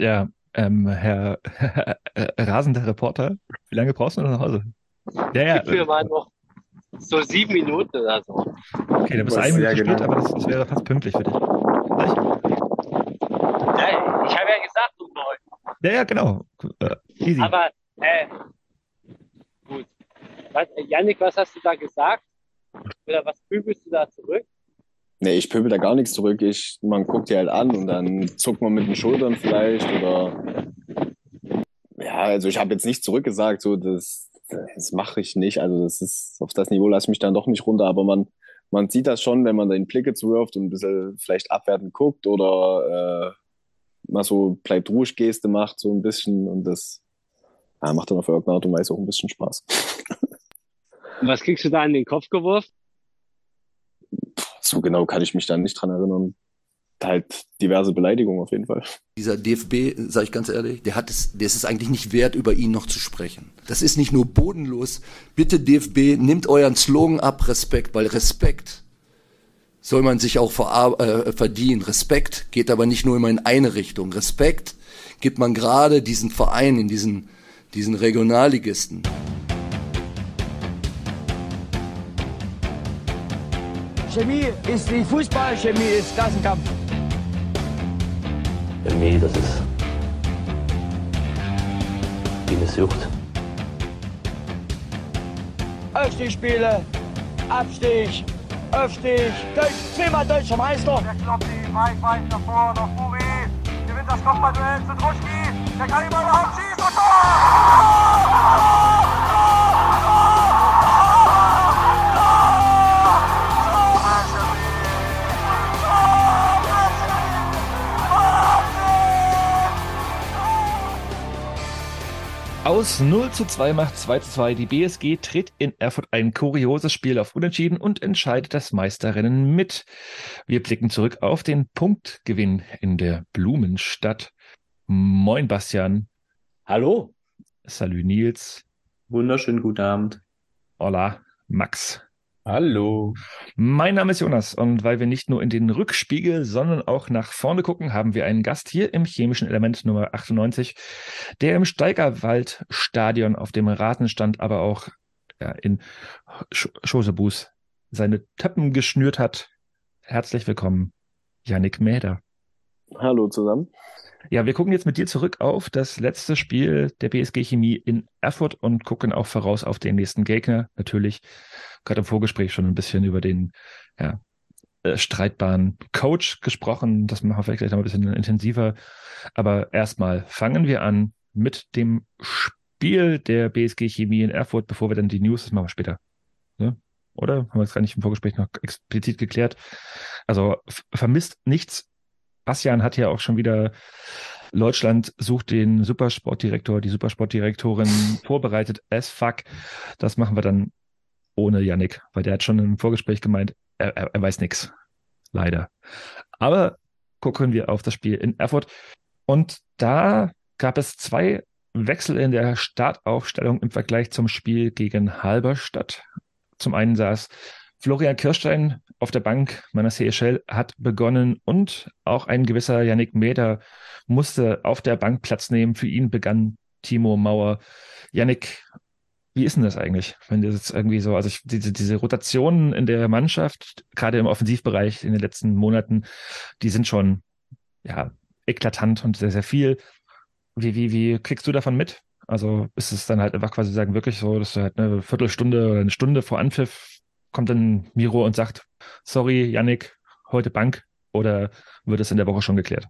Ja, ähm, Herr rasender Reporter, wie lange brauchst du noch nach Hause? Ja, ja. Gib mir mal noch so sieben Minuten oder so. Okay, dann bist du eine Minute spät, genau. aber das, das, wäre fast pünktlich für dich. Gleich? Ja, ich habe ja gesagt um neun. Ja, ja, genau. Uh, easy. Aber, äh, gut. Was, Janik, was hast du da gesagt? Oder was pöbelst du da zurück? Nee, ich pöbel da gar nichts zurück. Ich, man guckt die halt an und dann zuckt man mit den Schultern vielleicht oder ja, also ich habe jetzt nicht zurückgesagt, so das, das mache ich nicht. Also das ist auf das Niveau lasse ich mich dann doch nicht runter, aber man, man sieht das schon, wenn man den Blicke zuwirft und ein bisschen vielleicht abwertend guckt oder äh, mal so bleibt ruhig Geste macht, so ein bisschen und das ja, macht dann auf irgendeine Art und Weise auch ein bisschen Spaß. Was kriegst du da in den Kopf geworfen? So genau kann ich mich dann nicht dran erinnern. Halt diverse Beleidigungen auf jeden Fall. Dieser DFB, sage ich ganz ehrlich, der hat es, der ist es eigentlich nicht wert, über ihn noch zu sprechen. Das ist nicht nur bodenlos. Bitte DFB, nimmt euren Slogan ab, Respekt, weil Respekt soll man sich auch äh, verdienen. Respekt geht aber nicht nur immer in eine Richtung. Respekt gibt man gerade diesen Vereinen, diesen, diesen Regionalligisten. Chemie ist wie Fußball, Chemie ist Klassenkampf. Chemie, das ist wie eine Sucht. Aufstiegsspiele, Abstieg, Aufstieg, Deutsch, zweimal deutscher Meister. Der Kloppi, weit, weit nach vorne, nach Buri, gewinnt das Kopfballduell zu Druschki, der kann überhaupt schießen und Tor! Aus 0 zu 2 macht 2 zu 2. Die BSG tritt in Erfurt ein kurioses Spiel auf Unentschieden und entscheidet das Meisterrennen mit. Wir blicken zurück auf den Punktgewinn in der Blumenstadt. Moin, Bastian. Hallo. Salü, Nils. Wunderschönen guten Abend. Hola, Max. Hallo. Mein Name ist Jonas und weil wir nicht nur in den Rückspiegel, sondern auch nach vorne gucken, haben wir einen Gast hier im chemischen Element Nummer 98, der im Steigerwaldstadion auf dem Rasenstand, aber auch ja, in Schosebus seine Töppen geschnürt hat. Herzlich willkommen, Yannick Mäder. Hallo zusammen. Ja, wir gucken jetzt mit dir zurück auf das letzte Spiel der BSG Chemie in Erfurt und gucken auch voraus auf den nächsten Gegner. Natürlich gerade im Vorgespräch schon ein bisschen über den ja, äh, streitbaren Coach gesprochen. Das machen wir vielleicht gleich noch ein bisschen intensiver. Aber erstmal fangen wir an mit dem Spiel der BSG Chemie in Erfurt, bevor wir dann die News, das machen wir später. Ne? Oder? Haben wir es gar nicht im Vorgespräch noch explizit geklärt. Also vermisst nichts Bastian hat ja auch schon wieder Deutschland sucht den Supersportdirektor, die Supersportdirektorin vorbereitet as fuck. Das machen wir dann ohne Yannick, weil der hat schon im Vorgespräch gemeint, er, er, er weiß nichts. Leider. Aber gucken wir auf das Spiel in Erfurt. Und da gab es zwei Wechsel in der Startaufstellung im Vergleich zum Spiel gegen Halberstadt. Zum einen saß Florian Kirstein auf der Bank meiner CSL hat begonnen und auch ein gewisser Yannick Meder musste auf der Bank Platz nehmen. Für ihn begann Timo Mauer. Yannick, wie ist denn das eigentlich, wenn das jetzt irgendwie so, also ich, diese, diese Rotationen in der Mannschaft, gerade im Offensivbereich in den letzten Monaten, die sind schon, ja, eklatant und sehr, sehr viel. Wie, wie, wie kriegst du davon mit? Also ist es dann halt einfach quasi sagen, wirklich so, dass du halt eine Viertelstunde oder eine Stunde vor Anpfiff kommt dann Miro und sagt, sorry, Yannick, heute Bank oder wird es in der Woche schon geklärt?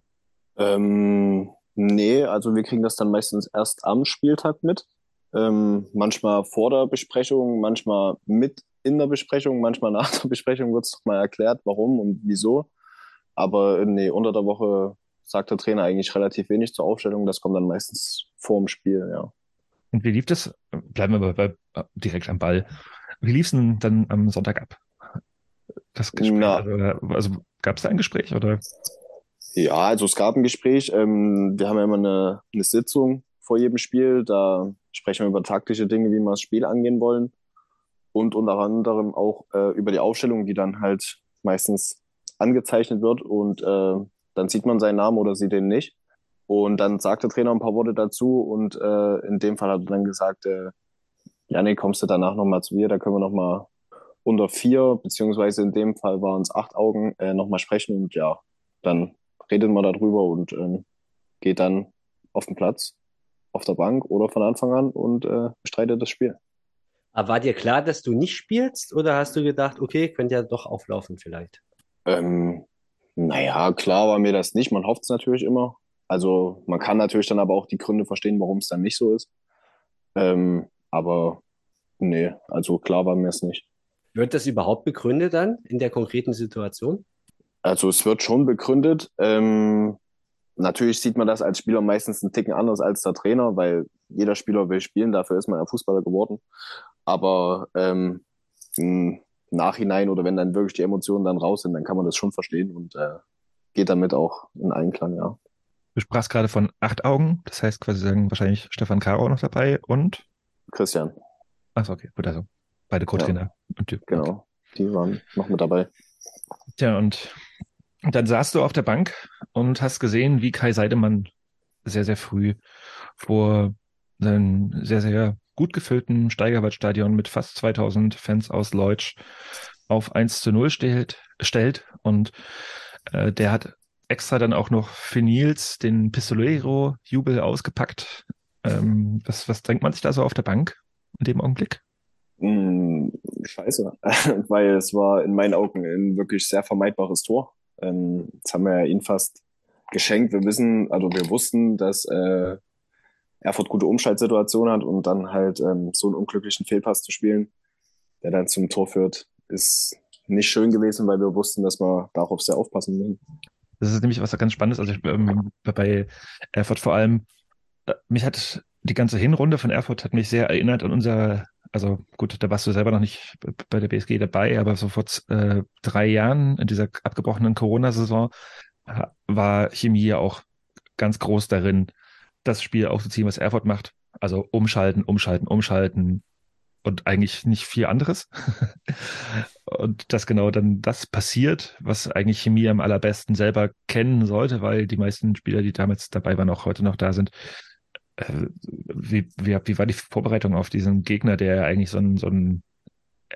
Ähm, nee, also wir kriegen das dann meistens erst am Spieltag mit. Ähm, manchmal vor der Besprechung, manchmal mit in der Besprechung, manchmal nach der Besprechung wird es mal erklärt, warum und wieso. Aber nee, unter der Woche sagt der Trainer eigentlich relativ wenig zur Aufstellung. Das kommt dann meistens vor dem Spiel, ja. Und wie lief das? Bleiben wir bei, bei, direkt am Ball. Wie lief es denn dann am Sonntag ab? Das Gespräch, also, also gab es da ein Gespräch oder? Ja, also es gab ein Gespräch. Ähm, wir haben ja immer eine, eine Sitzung vor jedem Spiel. Da sprechen wir über taktische Dinge, wie wir das Spiel angehen wollen. Und unter anderem auch äh, über die Aufstellung, die dann halt meistens angezeichnet wird. Und äh, dann sieht man seinen Namen oder sieht den nicht. Und dann sagt der Trainer ein paar Worte dazu und äh, in dem Fall hat er dann gesagt, äh, Janik, kommst du danach nochmal zu mir, da können wir nochmal unter vier, beziehungsweise in dem Fall waren es acht Augen, äh, nochmal sprechen und ja, dann redet man darüber und ähm, geht dann auf den Platz, auf der Bank oder von Anfang an und äh, bestreitet das Spiel. Aber war dir klar, dass du nicht spielst oder hast du gedacht, okay, könnte ja doch auflaufen vielleicht? Ähm, naja, klar war mir das nicht. Man hofft es natürlich immer. Also man kann natürlich dann aber auch die Gründe verstehen, warum es dann nicht so ist. Ähm, aber nee, also klar war mir es nicht. Wird das überhaupt begründet dann in der konkreten Situation? Also es wird schon begründet. Ähm, natürlich sieht man das als Spieler meistens einen Ticken anders als der Trainer, weil jeder Spieler will spielen, dafür ist man ja Fußballer geworden. Aber ähm, im Nachhinein oder wenn dann wirklich die Emotionen dann raus sind, dann kann man das schon verstehen und äh, geht damit auch in Einklang, ja. Du sprachst gerade von acht Augen, das heißt quasi sagen wahrscheinlich Stefan Karo noch dabei und Christian. Achso, okay, gut, also beide Co-Trainer. Ja, und Typ. genau, Okay. die waren noch mit dabei. Tja, und dann saßt du auf der Bank und hast gesehen, wie Kai Seidemann sehr, sehr früh vor seinem sehr, sehr gut gefüllten Steigerwaldstadion mit fast 2000 Fans aus Leutsch auf 1 zu 0 stellt, stellt und äh, der hat extra dann auch noch für Nils den Pistolero-Jubel ausgepackt. Ähm, was, was denkt man sich da so auf der Bank in dem Augenblick? Mm, scheiße, weil es war in meinen Augen ein wirklich sehr vermeidbares Tor. Ähm, jetzt haben wir ja ihn fast geschenkt. Wir wissen, also wir wussten, dass äh, Erfurt gute Umschaltsituation hat und dann halt ähm, so einen unglücklichen Fehlpass zu spielen, der dann zum Tor führt, ist nicht schön gewesen, weil wir wussten, dass wir darauf sehr aufpassen müssen. Das ist nämlich was ganz Spannendes. Also ich, ähm, bei Erfurt vor allem, mich hat die ganze Hinrunde von Erfurt hat mich sehr erinnert an unser, also gut, da warst du selber noch nicht bei der BSG dabei, aber so vor äh, drei Jahren in dieser abgebrochenen Corona-Saison war Chemie ja auch ganz groß darin, das Spiel aufzuziehen, was Erfurt macht. Also umschalten, umschalten, umschalten und eigentlich nicht viel anderes. und dass genau dann das passiert, was eigentlich Chemie am allerbesten selber kennen sollte, weil die meisten Spieler, die damals dabei waren, auch heute noch da sind. Äh, wie, wie, wie war die Vorbereitung auf diesen Gegner, der eigentlich so einen, so einen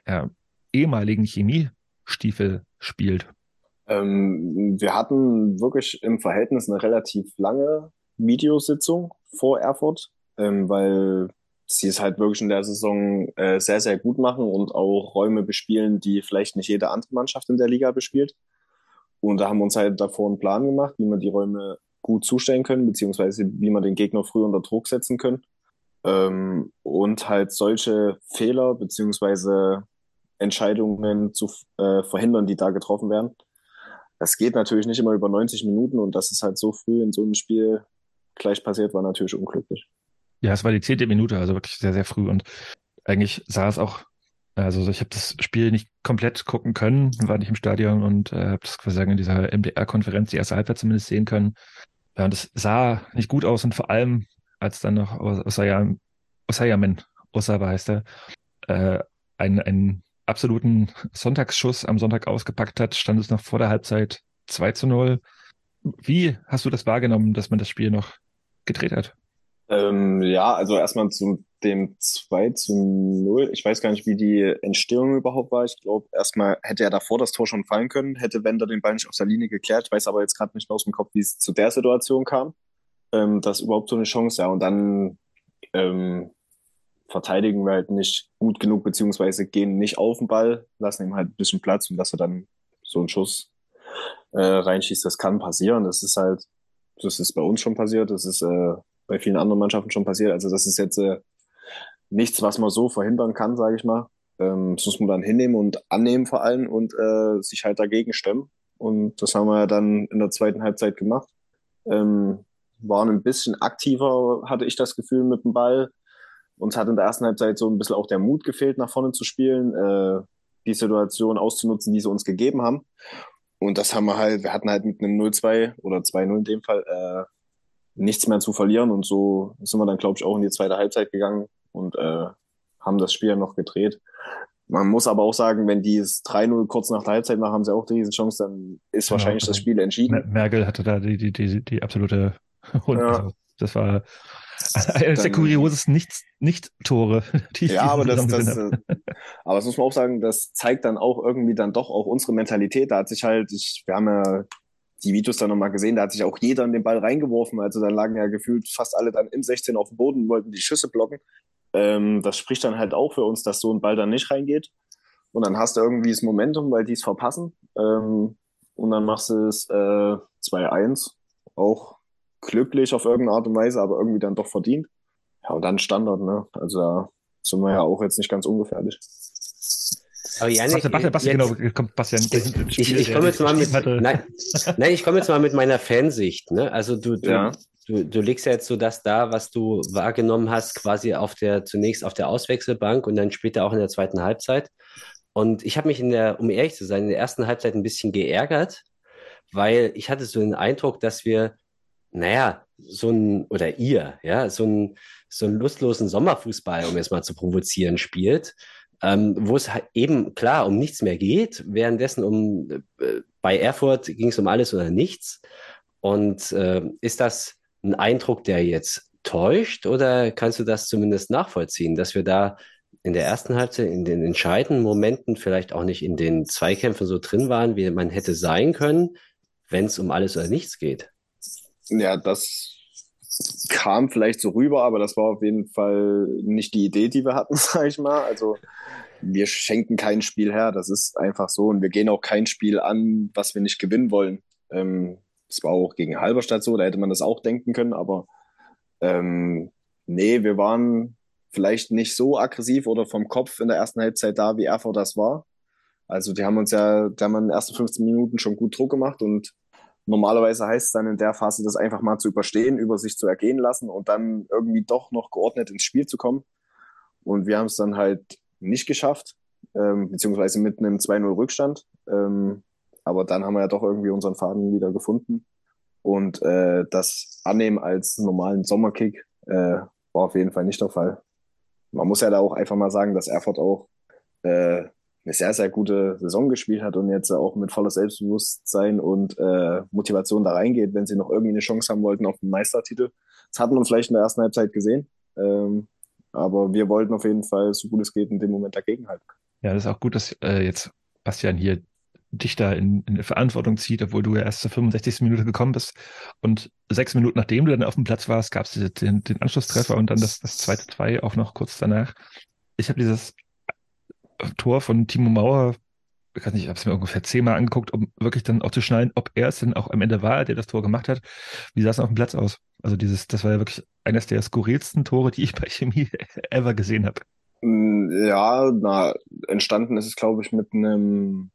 äh, ehemaligen Chemiestiefel spielt? Ähm, wir hatten wirklich im Verhältnis eine relativ lange Videositzung vor Erfurt, ähm, weil sie es halt wirklich in der Saison äh, sehr, sehr gut machen und auch Räume bespielen, die vielleicht nicht jede andere Mannschaft in der Liga bespielt. Und da haben wir uns halt davor einen Plan gemacht, wie wir die Räume gut zustellen können, beziehungsweise wie man den Gegner früh unter Druck setzen können. Ähm, und halt solche Fehler beziehungsweise Entscheidungen zu äh, verhindern, die da getroffen werden. Das geht natürlich nicht immer über 90 Minuten und dass es halt so früh in so einem Spiel gleich passiert, war natürlich unglücklich. Ja, es war die zehnte Minute, also wirklich sehr, sehr früh und eigentlich sah es auch, also ich habe das Spiel nicht komplett gucken können, war nicht im Stadion und äh, habe das quasi in dieser MDR-Konferenz die erste Halbzeit zumindest sehen können. Ja, und es sah nicht gut aus und vor allem, als dann noch Osayam, Osayamen, Osawa heißt er, äh, einen, einen absoluten Sonntagsschuss am Sonntag ausgepackt hat, stand es noch vor der Halbzeit 2 zu 0. Wie hast du das wahrgenommen, dass man das Spiel noch gedreht hat? Ähm, ja, also erstmal zu dem 2 zu 0. Ich weiß gar nicht, wie die Entstehung überhaupt war. Ich glaube, erstmal hätte er davor das Tor schon fallen können, hätte Wender den Ball nicht aus der Linie geklärt. Ich weiß aber jetzt gerade nicht mehr aus dem Kopf, wie es zu der Situation kam. Ähm, das ist überhaupt so eine Chance, ja. Und dann ähm, verteidigen wir halt nicht gut genug, beziehungsweise gehen nicht auf den Ball, lassen ihm halt ein bisschen Platz und dass er dann so einen Schuss äh, reinschießt, das kann passieren. Das ist halt, das ist bei uns schon passiert, das ist äh, bei vielen anderen Mannschaften schon passiert. Also das ist jetzt äh, nichts, was man so verhindern kann, sage ich mal. Ähm, das muss man dann hinnehmen und annehmen vor allem und äh, sich halt dagegen stemmen. Und das haben wir dann in der zweiten Halbzeit gemacht. Ähm, waren ein bisschen aktiver, hatte ich das Gefühl, mit dem Ball. Uns hat in der ersten Halbzeit so ein bisschen auch der Mut gefehlt, nach vorne zu spielen, äh, die Situation auszunutzen, die sie uns gegeben haben. Und das haben wir halt, wir hatten halt mit einem 0-2 oder 2-0 in dem Fall äh, nichts mehr zu verlieren. Und so sind wir dann, glaube ich, auch in die zweite Halbzeit gegangen und äh, haben das Spiel noch gedreht. Man muss aber auch sagen, wenn die es 3-0 kurz nach der Halbzeit machen, haben sie auch die Riesenchance, dann ist Genau, wahrscheinlich das Spiel entschieden. Mer- Merkel hatte da die, die, die, die absolute Und Ja. also, das war eines der kuriosesten Nicht- Nicht-Tore, ich Ja, aber das, das, äh, aber das muss man auch sagen, das zeigt dann auch irgendwie dann doch auch unsere Mentalität. Da hat sich halt, ich, wir haben ja die Videos dann nochmal gesehen, da hat sich auch jeder in den Ball reingeworfen. Also dann lagen ja gefühlt fast alle dann im 16 auf dem Boden und wollten die Schüsse blocken. Ähm, das spricht dann halt auch für uns, dass so ein Ball dann nicht reingeht. Und dann hast du irgendwie das Momentum, weil die es verpassen. Ähm, und dann machst du es äh, 2-1. Auch glücklich auf irgendeine Art und Weise, aber irgendwie dann doch verdient. Ja, und dann Standard, ne? Also da sind wir ja auch jetzt nicht ganz ungefährlich. Aber Janik, Bastian, Bastian, Bastian, jetzt- genau, kommt Bastian. Ich, ich, ich komme jetzt mal mit, nein, nein, ich komme jetzt mal mit meiner Fansicht. Ne? Also du, du, Ja. du, du legst ja jetzt so das da, was du wahrgenommen hast, quasi auf der zunächst auf der Auswechselbank und dann später auch in der zweiten Halbzeit. Und ich habe mich in der, um ehrlich zu sein, in der ersten Halbzeit ein bisschen geärgert, weil ich hatte so den Eindruck, dass wir, naja, so ein, oder ihr, ja, so ein, so einen lustlosen Sommerfußball, um jetzt mal zu provozieren, spielt, ähm, wo es halt eben klar um nichts mehr geht, währenddessen um äh, bei Erfurt ging es um alles oder nichts. Und äh, ist das ein Eindruck, der jetzt täuscht, oder kannst du das zumindest nachvollziehen, dass wir da in der ersten Halbzeit, in den entscheidenden Momenten, vielleicht auch nicht in den Zweikämpfen so drin waren, wie man hätte sein können, wenn es um alles oder nichts geht? Ja, das kam vielleicht so rüber, aber das war auf jeden Fall nicht die Idee, die wir hatten, sag ich mal. Also wir schenken kein Spiel her, das ist einfach so und wir gehen auch kein Spiel an, was wir nicht gewinnen wollen. Ähm, das war auch gegen Halberstadt so, da hätte man das auch denken können, aber ähm, nee, wir waren vielleicht nicht so aggressiv oder vom Kopf in der ersten Halbzeit da, wie Erfurt das war. Also die haben uns ja, die haben in den ersten 15 Minuten schon gut Druck gemacht und normalerweise heißt es dann in der Phase, das einfach mal zu überstehen, über sich zu ergehen lassen und dann irgendwie doch noch geordnet ins Spiel zu kommen. Und wir haben es dann halt nicht geschafft, ähm, beziehungsweise mit einem 2-0 Rückstand. Ähm, aber dann haben wir ja doch irgendwie unseren Faden wieder gefunden. Und äh, das Annehmen als normalen Sommerkick äh, war auf jeden Fall nicht der Fall. Man muss ja da auch einfach mal sagen, dass Erfurt auch äh, eine sehr, sehr gute Saison gespielt hat und jetzt auch mit voller Selbstbewusstsein und äh, Motivation da reingeht, wenn sie noch irgendwie eine Chance haben wollten auf den Meistertitel. Das hat man vielleicht in der ersten Halbzeit gesehen. Ähm, aber wir wollten auf jeden Fall, so gut es geht, in dem Moment dagegenhalten. Ja, das ist auch gut, dass äh, jetzt Bastian hier dich da in, in Verantwortung zieht, obwohl du ja erst zur 65. Minute gekommen bist. Und sechs Minuten nachdem du dann auf dem Platz warst, gab es den, den Anschlusstreffer und dann das, das zweite Zwei auch noch kurz danach. Ich habe dieses Tor von Timo Mauer, ich weiß nicht, ich habe es mir ungefähr zehnmal angeguckt, um wirklich dann auch zu schnallen, ob er es denn auch am Ende war, der das Tor gemacht hat. Wie sah es auf dem Platz aus? Also dieses, das war ja wirklich eines der skurrilsten Tore, die ich bei Chemie ever gesehen habe. Mm, Ja, na, entstanden ist es, glaube ich, mit einem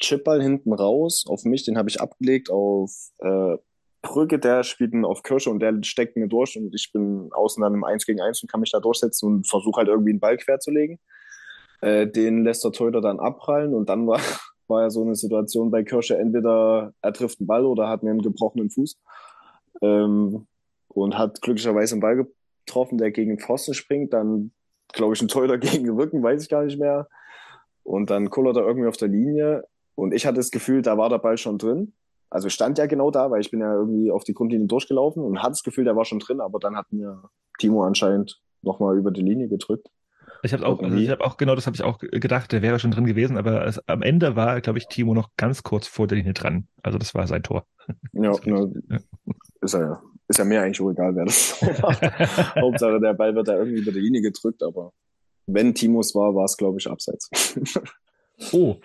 Chipball hinten raus auf mich. Den habe ich abgelegt auf äh, Brücke, der spielt auf Kirsche und der steckt mir durch und ich bin außen dann im 1 gegen 1 und kann mich da durchsetzen und versuche halt irgendwie einen Ball quer zu legen. Äh, den lässt der Torhüter dann abprallen und dann war, war ja so eine Situation bei Kirsche, entweder er trifft einen Ball oder hat einen gebrochenen Fuß ähm, und hat glücklicherweise einen Ball getroffen, der gegen den Pfosten springt, dann glaube ich ein Torhüter gegen den Rücken, weiß ich gar nicht mehr und dann kullert er irgendwie auf der Linie und ich hatte das Gefühl, da war der Ball schon drin. Also stand ja genau da, weil ich bin ja irgendwie auf die Grundlinie durchgelaufen und hatte das Gefühl, der war schon drin, aber dann hat mir Timo anscheinend nochmal über die Linie gedrückt. Ich habe auch, also ich habe auch genau das habe ich auch gedacht, der wäre schon drin gewesen, aber es, am Ende war, glaube ich, Timo noch ganz kurz vor der Linie dran. Also das war sein Tor. Ja, ne, Ja. ist ja, ist ja mir eigentlich auch egal, wer das macht. Hauptsache, der Ball wird da irgendwie über die Linie gedrückt, aber wenn Timos war, war es, glaube ich, abseits. Oh,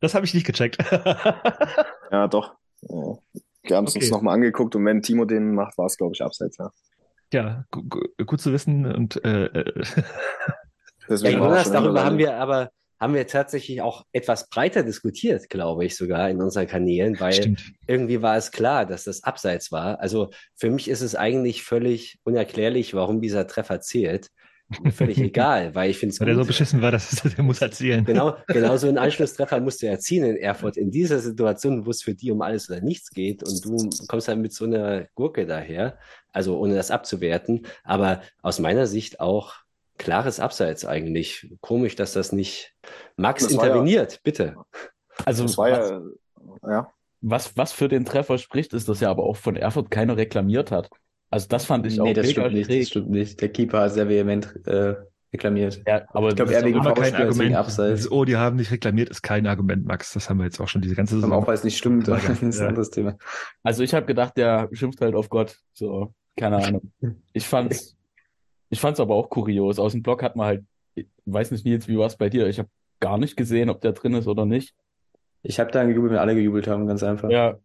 das habe ich nicht gecheckt. ja, doch. Ja. Wir haben es Okay. uns nochmal angeguckt und wenn Timo den macht, war es, glaube ich, abseits, ja. ja, gu gu gut zu wissen und äh, äh, Deswegen Ja, war er Jonas, darüber haben wir aber haben wir tatsächlich auch etwas breiter diskutiert, glaube ich, sogar in unseren Kanälen, weil stimmt. irgendwie war es klar, dass das abseits war. Also für mich ist es eigentlich völlig unerklärlich, warum dieser Treffer zählt. Völlig egal, weil ich finde es Weil der so beschissen war, dass der muss erzählen. Genau, genau so einen Anschlusstreffer musst du erzielen in Erfurt. In dieser Situation, wo es für die um alles oder nichts geht und du kommst dann mit so einer Gurke daher, also ohne das abzuwerten, aber aus meiner Sicht auch klares Abseits eigentlich. Komisch, dass das nicht Max Das war ja- interveniert, bitte. Also Das war ja, ja. was, was für den Treffer spricht, ist, dass ja aber auch von Erfurt keiner reklamiert hat. Also das fand ich auch Nee, das mega stimmt nicht, das stimmt nicht. Der Keeper hat sehr vehement äh, reklamiert. Ja, aber Ich glaub, das er wegen auch kein Argument. Abseits. Oh, die haben nicht reklamiert, ist kein Argument, Max. Das haben wir jetzt auch schon diese ganze Aber Saison. auch weil es nicht stimmt, das ist ein anderes Thema. Also ich habe gedacht, der schimpft halt auf Gott. So, keine Ahnung. Ich fand's, ich fand's aber auch kurios. Aus dem Block hat man halt, ich weiß nicht, Nils, wie war's bei dir? Ich habe gar nicht gesehen, ob der drin ist oder nicht. Ich habe da gejubelt, wenn alle gejubelt haben, ganz einfach. Ja,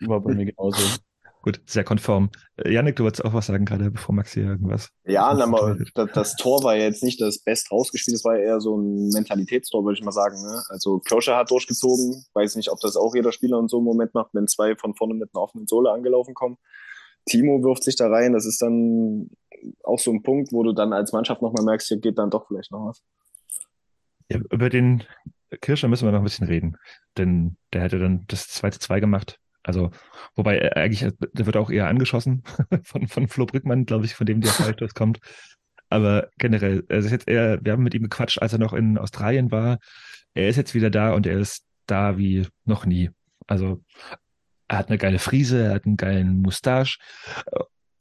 war bei mir genauso. Gut, sehr konform. Janik, du wolltest auch was sagen gerade, bevor Max hier irgendwas. Ja, toll. das, das Tor war ja jetzt nicht das best rausgespielt, das war eher so ein Mentalitätstor, würde ich mal sagen. Ne? Also Kloscher hat durchgezogen, weiß nicht, ob das auch jeder Spieler in so einem Moment macht, wenn zwei von vorne mit einer offenen Sohle angelaufen kommen. Timo wirft sich da rein, das ist dann auch so ein Punkt, wo du dann als Mannschaft nochmal merkst, hier geht dann doch vielleicht noch was. Ja, über den Kirscher müssen wir noch ein bisschen reden, denn der hätte dann das zweite Zwei gemacht. Also, wobei er eigentlich, der wird auch eher angeschossen von, von Flo Brückmann, glaube ich, von dem der Freistoß kommt. Aber generell, es ist jetzt eher, wir haben mit ihm gequatscht, als er noch in Australien war. Er ist jetzt wieder da und er ist da wie noch nie. Also, er hat eine geile Frise, er hat einen geilen Mustache.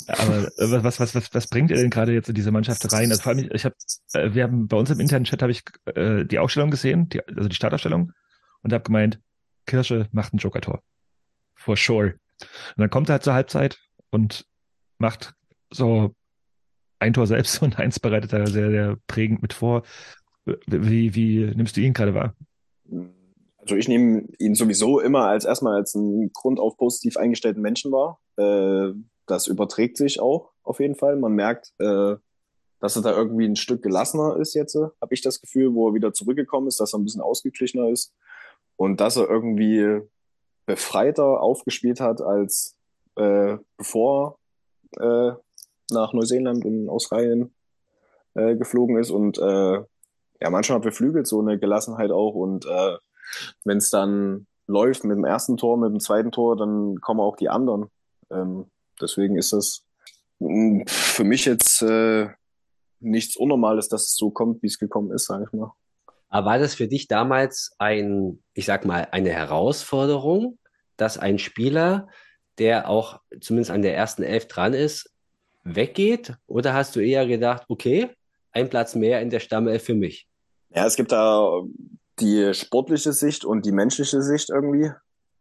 Aber was, was, was, was bringt er denn gerade jetzt in diese Mannschaft rein? Also vor allem, ich habe, äh, wir haben bei uns im internen Chat habe ich äh, die Aufstellung gesehen, die, also die Startaufstellung, und habe gemeint, Kirsche macht ein Joker-Tor. For sure. Und dann kommt er halt zur Halbzeit und macht so ein Tor selbst und eins bereitet er sehr, sehr prägend mit vor. Wie, wie nimmst du ihn gerade wahr? Also ich nehme ihn sowieso immer als erstmal als einen grundauf positiv eingestellten Menschen wahr. Äh, das überträgt sich auch auf jeden Fall. Man merkt, äh, dass er da irgendwie ein Stück gelassener ist jetzt, habe ich das Gefühl, wo er wieder zurückgekommen ist, dass er ein bisschen ausgeglichener ist und dass er irgendwie befreiter aufgespielt hat, als äh, bevor äh, nach Neuseeland und Australien äh, geflogen ist. Und äh, ja, manchmal beflügelt so eine Gelassenheit auch. Und äh, wenn es dann läuft mit dem ersten Tor, mit dem zweiten Tor, dann kommen auch die anderen. Ähm, deswegen ist das mh, für mich jetzt äh, nichts Unnormales, dass es so kommt, wie es gekommen ist, sage ich mal. Aber war das für dich damals ein, ich sag mal, eine Herausforderung, dass ein Spieler, der auch zumindest an der ersten Elf dran ist, weggeht? Oder hast du eher gedacht, okay, ein Platz mehr in der Stammelf für mich? Ja, es gibt da die sportliche Sicht und die menschliche Sicht irgendwie.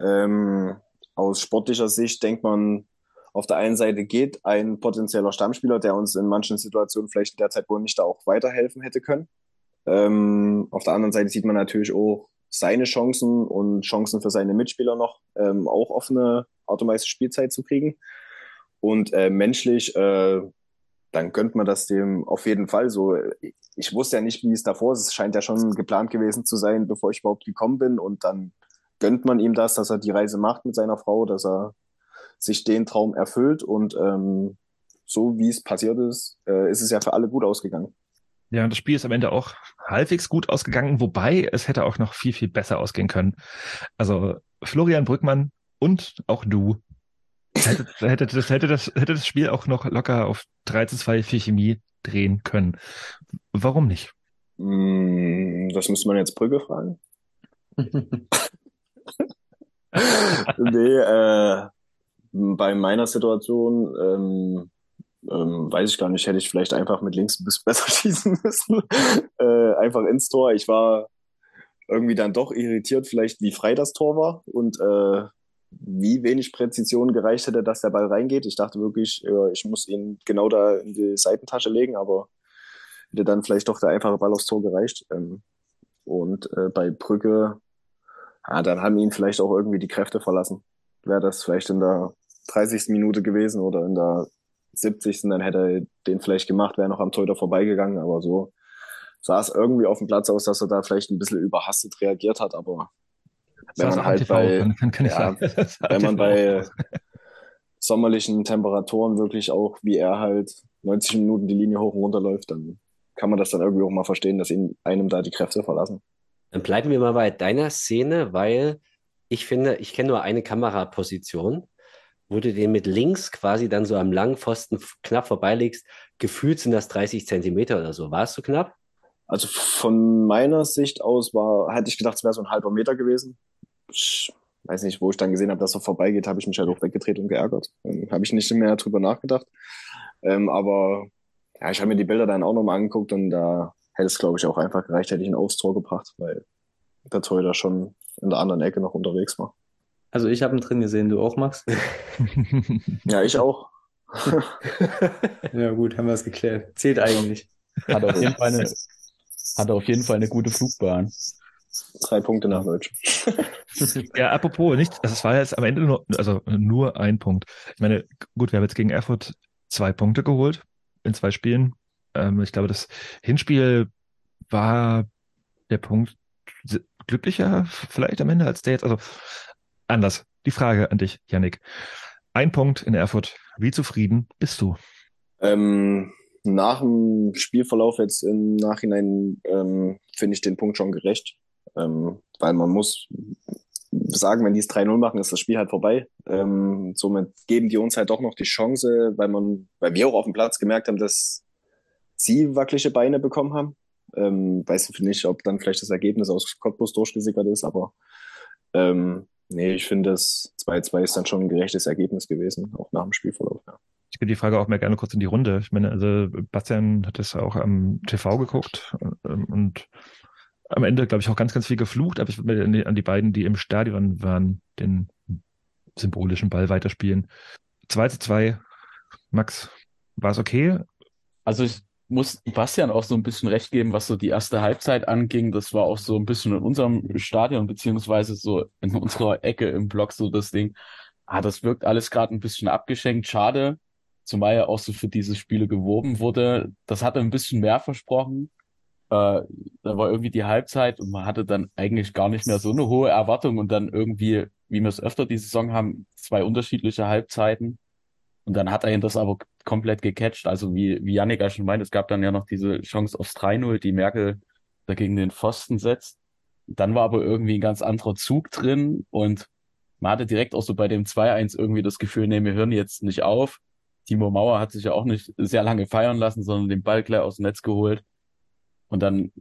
Ähm, aus sportlicher Sicht denkt man, auf der einen Seite geht ein potenzieller Stammspieler, der uns in manchen Situationen vielleicht derzeit wohl nicht da auch weiterhelfen hätte können. Ähm, auf der anderen Seite sieht man natürlich auch seine Chancen und Chancen für seine Mitspieler noch, ähm, auch auf eine automatische Spielzeit zu kriegen. Und äh, menschlich, äh, dann gönnt man das dem auf jeden Fall so. Ich wusste ja nicht, wie es davor ist. Es scheint ja schon geplant gewesen zu sein, bevor ich überhaupt gekommen bin. Und dann gönnt man ihm das, dass er die Reise macht mit seiner Frau, dass er sich den Traum erfüllt. Und ähm, so wie es passiert ist, äh, ist es ja für alle gut ausgegangen. Ja, und das Spiel ist am Ende auch halbwegs gut ausgegangen, wobei es hätte auch noch viel, viel besser ausgehen können. Also Florian Brückmann und auch du hättet, hättet, das, hätte, das, hätte das Spiel auch noch locker auf 3 zu 2 für Chemie drehen können. Warum nicht? Mm, Das müsste man jetzt Brücke fragen. nee, äh, bei meiner Situation ähm, ähm, weiß ich gar nicht, hätte ich vielleicht einfach mit links ein bisschen besser schießen müssen. äh, einfach ins Tor. Ich war irgendwie dann doch irritiert, vielleicht wie frei das Tor war und äh, wie wenig Präzision gereicht hätte, dass der Ball reingeht. Ich dachte wirklich, ich muss ihn genau da in die Seitentasche legen, aber hätte dann vielleicht doch der einfache Ball aufs Tor gereicht. Ähm, und äh, bei Brücke, ja, dann haben ihn vielleicht auch irgendwie die Kräfte verlassen. Wäre das vielleicht in der 30. Minute gewesen oder in der 70. Dann hätte er den vielleicht gemacht, wäre noch am Torhüter vorbeigegangen, aber so sah es irgendwie auf dem Platz aus, dass er da vielleicht ein bisschen überhastet reagiert hat, aber wenn man halt bei, kann, kann, ja, wenn man bei sommerlichen Temperaturen wirklich auch, wie er halt 90 Minuten die Linie hoch und runter läuft, dann kann man das dann irgendwie auch mal verstehen, dass ihn einem da die Kräfte verlassen. Dann bleiben wir mal bei deiner Szene, weil ich finde, ich kenne nur eine Kameraposition, wo du den mit links quasi dann so am langen Pfosten knapp vorbeilegst. Gefühlt sind das 30 Zentimeter oder so. Warst du knapp? Also von meiner Sicht aus war, hätte ich gedacht, es wäre so ein halber Meter gewesen. Ich weiß nicht, wo ich dann gesehen habe, dass er vorbeigeht, habe ich mich halt auch weggedreht und geärgert. Ähm, habe ich nicht mehr drüber nachgedacht. Ähm, aber ja, ich habe mir die Bilder dann auch nochmal angeguckt und da hätte es, glaube ich, auch einfach gereicht, hätte ich ein aufs Tor gebracht, weil der Torhüter schon in der anderen Ecke noch unterwegs war. Also ich habe ihn drin gesehen, du auch, Max? Ja, ich auch. ja gut, haben wir es geklärt. Zählt eigentlich. Hat auf jeden Fall eine, hat auf jeden Fall eine gute Flugbahn. Drei Punkte nach Deutsch. Ja, apropos, nicht, das war jetzt am Ende nur, also nur ein Punkt. Ich meine, gut, wir haben jetzt gegen Erfurt zwei Punkte geholt in zwei Spielen. Ähm, ich glaube, das Hinspiel war der Punkt glücklicher vielleicht am Ende als der jetzt. Also anders. Die Frage an dich, Yannick. Ein Punkt in Erfurt. Wie zufrieden bist du? Ähm, nach dem Spielverlauf jetzt im Nachhinein ähm, finde ich den Punkt schon gerecht. Ähm, weil man muss sagen, wenn die es 3-0 machen, ist das Spiel halt vorbei. Ähm, somit geben die uns halt doch noch die Chance, weil man, weil wir auch auf dem Platz gemerkt haben, dass sie wackelige Beine bekommen haben. Ähm, weiß nicht, ob dann vielleicht das Ergebnis aus Cottbus durchgesickert ist, aber ähm, nee, ich finde, das 2-2 ist dann schon ein gerechtes Ergebnis gewesen, auch nach dem Spielverlauf. Ja. Ich gebe die Frage auch mehr gerne kurz in die Runde. Ich meine, also Bastian hat das auch am TV geguckt ähm, und am Ende, glaube ich, auch ganz, ganz viel geflucht, aber ich würde mir an die, beiden, die im Stadion waren, den symbolischen Ball weiterspielen. 2 zu 2, Max, war es okay? Also ich muss Bastian auch so ein bisschen recht geben, was so die erste Halbzeit anging. Das war auch so ein bisschen in unserem Stadion, beziehungsweise so in unserer Ecke im Block so das Ding. Ah, das wirkt alles gerade ein bisschen abgeschenkt. Schade, zumal ja auch so für diese Spiele geworben wurde. Das hatte ein bisschen mehr versprochen. Äh, da war irgendwie die Halbzeit und man hatte dann eigentlich gar nicht mehr so eine hohe Erwartung und dann irgendwie, wie wir es öfter die Saison haben, zwei unterschiedliche Halbzeiten. Und dann hat er ihn das aber komplett gecatcht. Also wie, wie Janik ja schon meint, es gab dann ja noch diese Chance aufs 3-0, die Merkel dagegen den Pfosten setzt. Dann war aber irgendwie ein ganz anderer Zug drin und man hatte direkt auch so bei dem 2-1 irgendwie das Gefühl, nee, wir hören jetzt nicht auf. Timo Mauer hat sich ja auch nicht sehr lange feiern lassen, sondern den Ball gleich aus dem Netz geholt. Und dann,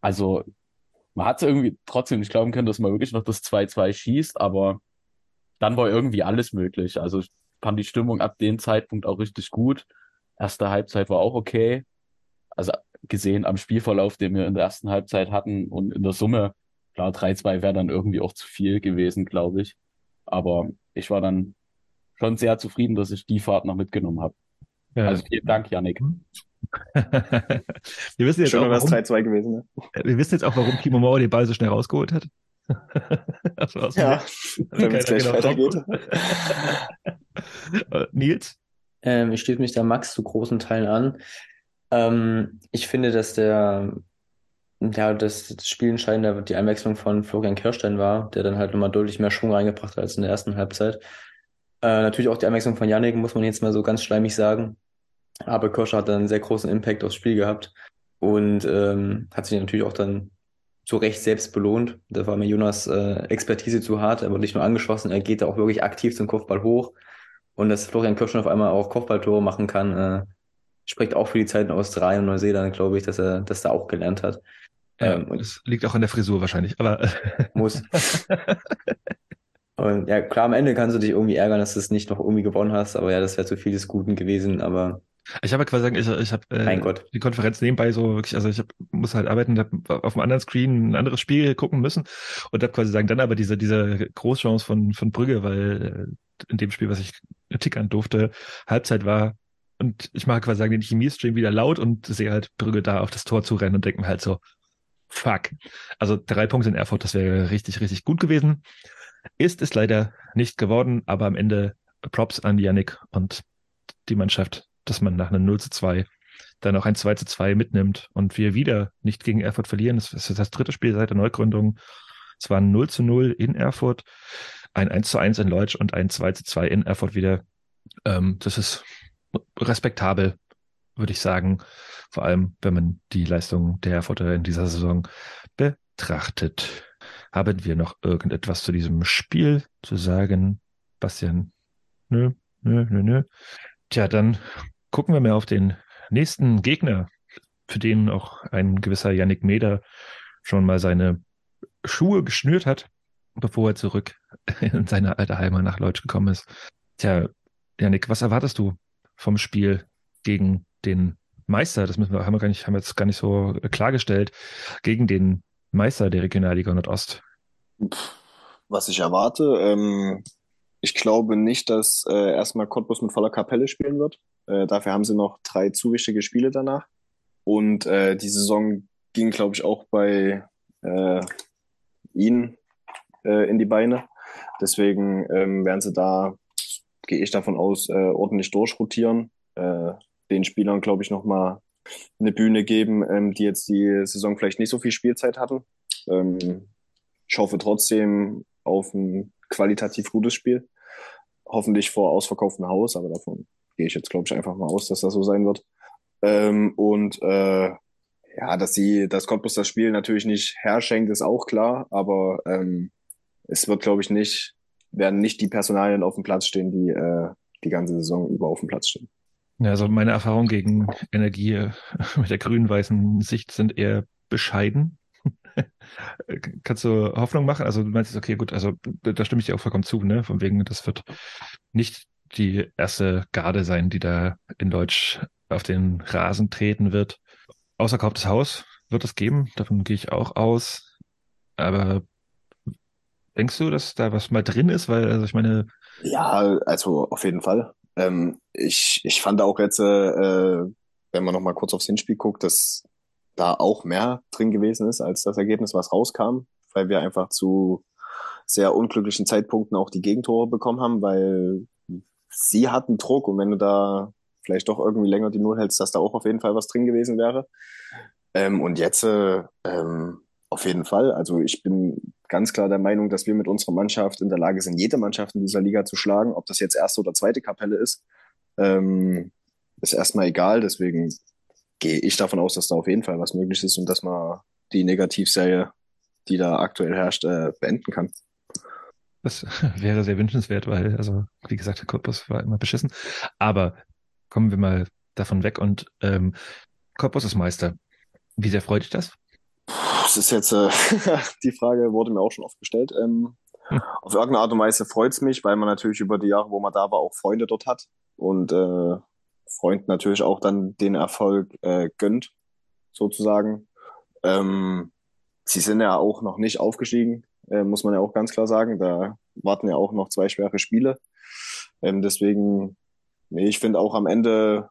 also, man hat irgendwie trotzdem nicht glauben können, dass man wirklich noch das 2-2 schießt, aber dann war irgendwie alles möglich. Also ich fand die Stimmung ab dem Zeitpunkt auch richtig gut. Erste Halbzeit war auch okay. Also gesehen am Spielverlauf, den wir in der ersten Halbzeit hatten und in der Summe, klar, 3-2 wäre dann irgendwie auch zu viel gewesen, glaube ich. Aber ich war dann schon sehr zufrieden, dass ich die Fahrt noch mitgenommen habe. Ja. Also vielen Dank, Yannick. wir wissen jetzt Schön, auch, warum, 3-2 gewesen. Ne? Wir wissen jetzt auch, warum Timo Mauer den Ball so schnell rausgeholt hat. also ja, damit es gleich genau weitergeht. Äh, Nils? Ähm, ich schließe mich da Max zu großen Teilen an. Ähm, ich finde, dass der ja, das, das Spielentscheidende die Einwechslung von Florian Kirstein war, der dann halt nochmal deutlich mehr Schwung reingebracht hat als in der ersten Halbzeit. Äh, natürlich auch die Einwechslung von Yannick, muss man jetzt mal so ganz schleimig sagen. Aber Kirscher hat dann einen sehr großen Impact aufs Spiel gehabt und ähm, hat sich natürlich auch dann zu Recht selbst belohnt. Da war mir Jonas äh, Expertise zu hart, er wurde nicht nur angeschossen, er geht da auch wirklich aktiv zum Kopfball hoch. Und dass Florian Kirschner auf einmal auch Kopfballtore machen kann, äh, spricht auch für die Zeit in Australien und Neuseeland, glaube ich, dass er das da auch gelernt hat. Ja, ähm, und das liegt auch an der Frisur wahrscheinlich, aber muss. und ja, klar, am Ende kannst du dich irgendwie ärgern, dass du es nicht noch irgendwie gewonnen hast, aber ja, das wäre zu viel des Guten gewesen, aber ich habe quasi sagen, ich, ich habe äh, die Konferenz nebenbei so wirklich, also ich hab, muss halt arbeiten, habe auf einem anderen Screen ein anderes Spiel gucken müssen und habe quasi sagen, dann aber diese diese Großchance von von Brügge, weil äh, in dem Spiel, was ich tickern durfte, Halbzeit war und ich mache quasi sagen den Chemiestream wieder laut und sehe halt Brügge da auf das Tor zu rennen und denke mir halt so, fuck. Also drei Punkte in Erfurt, das wäre richtig, richtig gut gewesen. Ist es leider nicht geworden, aber am Ende Props an Yannick und die Mannschaft dass man nach einem 0 zu 2 dann auch ein 2 zu 2 mitnimmt und wir wieder nicht gegen Erfurt verlieren. Das ist das dritte Spiel seit der Neugründung. Es war ein 0 zu 0 in Erfurt, ein 1 zu 1 in Leutsch und ein 2 zu 2 in Erfurt wieder. Ähm, das ist respektabel, würde ich sagen. Vor allem, wenn man die Leistung der Erfurter in dieser Saison betrachtet. Haben wir noch irgendetwas zu diesem Spiel zu sagen? Bastian? Nö, nö, nö, nö. Tja, dann gucken wir mal auf den nächsten Gegner, für den auch ein gewisser Yannick Meder schon mal seine Schuhe geschnürt hat. bevor er zurück in seine alte Heimat nach Leutsch gekommen ist. Tja, Janik, was erwartest du vom Spiel gegen den Meister? Das müssen wir, haben wir gar nicht, haben wir jetzt gar nicht so klargestellt, gegen den Meister der Regionalliga Nordost. Was ich erwarte, ähm, ich glaube nicht, dass äh, erstmal Cottbus mit voller Kapelle spielen wird. Äh, dafür haben sie noch drei zu wichtige Spiele danach. Und äh, die Saison ging, glaube ich, auch bei äh, ihnen äh, in die Beine. Deswegen ähm, werden sie da, gehe ich davon aus, äh, ordentlich durchrotieren. Den Spielern, glaube ich, nochmal eine Bühne geben, ähm, die jetzt die Saison vielleicht nicht so viel Spielzeit hatten. Ähm, ich hoffe trotzdem auf ein qualitativ gutes Spiel. Hoffentlich vor ausverkauftem Haus, aber davon gehe ich jetzt, glaube ich, einfach mal aus, dass das so sein wird. Ähm, und äh, ja, dass sie, dass Cottbus das Spiel natürlich nicht herschenkt, ist auch klar, aber ähm, es wird, glaube ich, nicht, werden nicht die Personalien auf dem Platz stehen, die äh, die ganze Saison über auf dem Platz stehen. Ja, also meine Erfahrungen gegen Energie äh, mit der grün-weißen Sicht sind eher bescheiden. Kannst du Hoffnung machen? Also du meinst, okay, gut, also da stimme ich dir auch vollkommen zu, ne? Von wegen, das wird nicht die erste Garde sein, die da in Deutsch auf den Rasen treten wird. Außerkauftes Haus wird es geben, davon gehe ich auch aus. Aber denkst du, dass da was mal drin ist? Weil, also ich meine. Ja, also auf jeden Fall. Ähm, ich, ich fand auch jetzt, äh, wenn man nochmal kurz aufs Hinspiel guckt, dass da auch mehr drin gewesen ist als das Ergebnis, was rauskam, weil wir einfach zu sehr unglücklichen Zeitpunkten auch die Gegentore bekommen haben, weil sie hatten Druck und wenn du da vielleicht doch irgendwie länger die Null hältst, dass da auch auf jeden Fall was drin gewesen wäre. Ähm, und jetzt äh, ähm, auf jeden Fall. Also ich bin ganz klar der Meinung, dass wir mit unserer Mannschaft in der Lage sind, jede Mannschaft in dieser Liga zu schlagen. Ob das jetzt erste oder zweite Kapelle ist, ähm, ist erstmal egal. Deswegen gehe ich davon aus, dass da auf jeden Fall was möglich ist und dass man die Negativserie, die da aktuell herrscht, äh, beenden kann. Das wäre sehr wünschenswert, weil, also, wie gesagt, der Cottbus war immer beschissen. Aber kommen wir mal davon weg und ähm, Cottbus ist Meister. Wie sehr freut dich das? Das ist jetzt, äh, die Frage wurde mir auch schon oft gestellt. Ähm, hm. Auf irgendeine Art und Weise freut es mich, weil man natürlich über die Jahre, wo man da war, auch Freunde dort hat und äh, Freund natürlich auch dann den Erfolg äh, gönnt, sozusagen. Ähm, sie sind ja auch noch nicht aufgestiegen, äh, muss man ja auch ganz klar sagen. Da warten ja auch noch zwei schwere Spiele. Ähm, deswegen, nee, ich finde auch am Ende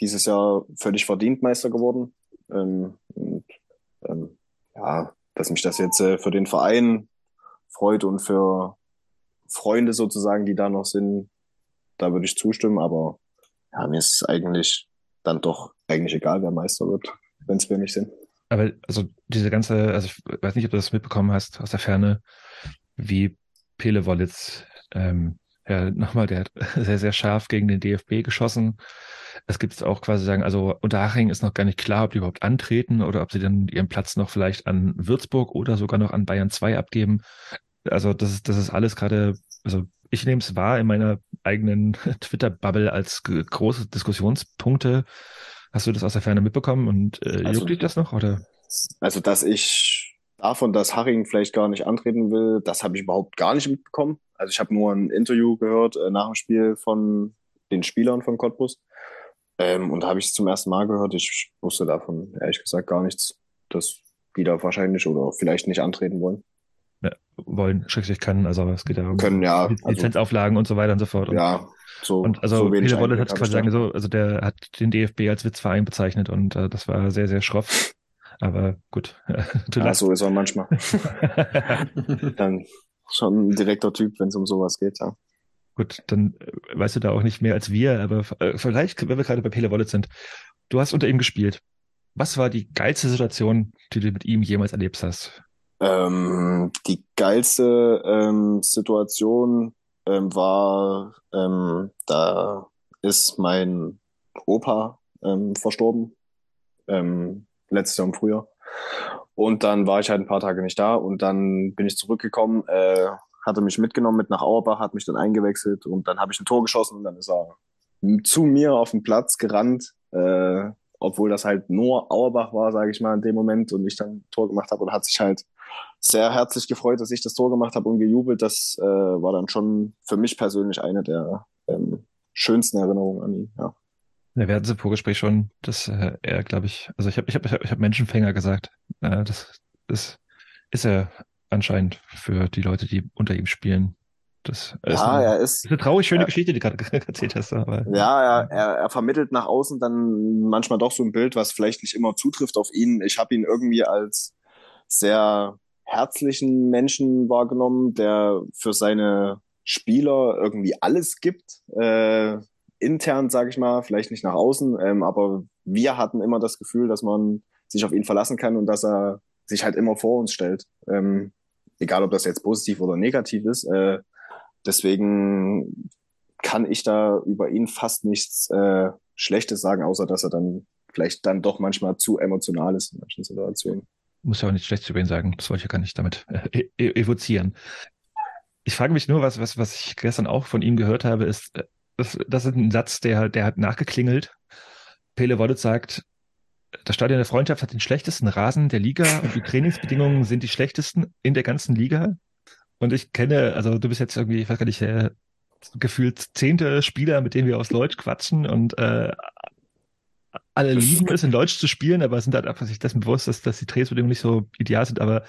dieses Jahr völlig verdient Meister geworden. Ähm, und, ähm, ja, dass mich das jetzt äh, für den Verein freut und für Freunde sozusagen, die da noch sind, da würde ich zustimmen. Aber ja, mir ist es eigentlich dann doch eigentlich egal, wer Meister wird, wenn es wir nicht sind. Aber also diese ganze, also ich weiß nicht, ob du das mitbekommen hast aus der Ferne, wie Pele Wollitz, ähm, ja, nochmal, der hat sehr, sehr scharf gegen den DFB geschossen. Es gibt auch quasi sagen, also Unterhaching ist noch gar nicht klar, ob die überhaupt antreten oder ob sie dann ihren Platz noch vielleicht an Würzburg oder sogar noch an Bayern 2 abgeben. Also das ist, das ist alles gerade, also ich nehme es wahr in meiner eigenen Twitter-Bubble als große Diskussionspunkte. Hast du das aus der Ferne mitbekommen und äh, also, juckt dich das noch? Oder? Also, dass ich davon, dass Haring vielleicht gar nicht antreten will, das habe ich überhaupt gar nicht mitbekommen. Also ich habe nur ein Interview gehört äh, nach dem Spiel von den Spielern von Cottbus. Ähm, und da habe ich es zum ersten Mal gehört. Ich wusste davon ehrlich gesagt gar nichts, dass die da wahrscheinlich oder vielleicht nicht antreten wollen wollen, schrägstrich können. Also es geht ja um können, ja, also Lizenzauflagen also, und so weiter und so fort. Und, ja, so. Und also so Peter Wolle hat quasi sagen, so, also der hat den DFB als Witzverein bezeichnet und äh, das war sehr, sehr schroff. Aber gut. ja, so ist er manchmal. dann schon ein direkter Typ, wenn es um sowas geht, ja. Gut, dann äh, weißt du da auch nicht mehr als wir, aber äh, vielleicht, wenn wir gerade bei Pele Wallet sind, du hast unter ihm gespielt. Was war die geilste Situation, die du mit ihm jemals erlebt hast? Ähm, die geilste ähm, Situation ähm, war, ähm, da ist mein Opa ähm, verstorben, ähm, letztes Jahr im Frühjahr. Und dann war ich halt ein paar Tage nicht da und dann bin ich zurückgekommen, äh, hatte mich mitgenommen mit nach Auerbach, hat mich dann eingewechselt und dann habe ich ein Tor geschossen und dann ist er zu mir auf den Platz gerannt, äh, obwohl das halt nur Auerbach war, sage ich mal, in dem Moment und ich dann ein Tor gemacht habe und hat sich halt sehr herzlich gefreut, dass ich das Tor gemacht habe und gejubelt. Das äh, war dann schon für mich persönlich eine der ähm, schönsten Erinnerungen an ihn. Ja. Wir hatten es im Vorgespräch schon, dass äh, er, glaube ich, also ich habe ich hab, ich hab, Menschenfänger gesagt. Äh, das, das ist er anscheinend für die Leute, die unter ihm spielen. Das ist, Ja, eine, er ist, ist eine traurig schöne Ja. Geschichte, die du gerade erzählt hast. Aber ja, er, er, er vermittelt nach außen dann manchmal doch so ein Bild, was vielleicht nicht immer zutrifft auf ihn. Ich habe ihn irgendwie als sehr herzlichen Menschen wahrgenommen, der für seine Spieler irgendwie alles gibt. Äh, intern, sage ich mal, vielleicht nicht nach außen, ähm, aber wir hatten immer das Gefühl, dass man sich auf ihn verlassen kann und dass er sich halt immer vor uns stellt. Ähm, egal, ob das jetzt positiv oder negativ ist. Äh, deswegen kann ich da über ihn fast nichts äh, Schlechtes sagen, außer dass er dann vielleicht dann doch manchmal zu emotional ist in manchen Situationen. muss ja auch nichts Schlechtes über ihn sagen. Das wollte ich ja gar nicht damit äh, e- evozieren. Ich frage mich nur, was, was, was ich gestern auch von ihm gehört habe, ist, äh, das, das ist ein Satz, der, der hat nachgeklingelt. Pele Wollitz sagt, das Stadion der Freundschaft hat den schlechtesten Rasen der Liga und die Trainingsbedingungen sind die schlechtesten in der ganzen Liga. Und ich kenne, also du bist jetzt irgendwie, ich weiß gar nicht, der gefühlt zehnte Spieler, mit dem wir aus Deutsch quatschen und äh, alle lieben es, in Deutsch zu spielen, aber sind halt einfach sich dessen bewusst, dass, dass die Trainingsbedingungen nicht so ideal sind, aber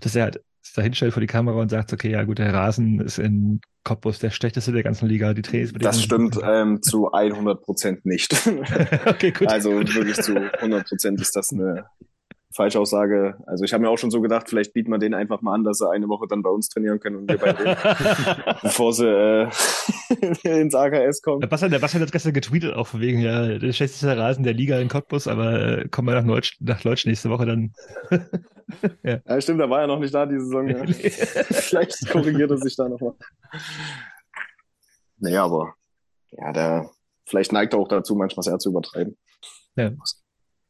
dass er halt sich da hinstellt vor die Kamera und sagt, okay, ja gut, der Rasen ist in Cottbus der schlechteste der ganzen Liga, die Trainingsbedingungen. Das stimmt ähm, zu 100 Prozent nicht. okay, gut. Also wirklich zu 100 Prozent ist das eine Falschaussage. Also ich habe mir auch schon so gedacht, vielleicht bieten wir denen einfach mal an, dass sie eine Woche dann bei uns trainieren können und wir bei denen, bevor sie äh, ins AKS kommen. Der Bastian, der Bastian hat gestern getweetet auch von wegen, ja, der schlechteste Rasen der Liga in Cottbus, aber äh, kommen wir nach Leutsch, nach Leutsch nächste Woche dann. Ja, stimmt, da war er noch nicht da die Saison. Ja. Vielleicht korrigiert er sich da nochmal. Naja, aber ja, der vielleicht neigt er auch dazu, manchmal sehr zu übertreiben. Ja.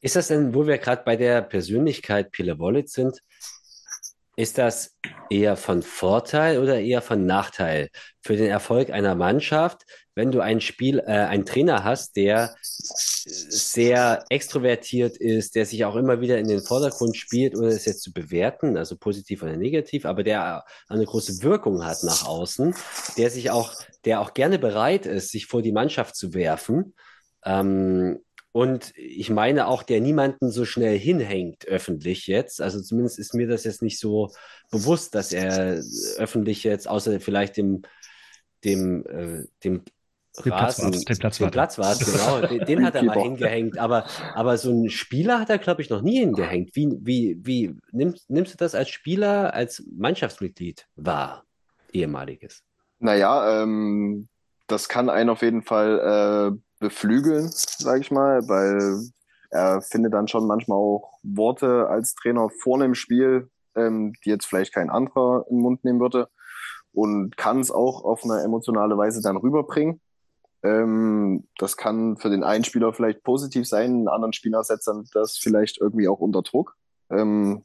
Ist das denn, wo wir gerade bei der Persönlichkeit Pele Wollitz sind, ist das eher von Vorteil oder eher von Nachteil für den Erfolg einer Mannschaft, wenn du ein Spiel, äh, einen Trainer hast, der sehr extrovertiert ist, der sich auch immer wieder in den Vordergrund spielt, ohne es jetzt zu bewerten, also positiv oder negativ, aber der eine große Wirkung hat nach außen, der sich auch, der auch gerne bereit ist, sich vor die Mannschaft zu werfen. Ähm, und ich meine auch, der niemanden so schnell hinhängt öffentlich jetzt. Also zumindest ist mir das jetzt nicht so bewusst, dass er öffentlich jetzt, außer vielleicht dem, dem, äh, dem Den Rasen, Platzwart, den Platzwart. den Platzwart, genau, den, den hat er mal Keeper. hingehängt. Aber, aber so einen Spieler hat er, glaube ich, noch nie hingehängt. Wie, wie, wie nimmst, nimmst du das als Spieler, als Mannschaftsmitglied wahr, ehemaliges? Naja, ähm, das kann einen auf jeden Fall äh, beflügeln, sage ich mal, weil er findet dann schon manchmal auch Worte als Trainer vorne im Spiel, ähm, die jetzt vielleicht kein anderer in den Mund nehmen würde und kann es auch auf eine emotionale Weise dann rüberbringen. Ähm, das kann für den einen Spieler vielleicht positiv sein, einen anderen Spieler setzt dann das vielleicht irgendwie auch unter Druck. Ähm,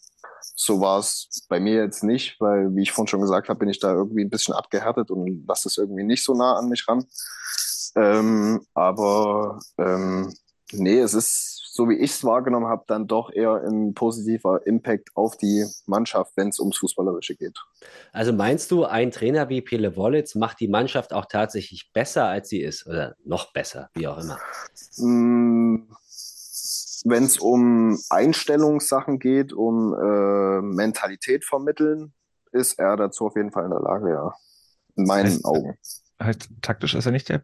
so war es bei mir jetzt nicht, weil, wie ich vorhin schon gesagt habe, bin ich da irgendwie ein bisschen abgehärtet und lasse es irgendwie nicht so nah an mich ran. Ähm, aber ähm, nee, es ist, so wie ich es wahrgenommen habe, dann doch eher ein positiver Impact auf die Mannschaft, wenn es ums Fußballerische geht. Also meinst du, ein Trainer wie Pele Wollitz macht die Mannschaft auch tatsächlich besser, als sie ist? Oder noch besser, wie auch immer? Mm, Wenn es um Einstellungssachen geht, um äh, Mentalität vermitteln, ist er dazu auf jeden Fall in der Lage, ja. In meinen Heißt- Augen. Halt, taktisch ist er nicht der.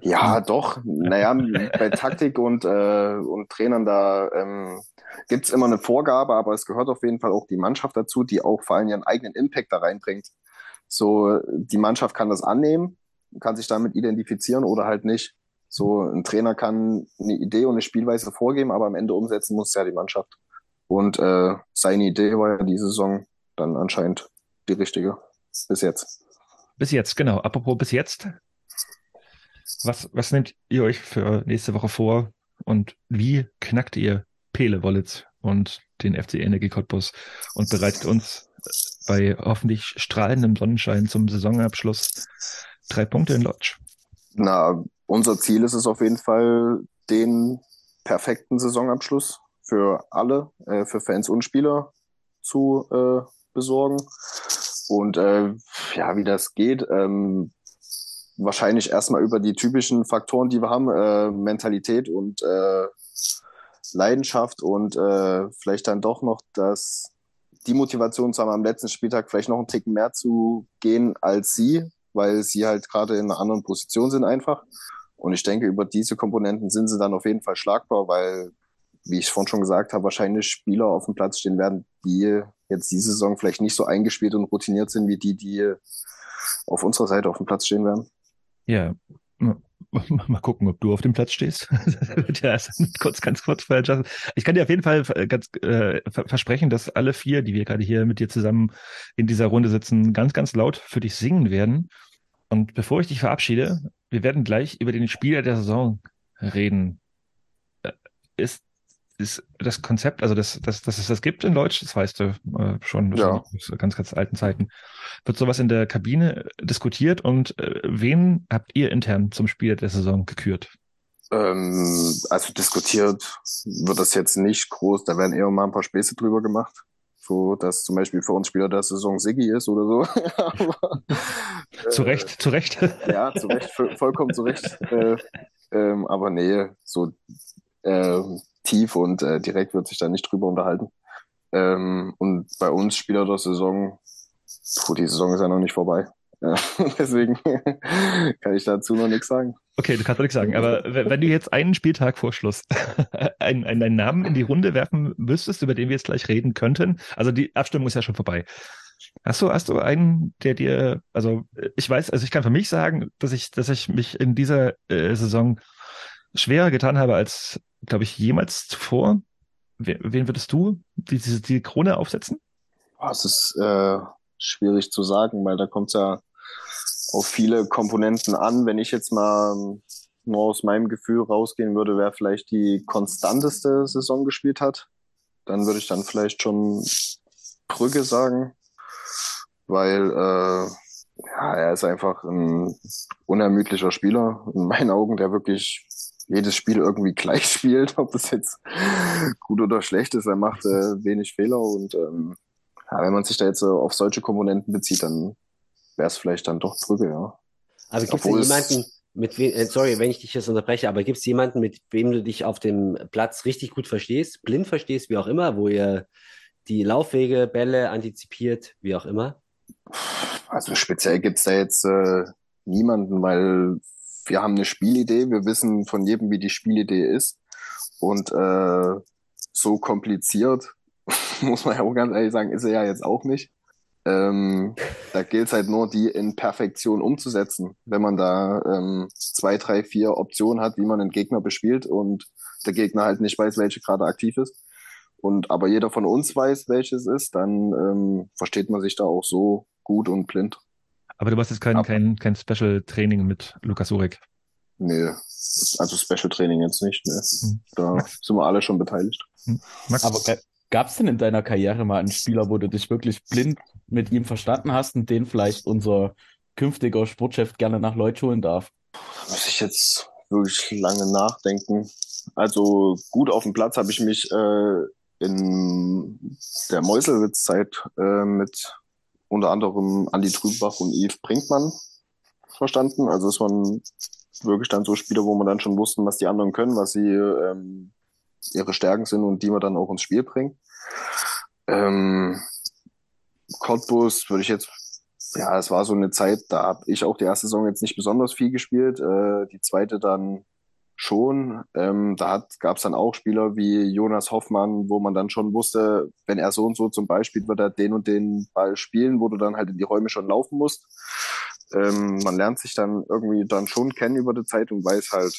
Ja, doch. Naja, bei Taktik und, äh, und Trainern, da ähm, gibt's immer eine Vorgabe, aber es gehört auf jeden Fall auch die Mannschaft dazu, die auch vor allem ihren eigenen Impact da reinbringt. So, die Mannschaft kann das annehmen, kann sich damit identifizieren oder halt nicht. So, ein Trainer kann eine Idee und eine Spielweise vorgeben, aber am Ende umsetzen muss ja die Mannschaft. Und äh, seine Idee war ja diese Saison dann anscheinend die richtige. Bis jetzt. Bis jetzt, genau. Apropos bis jetzt. Was, was nehmt ihr euch für nächste Woche vor und wie knackt ihr Pele Wollitz und den FC Energie Cottbus und bereitet uns bei hoffentlich strahlendem Sonnenschein zum Saisonabschluss drei Punkte in Lodge? Na, unser Ziel ist es auf jeden Fall, den perfekten Saisonabschluss für alle, äh, für Fans und Spieler zu äh, besorgen. Und äh, ja, wie das geht, ähm, wahrscheinlich erstmal über die typischen Faktoren, die wir haben, äh, Mentalität und äh, Leidenschaft und äh, vielleicht dann doch noch das, die Motivation zu haben, am letzten Spieltag vielleicht noch einen Ticken mehr zu gehen als sie, weil sie halt gerade in einer anderen Position sind einfach. Und ich denke, über diese Komponenten sind sie dann auf jeden Fall schlagbar, weil, wie ich vorhin schon gesagt habe, wahrscheinlich Spieler auf dem Platz stehen werden, die jetzt diese Saison vielleicht nicht so eingespielt und routiniert sind, wie die, die auf unserer Seite auf dem Platz stehen werden. Ja, mal gucken, ob du auf dem Platz stehst. ja, kurz, ganz kurz. Ich kann dir auf jeden Fall ganz äh, versprechen, dass alle vier, die wir gerade hier mit dir zusammen in dieser Runde sitzen, ganz, ganz laut für dich singen werden. Und bevor ich dich verabschiede, wir werden gleich über den Spieler der Saison reden. Äh, ist, ist das Konzept, also das, das, dass es das gibt in Deutsch, das weißt du äh, schon Ja. aus ganz, ganz alten Zeiten. Wird sowas in der Kabine diskutiert und äh, wen habt ihr intern zum Spieler der Saison gekürt? Ähm, also diskutiert wird das jetzt nicht groß, da werden eher mal ein paar Späße drüber gemacht. So, dass zum Beispiel für uns Spieler der Saison Siggi ist oder so. Aber, Zu äh, Recht, zu Recht. Ja, zu Recht, voll- vollkommen zu Recht. Äh, ähm, aber nee, so äh, tief und äh, direkt wird sich da nicht drüber unterhalten. Ähm, und bei uns Spieler der Saison, puh, die Saison ist ja noch nicht vorbei. Äh, deswegen kann ich dazu noch nichts sagen. Okay, du kannst nichts sagen, aber wenn du jetzt einen Spieltag vor Schluss einen, einen, einen Namen in die Runde werfen müsstest, über den wir jetzt gleich reden könnten, also die Abstimmung ist ja schon vorbei. Hast du, hast du einen, der dir, also ich weiß, also ich kann für mich sagen, dass ich, dass ich mich in dieser äh, Saison schwerer getan habe als, glaube ich, jemals zuvor. Wen, würdest du die, diese, die Krone aufsetzen? Boah, Es ist äh, schwierig zu sagen, weil da kommt es ja auf viele Komponenten an. Wenn ich jetzt mal ähm, nur aus meinem Gefühl rausgehen würde, wer vielleicht die konstanteste Saison gespielt hat, dann würde ich dann vielleicht schon Brügge sagen, weil äh, ja, er ist einfach ein unermüdlicher Spieler in meinen Augen, der wirklich jedes Spiel irgendwie gleich spielt, ob das jetzt gut oder schlecht ist. Er macht äh, wenig Fehler und ähm, ja, wenn man sich da jetzt so auf solche Komponenten bezieht, dann wäre es vielleicht dann doch Brügge, ja. Aber gibt es es- jemanden, mit wem, äh, sorry, wenn ich dich jetzt unterbreche, aber gibt es jemanden, mit wem du dich auf dem Platz richtig gut verstehst, blind verstehst, wie auch immer, wo ihr die Laufwege, Bälle antizipiert, wie auch immer? Also speziell gibt's da jetzt äh, niemanden, weil wir haben eine Spielidee, wir wissen von jedem, wie die Spielidee ist. Und äh, so kompliziert, muss man ja auch ganz ehrlich sagen, ist er ja jetzt auch nicht. Ähm, da gilt es halt nur, die in Perfektion umzusetzen. Wenn man da ähm, zwei, drei, vier Optionen hat, wie man den Gegner bespielt und der Gegner halt nicht weiß, welche gerade aktiv ist. Und aber jeder von uns weiß, welches ist, dann ähm, versteht man sich da auch so gut und blind. Aber du machst jetzt kein, kein, kein Special-Training mit Lukas Urek. Nee, also Special Training jetzt nicht. Ne? Hm. Da sind wir alle schon beteiligt. Max? Aber gab es denn in deiner Karriere mal einen Spieler, wo du dich wirklich blind mit ihm verstanden hast und den vielleicht unser künftiger Sportchef gerne nach Leut holen darf? Muss ich jetzt wirklich lange nachdenken. Also gut auf dem Platz habe ich mich äh, in der Meuselwitz-Zeit äh, mit unter anderem Andi Trübach und Yves Brinkmann verstanden. Also es waren wirklich dann so Spieler, wo man dann schon wussten, was die anderen können, was sie ähm, ihre Stärken sind und die man dann auch ins Spiel bringen. Ähm, Cottbus würde ich jetzt, ja, es war so eine Zeit, da habe ich auch die erste Saison jetzt nicht besonders viel gespielt, äh, die zweite dann schon. Ähm, da gab es dann auch Spieler wie Jonas Hoffmann, wo man dann schon wusste, wenn er so und so zum Beispiel wird er den und den Ball spielen, wo du dann halt in die Räume schon laufen musst. Ähm, man lernt sich dann irgendwie dann schon kennen über die Zeit und weiß halt,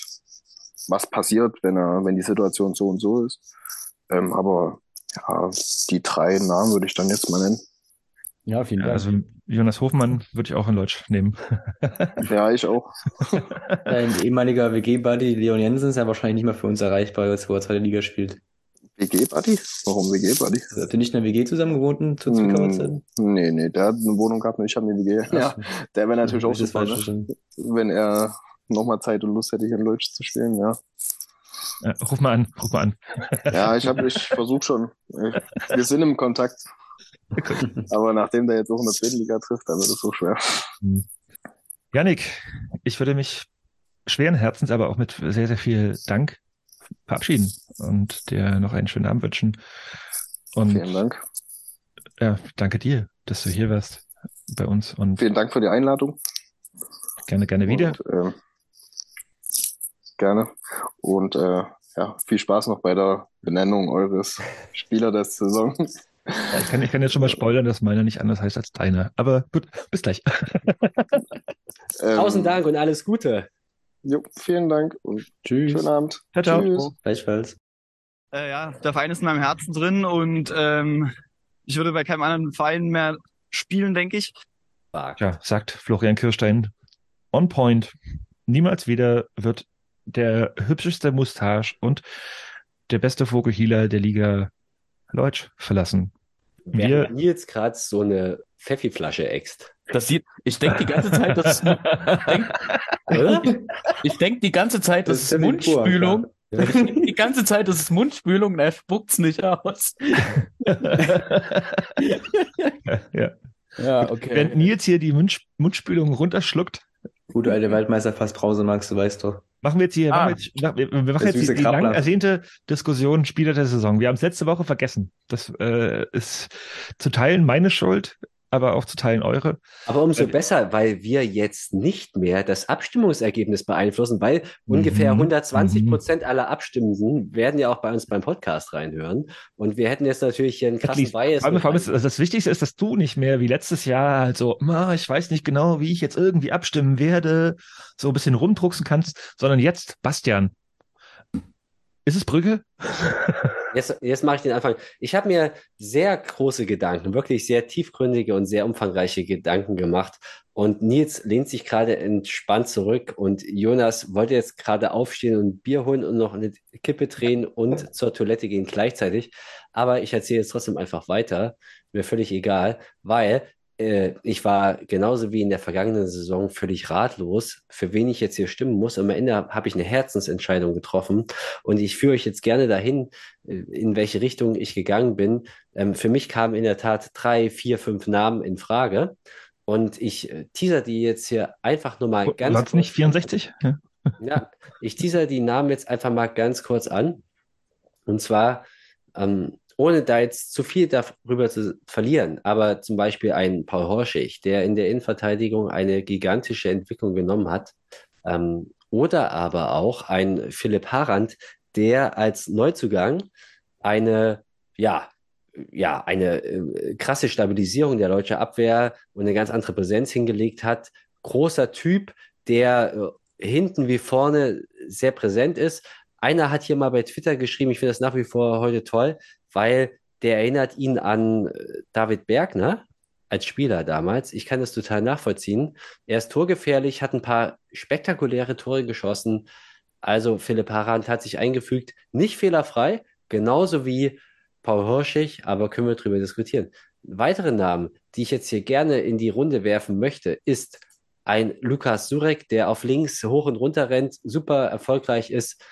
was passiert, wenn er, wenn die Situation so und so ist. Ähm, aber ja, die drei Namen würde ich dann jetzt mal nennen. Ja, vielen Dank. also Jonas Hofmann würde ich auch in Deutsch nehmen. Ja, ich auch. Dein ehemaliger WG-Buddy Leon Jensen ist ja wahrscheinlich nicht mehr für uns erreichbar, jetzt wo er zweite Liga spielt. WG-Buddy? Warum WG-Buddy? Habt ihr nicht in der WG zusammen gewohnt zu Zwickauer? Hm, Nee, nee, der hat eine Wohnung gehabt und ich habe eine WG. Ja, der wäre natürlich auch super, falsch ne? wenn er nochmal Zeit und Lust hätte, hier in Leutsch zu spielen, ja. Äh, ruf mal an, ruf mal an. Ja, ich habe, ich versuche schon. Wir sind im Kontakt. Aber nachdem der jetzt auch in der zweiten Liga trifft, dann wird es so schwer. Janik, ich würde mich schweren Herzens, aber auch mit sehr, sehr viel Dank verabschieden und dir noch einen schönen Abend wünschen. Und Vielen Dank. ja, danke dir, dass du hier warst bei uns und Vielen Dank für die Einladung. gerne, gerne wieder. Und, ähm, gerne. Und äh, ja, viel Spaß noch bei der Benennung eures Spieler der Saison. Ja, ich, kann, ich kann jetzt schon mal spoilern, dass meiner nicht anders heißt als deiner. Aber gut, bis gleich. Ähm, Tausend Dank und alles Gute. Jo, vielen Dank und Tschüss. schönen Abend. Ciao, ciao. Tschüss. Gleichfalls. Äh, ja, der Verein ist in meinem Herzen drin und ähm, ich würde bei keinem anderen Verein mehr spielen, denke ich. Ja, sagt Florian Kirstein. On point. Niemals wieder wird der hübscheste Mustache und der beste Vogelhieler der Liga Leutsch verlassen. Wir, Nils gerade so eine Pfeffi-Flasche äxt. Das sieht, ich denke die ganze Zeit, das ist, denk, Oder? ich denke die ganze Zeit, das, Das ist ja wie pur, Mundspülung. klar. Ich denk die ganze Zeit, das ist Mundspülung und er spuckt's nicht aus. ja. Ja, okay. Wenn Nils hier die Mund, Mundspülung runterschluckt, Gute alte Waldmeister fast Brause magst du, weißt doch. Machen wir jetzt hier, Ah. machen wir, jetzt, wir wir machen jetzt die, die lang ersehnte Diskussion Spieler der Saison. Wir haben es letzte Woche vergessen. Das äh, ist zu Teilen meine Schuld, aber auch zu Teilen eure. Aber umso besser, weil wir jetzt nicht mehr das Abstimmungsergebnis beeinflussen, weil ungefähr Mhm. 120 Mhm. Prozent aller Abstimmenden werden ja auch bei uns beim Podcast reinhören. Und wir hätten jetzt natürlich hier einen krassen. Bias. Vor allem, vor allem ist, also das Wichtigste ist, dass du nicht mehr wie letztes Jahr halt so, "Ma, ich weiß nicht genau, wie ich jetzt irgendwie abstimmen werde, so ein bisschen rumdrucksen kannst, sondern jetzt, Bastian. Ist es Brügge? Jetzt, jetzt mache ich den Anfang. Ich habe mir sehr große Gedanken, wirklich sehr tiefgründige und sehr umfangreiche Gedanken gemacht. Und Nils lehnt sich gerade entspannt zurück und Jonas wollte jetzt gerade aufstehen und ein Bier holen und noch eine Kippe drehen und zur Toilette gehen gleichzeitig. Aber ich erzähle jetzt trotzdem einfach weiter. Mir völlig egal, weil ich war genauso wie in der vergangenen Saison völlig ratlos, für wen ich jetzt hier stimmen muss. Am Ende habe ich eine Herzensentscheidung getroffen und ich führe euch jetzt gerne dahin, äh, in welche Richtung ich gegangen bin. Ähm, für mich kamen in der Tat drei, vier, fünf Namen in Frage. Und ich äh, teaser die jetzt hier einfach nur mal ganz es nicht kurz- 64? Ja. ja, ich teaser die Namen jetzt einfach mal ganz kurz an. Und zwar, ähm, ohne da jetzt zu viel darüber zu verlieren, aber zum Beispiel ein Paul Horschig, der in der Innenverteidigung eine gigantische Entwicklung genommen hat. Ähm, oder aber auch ein Philipp Harand, der als Neuzugang eine, ja, ja, eine äh, krasse Stabilisierung der deutschen Abwehr und eine ganz andere Präsenz hingelegt hat. Großer Typ, der äh, hinten wie vorne sehr präsent ist. Einer hat hier mal bei Twitter geschrieben, ich finde das nach wie vor heute toll, weil der erinnert ihn an äh, David Bergner als Spieler damals. Ich kann das total nachvollziehen. Er ist torgefährlich, hat ein paar spektakuläre Tore geschossen. Also Philipp Harand hat sich eingefügt, nicht fehlerfrei, genauso wie Paul Horschig, aber können wir drüber diskutieren. Weitere Namen, die ich jetzt hier gerne in die Runde werfen möchte, ist ein Lukas Surek, der auf links hoch und runter rennt, super erfolgreich ist,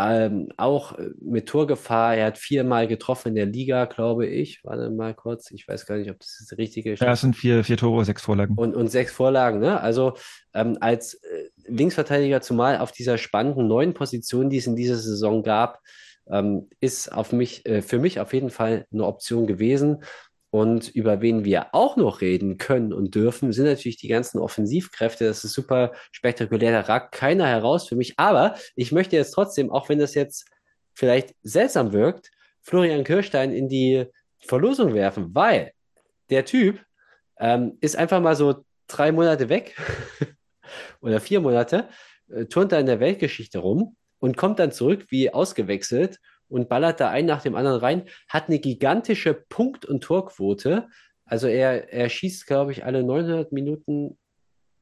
ähm, auch äh, mit Torgefahr. Er hat viermal getroffen in der Liga, glaube ich. Warte mal kurz, ich weiß gar nicht, ob das das richtige Ja, es sind vier, vier Tore, sechs Vorlagen. und, und sechs Vorlagen. Ne? Also ähm, als äh, Linksverteidiger, zumal auf dieser spannenden neuen Position, die es in dieser Saison gab, ähm, ist auf mich, äh, für mich auf jeden Fall eine Option gewesen. Und über wen wir auch noch reden können und dürfen, sind natürlich die ganzen Offensivkräfte. Das ist super spektakulär. Da ragt keiner heraus für mich. Aber ich möchte jetzt trotzdem, auch wenn das jetzt vielleicht seltsam wirkt, Florian Kirstein in die Verlosung werfen, weil der Typ ähm, ist einfach mal so drei Monate weg oder vier Monate, äh, turnt da in der Weltgeschichte rum und kommt dann zurück wie ausgewechselt und ballert da ein nach dem anderen rein, hat eine gigantische Punkt- und Torquote. Also er, er schießt, glaube ich, alle 900 Minuten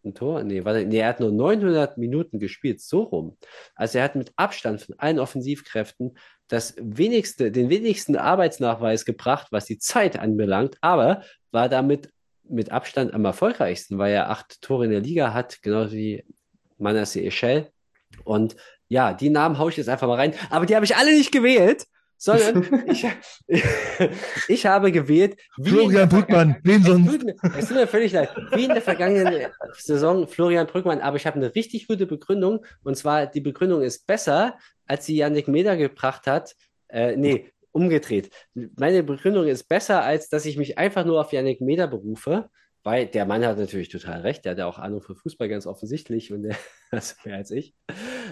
ein Tor. Nee, warte, nee, er hat nur 900 Minuten gespielt, so rum. Also er hat mit Abstand von allen Offensivkräften das wenigste, den wenigsten Arbeitsnachweis gebracht, was die Zeit anbelangt, aber war damit mit Abstand am erfolgreichsten, weil er acht Tore in der Liga hat, genauso wie Manasseh Echel. Und ja, die Namen haue ich jetzt einfach mal rein. Aber die habe ich alle nicht gewählt, sondern ich, ich habe gewählt, wie in der Florian Brückmann, wen sonst? es tut mir völlig leid. Wie in der vergangenen Saison Florian Brückmann, aber ich habe eine richtig gute Begründung. Und zwar, die Begründung ist besser, als sie Yannick Meder gebracht hat. Äh, nee, umgedreht. Meine Begründung ist besser, als dass ich mich einfach nur auf Yannick Meder berufe. Weil der Mann hat natürlich total recht, der hat ja auch Ahnung für Fußball ganz offensichtlich und der also mehr als ich.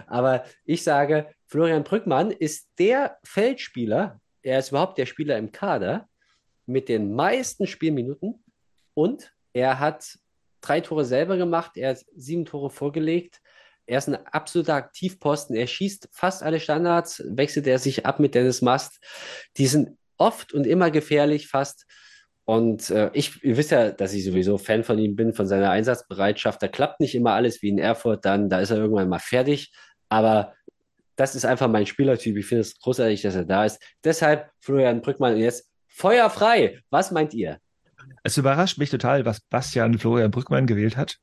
Aber ich sage, Florian Brückmann ist der Feldspieler, er ist überhaupt der Spieler im Kader mit den meisten Spielminuten und er hat drei Tore selber gemacht, er hat sieben Tore vorgelegt. Er ist ein absoluter Aktivposten. Er schießt fast alle Standards, wechselt er sich ab mit Dennis Mast. Die sind oft und immer gefährlich, fast. Und äh, ich, ihr wisst ja, dass ich sowieso Fan von ihm bin, von seiner Einsatzbereitschaft. Da klappt nicht immer alles wie in Erfurt, dann, da ist er irgendwann mal fertig. Aber das ist einfach mein Spielertyp. Ich finde es großartig, dass er da ist. Deshalb Florian Brückmann jetzt feuerfrei. Was meint ihr? Es überrascht mich total, was Bastian Florian Brückmann gewählt hat.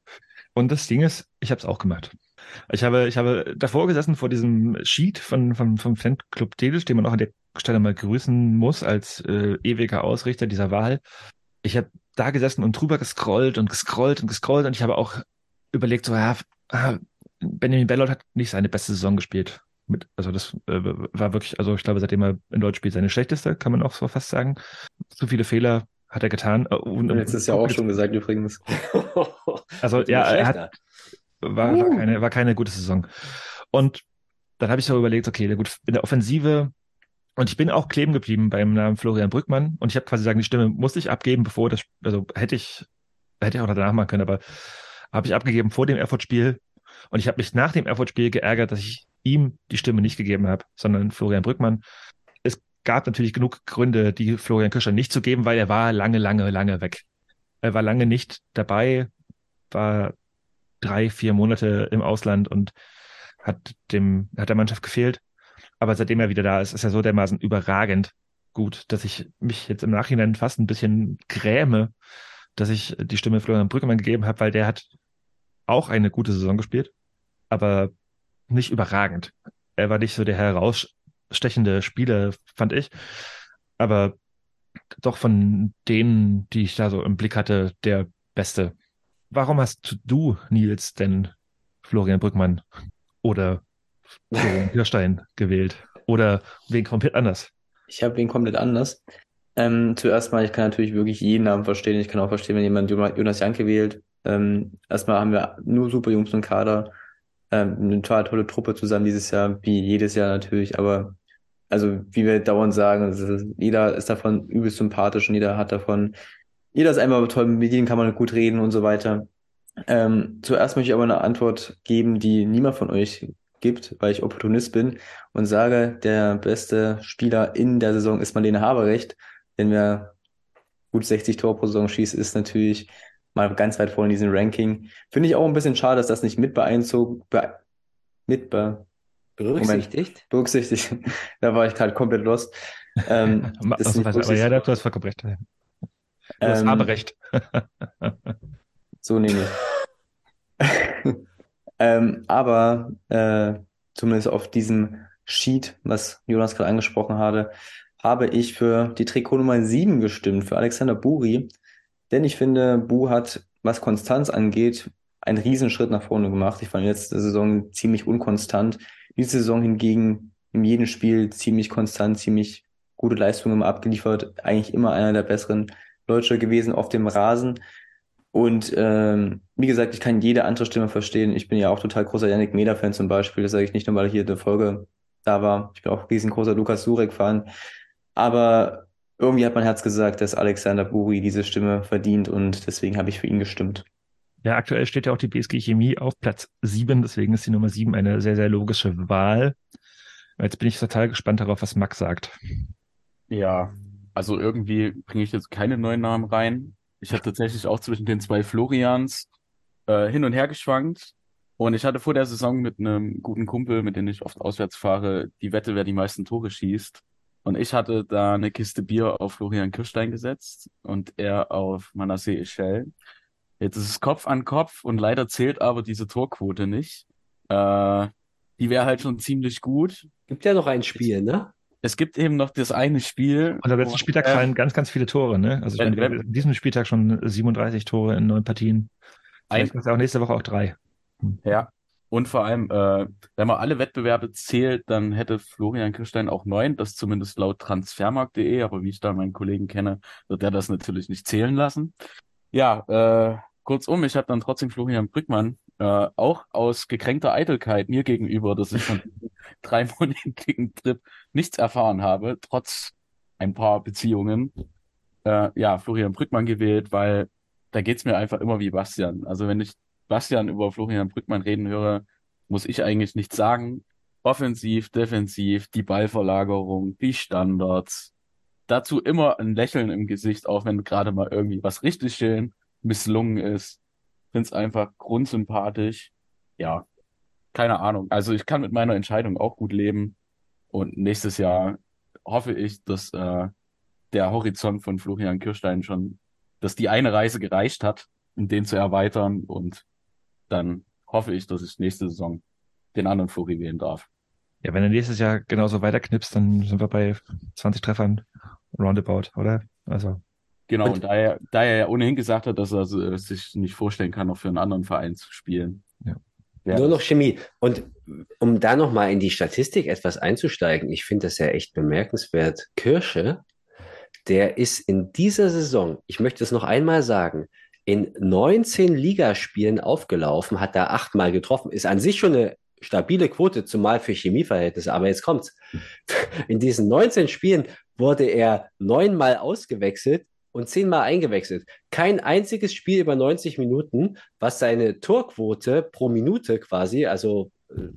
Und das Ding ist, ich habe es auch gemacht. Ich habe, ich habe davor gesessen vor diesem Sheet von, von, vom Fanclub Delisch, den man auch an der Stelle mal grüßen muss als äh, ewiger Ausrichter dieser Wahl. Ich habe da gesessen und drüber gescrollt und gescrollt und gescrollt und ich habe auch überlegt, so, ja, ah, Benjamin Bellot hat nicht seine beste Saison gespielt. Mit, also das äh, war wirklich, also ich glaube, seitdem er in Deutsch spielt, seine schlechteste, kann man auch so fast sagen. Zu viele Fehler hat er getan. Äh, Und, Jetzt ist ja auch schon gesagt übrigens. Also ja, er hat, war, war, keine, war keine gute Saison. Und dann habe ich so überlegt, okay, gut, in der Offensive, und ich bin auch kleben geblieben beim Namen Florian Brückmann und ich habe quasi sagen, die Stimme musste ich abgeben, bevor das, also hätte ich, hätte ich auch danach machen können, aber habe ich abgegeben vor dem Erfurt-Spiel und ich habe mich nach dem Erfurt-Spiel geärgert, dass ich ihm die Stimme nicht gegeben habe, sondern Florian Brückmann. Es gab natürlich genug Gründe, die Florian Kirschner nicht zu geben, weil er war lange, lange, lange weg. Er war lange nicht dabei, war drei, vier Monate im Ausland und hat dem, hat der Mannschaft gefehlt. Aber seitdem er wieder da ist, ist er so dermaßen überragend gut, dass ich mich jetzt im Nachhinein fast ein bisschen gräme, dass ich die Stimme Florian Brückmann gegeben habe, weil der hat auch eine gute Saison gespielt, aber nicht überragend. Er war nicht so der herausstechende Spieler, fand ich. Aber doch von denen, die ich da so im Blick hatte, der beste. Warum hast du, Nils, denn Florian Brückmann oder Florian Kirstein gewählt? Oder wen komplett anders? Ich habe wen komplett anders. Ähm, zuerst mal, ich kann natürlich wirklich jeden Namen verstehen. Ich kann auch verstehen, wenn jemand Jonas Janke wählt. Ähm, erstmal haben wir nur super Jungs im Kader. Ähm, eine total tolle Truppe zusammen dieses Jahr, wie jedes Jahr natürlich. Aber also, wie wir dauernd sagen, ist, jeder ist davon übelst sympathisch und jeder hat davon, jeder ist einfach toll, mit jedem kann man gut reden und so weiter. Ähm, zuerst möchte ich aber eine Antwort geben, die niemand von euch gibt, weil ich Opportunist bin und sage, der beste Spieler in der Saison ist Marlene Haberecht. Denn wer gut 60 Tore pro Saison schießt, ist natürlich mal ganz weit vorne in diesem Ranking. Finde ich auch ein bisschen schade, dass das nicht mit beeinzog, be, mit be, Berücksichtigt? Moment, berücksichtigt. da war ich gerade komplett lost. Ähm, das ist nicht aber ja, du hast vollkommen recht. Du Ähm, aber recht. So nehme ich. ähm, aber äh, zumindest auf diesem Sheet, was Jonas gerade angesprochen hatte, habe ich für die Trikot Nummer 7 gestimmt, für Alexander Buri. Denn ich finde, Bu hat, was Konstanz angeht, einen Riesenschritt nach vorne gemacht. Ich fand letzte Saison ziemlich unkonstant. Diese Saison hingegen in jedem Spiel ziemlich konstant, ziemlich gute Leistungen immer abgeliefert. Eigentlich immer einer der besseren Deutsche gewesen auf dem Rasen. Und ähm, wie gesagt, ich kann jede andere Stimme verstehen. Ich bin ja auch total großer Yannick Meder-Fan zum Beispiel. Das sage ich nicht nur, weil hier eine Folge da war. Ich bin auch riesengroßer Lukas Surek-Fan. Aber irgendwie hat mein Herz gesagt, dass Alexander Buri diese Stimme verdient und deswegen habe ich für ihn gestimmt. Ja, aktuell steht ja auch die BSG Chemie auf Platz 7, deswegen ist die Nummer 7 eine sehr, sehr logische Wahl. Jetzt bin ich total gespannt darauf, was Max sagt. Ja, also irgendwie bringe ich jetzt keine neuen Namen rein. Ich habe tatsächlich auch zwischen den zwei Florians äh, hin und her geschwankt. Und ich hatte vor der Saison mit einem guten Kumpel, mit dem ich oft auswärts fahre, die Wette, wer die meisten Tore schießt. Und ich hatte da eine Kiste Bier auf Florian Kirstein gesetzt und er auf Manasseh Echel. Jetzt ist es Kopf an Kopf und leider zählt aber diese Torquote nicht. Äh, die wäre halt schon ziemlich gut. Gibt ja noch ein Spiel, ne? Es gibt eben noch das eine Spiel. Und am letzten Spieltag äh, fallen ganz, ganz viele Tore, ne? Also ich wenn- meine, in diesem Spieltag schon 37 Tore in neun Partien. Vielleicht Ein- auch nächste Woche auch drei. Ja. Und vor allem, äh, wenn man alle Wettbewerbe zählt, dann hätte Florian Kirstein auch neun, das zumindest laut transfermarkt.de, aber wie ich da meinen Kollegen kenne, wird er das natürlich nicht zählen lassen. Ja, äh, kurzum, ich habe dann trotzdem Florian Brückmann, äh, auch aus gekränkter Eitelkeit mir gegenüber, dass ich von diesem dreimonatigen Trip nichts erfahren habe, trotz ein paar Beziehungen, äh, ja, Florian Brückmann gewählt, weil da geht's mir einfach immer wie Bastian. Also wenn ich Bastian über Florian Brückmann reden höre, muss ich eigentlich nichts sagen. Offensiv, defensiv, die Ballverlagerung, die Standards. Dazu immer ein Lächeln im Gesicht, auch wenn gerade mal irgendwie was richtig schön misslungen ist. Find's einfach grundsympathisch. Ja, keine Ahnung. Also ich kann mit meiner Entscheidung auch gut leben. Und nächstes Jahr hoffe ich, dass äh, der Horizont von Florian Kirstein schon, dass die eine Reise gereicht hat, um den zu erweitern. Und dann hoffe ich, dass ich nächste Saison den anderen Flori wählen darf. Ja, wenn er nächstes Jahr genauso weiterknipst, dann sind wir bei 20 Treffern roundabout, oder? Also, Genau, Und- und, da er, da er ja ohnehin gesagt hat, dass er äh, sich nicht vorstellen kann, noch für einen anderen Verein zu spielen. Ja. wäre Nur noch Chemie. Und um da nochmal in die Statistik etwas einzusteigen, ich finde das ja echt bemerkenswert. Kirsche, der ist in dieser Saison, ich möchte es noch einmal sagen, in 19 Ligaspielen aufgelaufen, hat da achtmal getroffen, ist an sich schon eine stabile Quote, zumal für Chemieverhältnisse. Aber jetzt kommt's. In diesen 19 Spielen wurde er neunmal ausgewechselt und zehnmal eingewechselt. Kein einziges Spiel über 90 Minuten, was seine Torquote pro Minute quasi, also äh,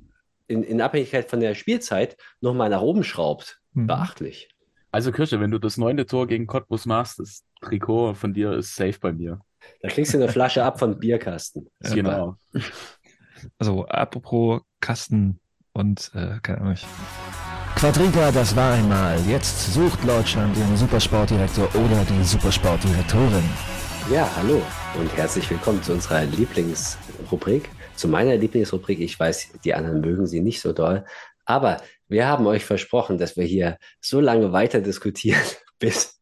in, in Abhängigkeit von der Spielzeit, nochmal nach oben schraubt. mhm. Beachtlich. Also Kirsche, wenn du das neunte Tor gegen Cottbus machst, das Trikot von dir ist safe bei mir. Da kriegst du eine Flasche ab vom Bierkasten. Genau. also apropos Kasten und, äh, keine Ahnung, Quadriga, das war einmal. Jetzt sucht Deutschland den Supersportdirektor oder die Supersportdirektorin. Ja, hallo und herzlich willkommen zu unserer Lieblingsrubrik, zu meiner Lieblingsrubrik. Ich weiß, die anderen mögen sie nicht so doll, aber wir haben euch versprochen, dass wir hier so lange weiter diskutieren, bis,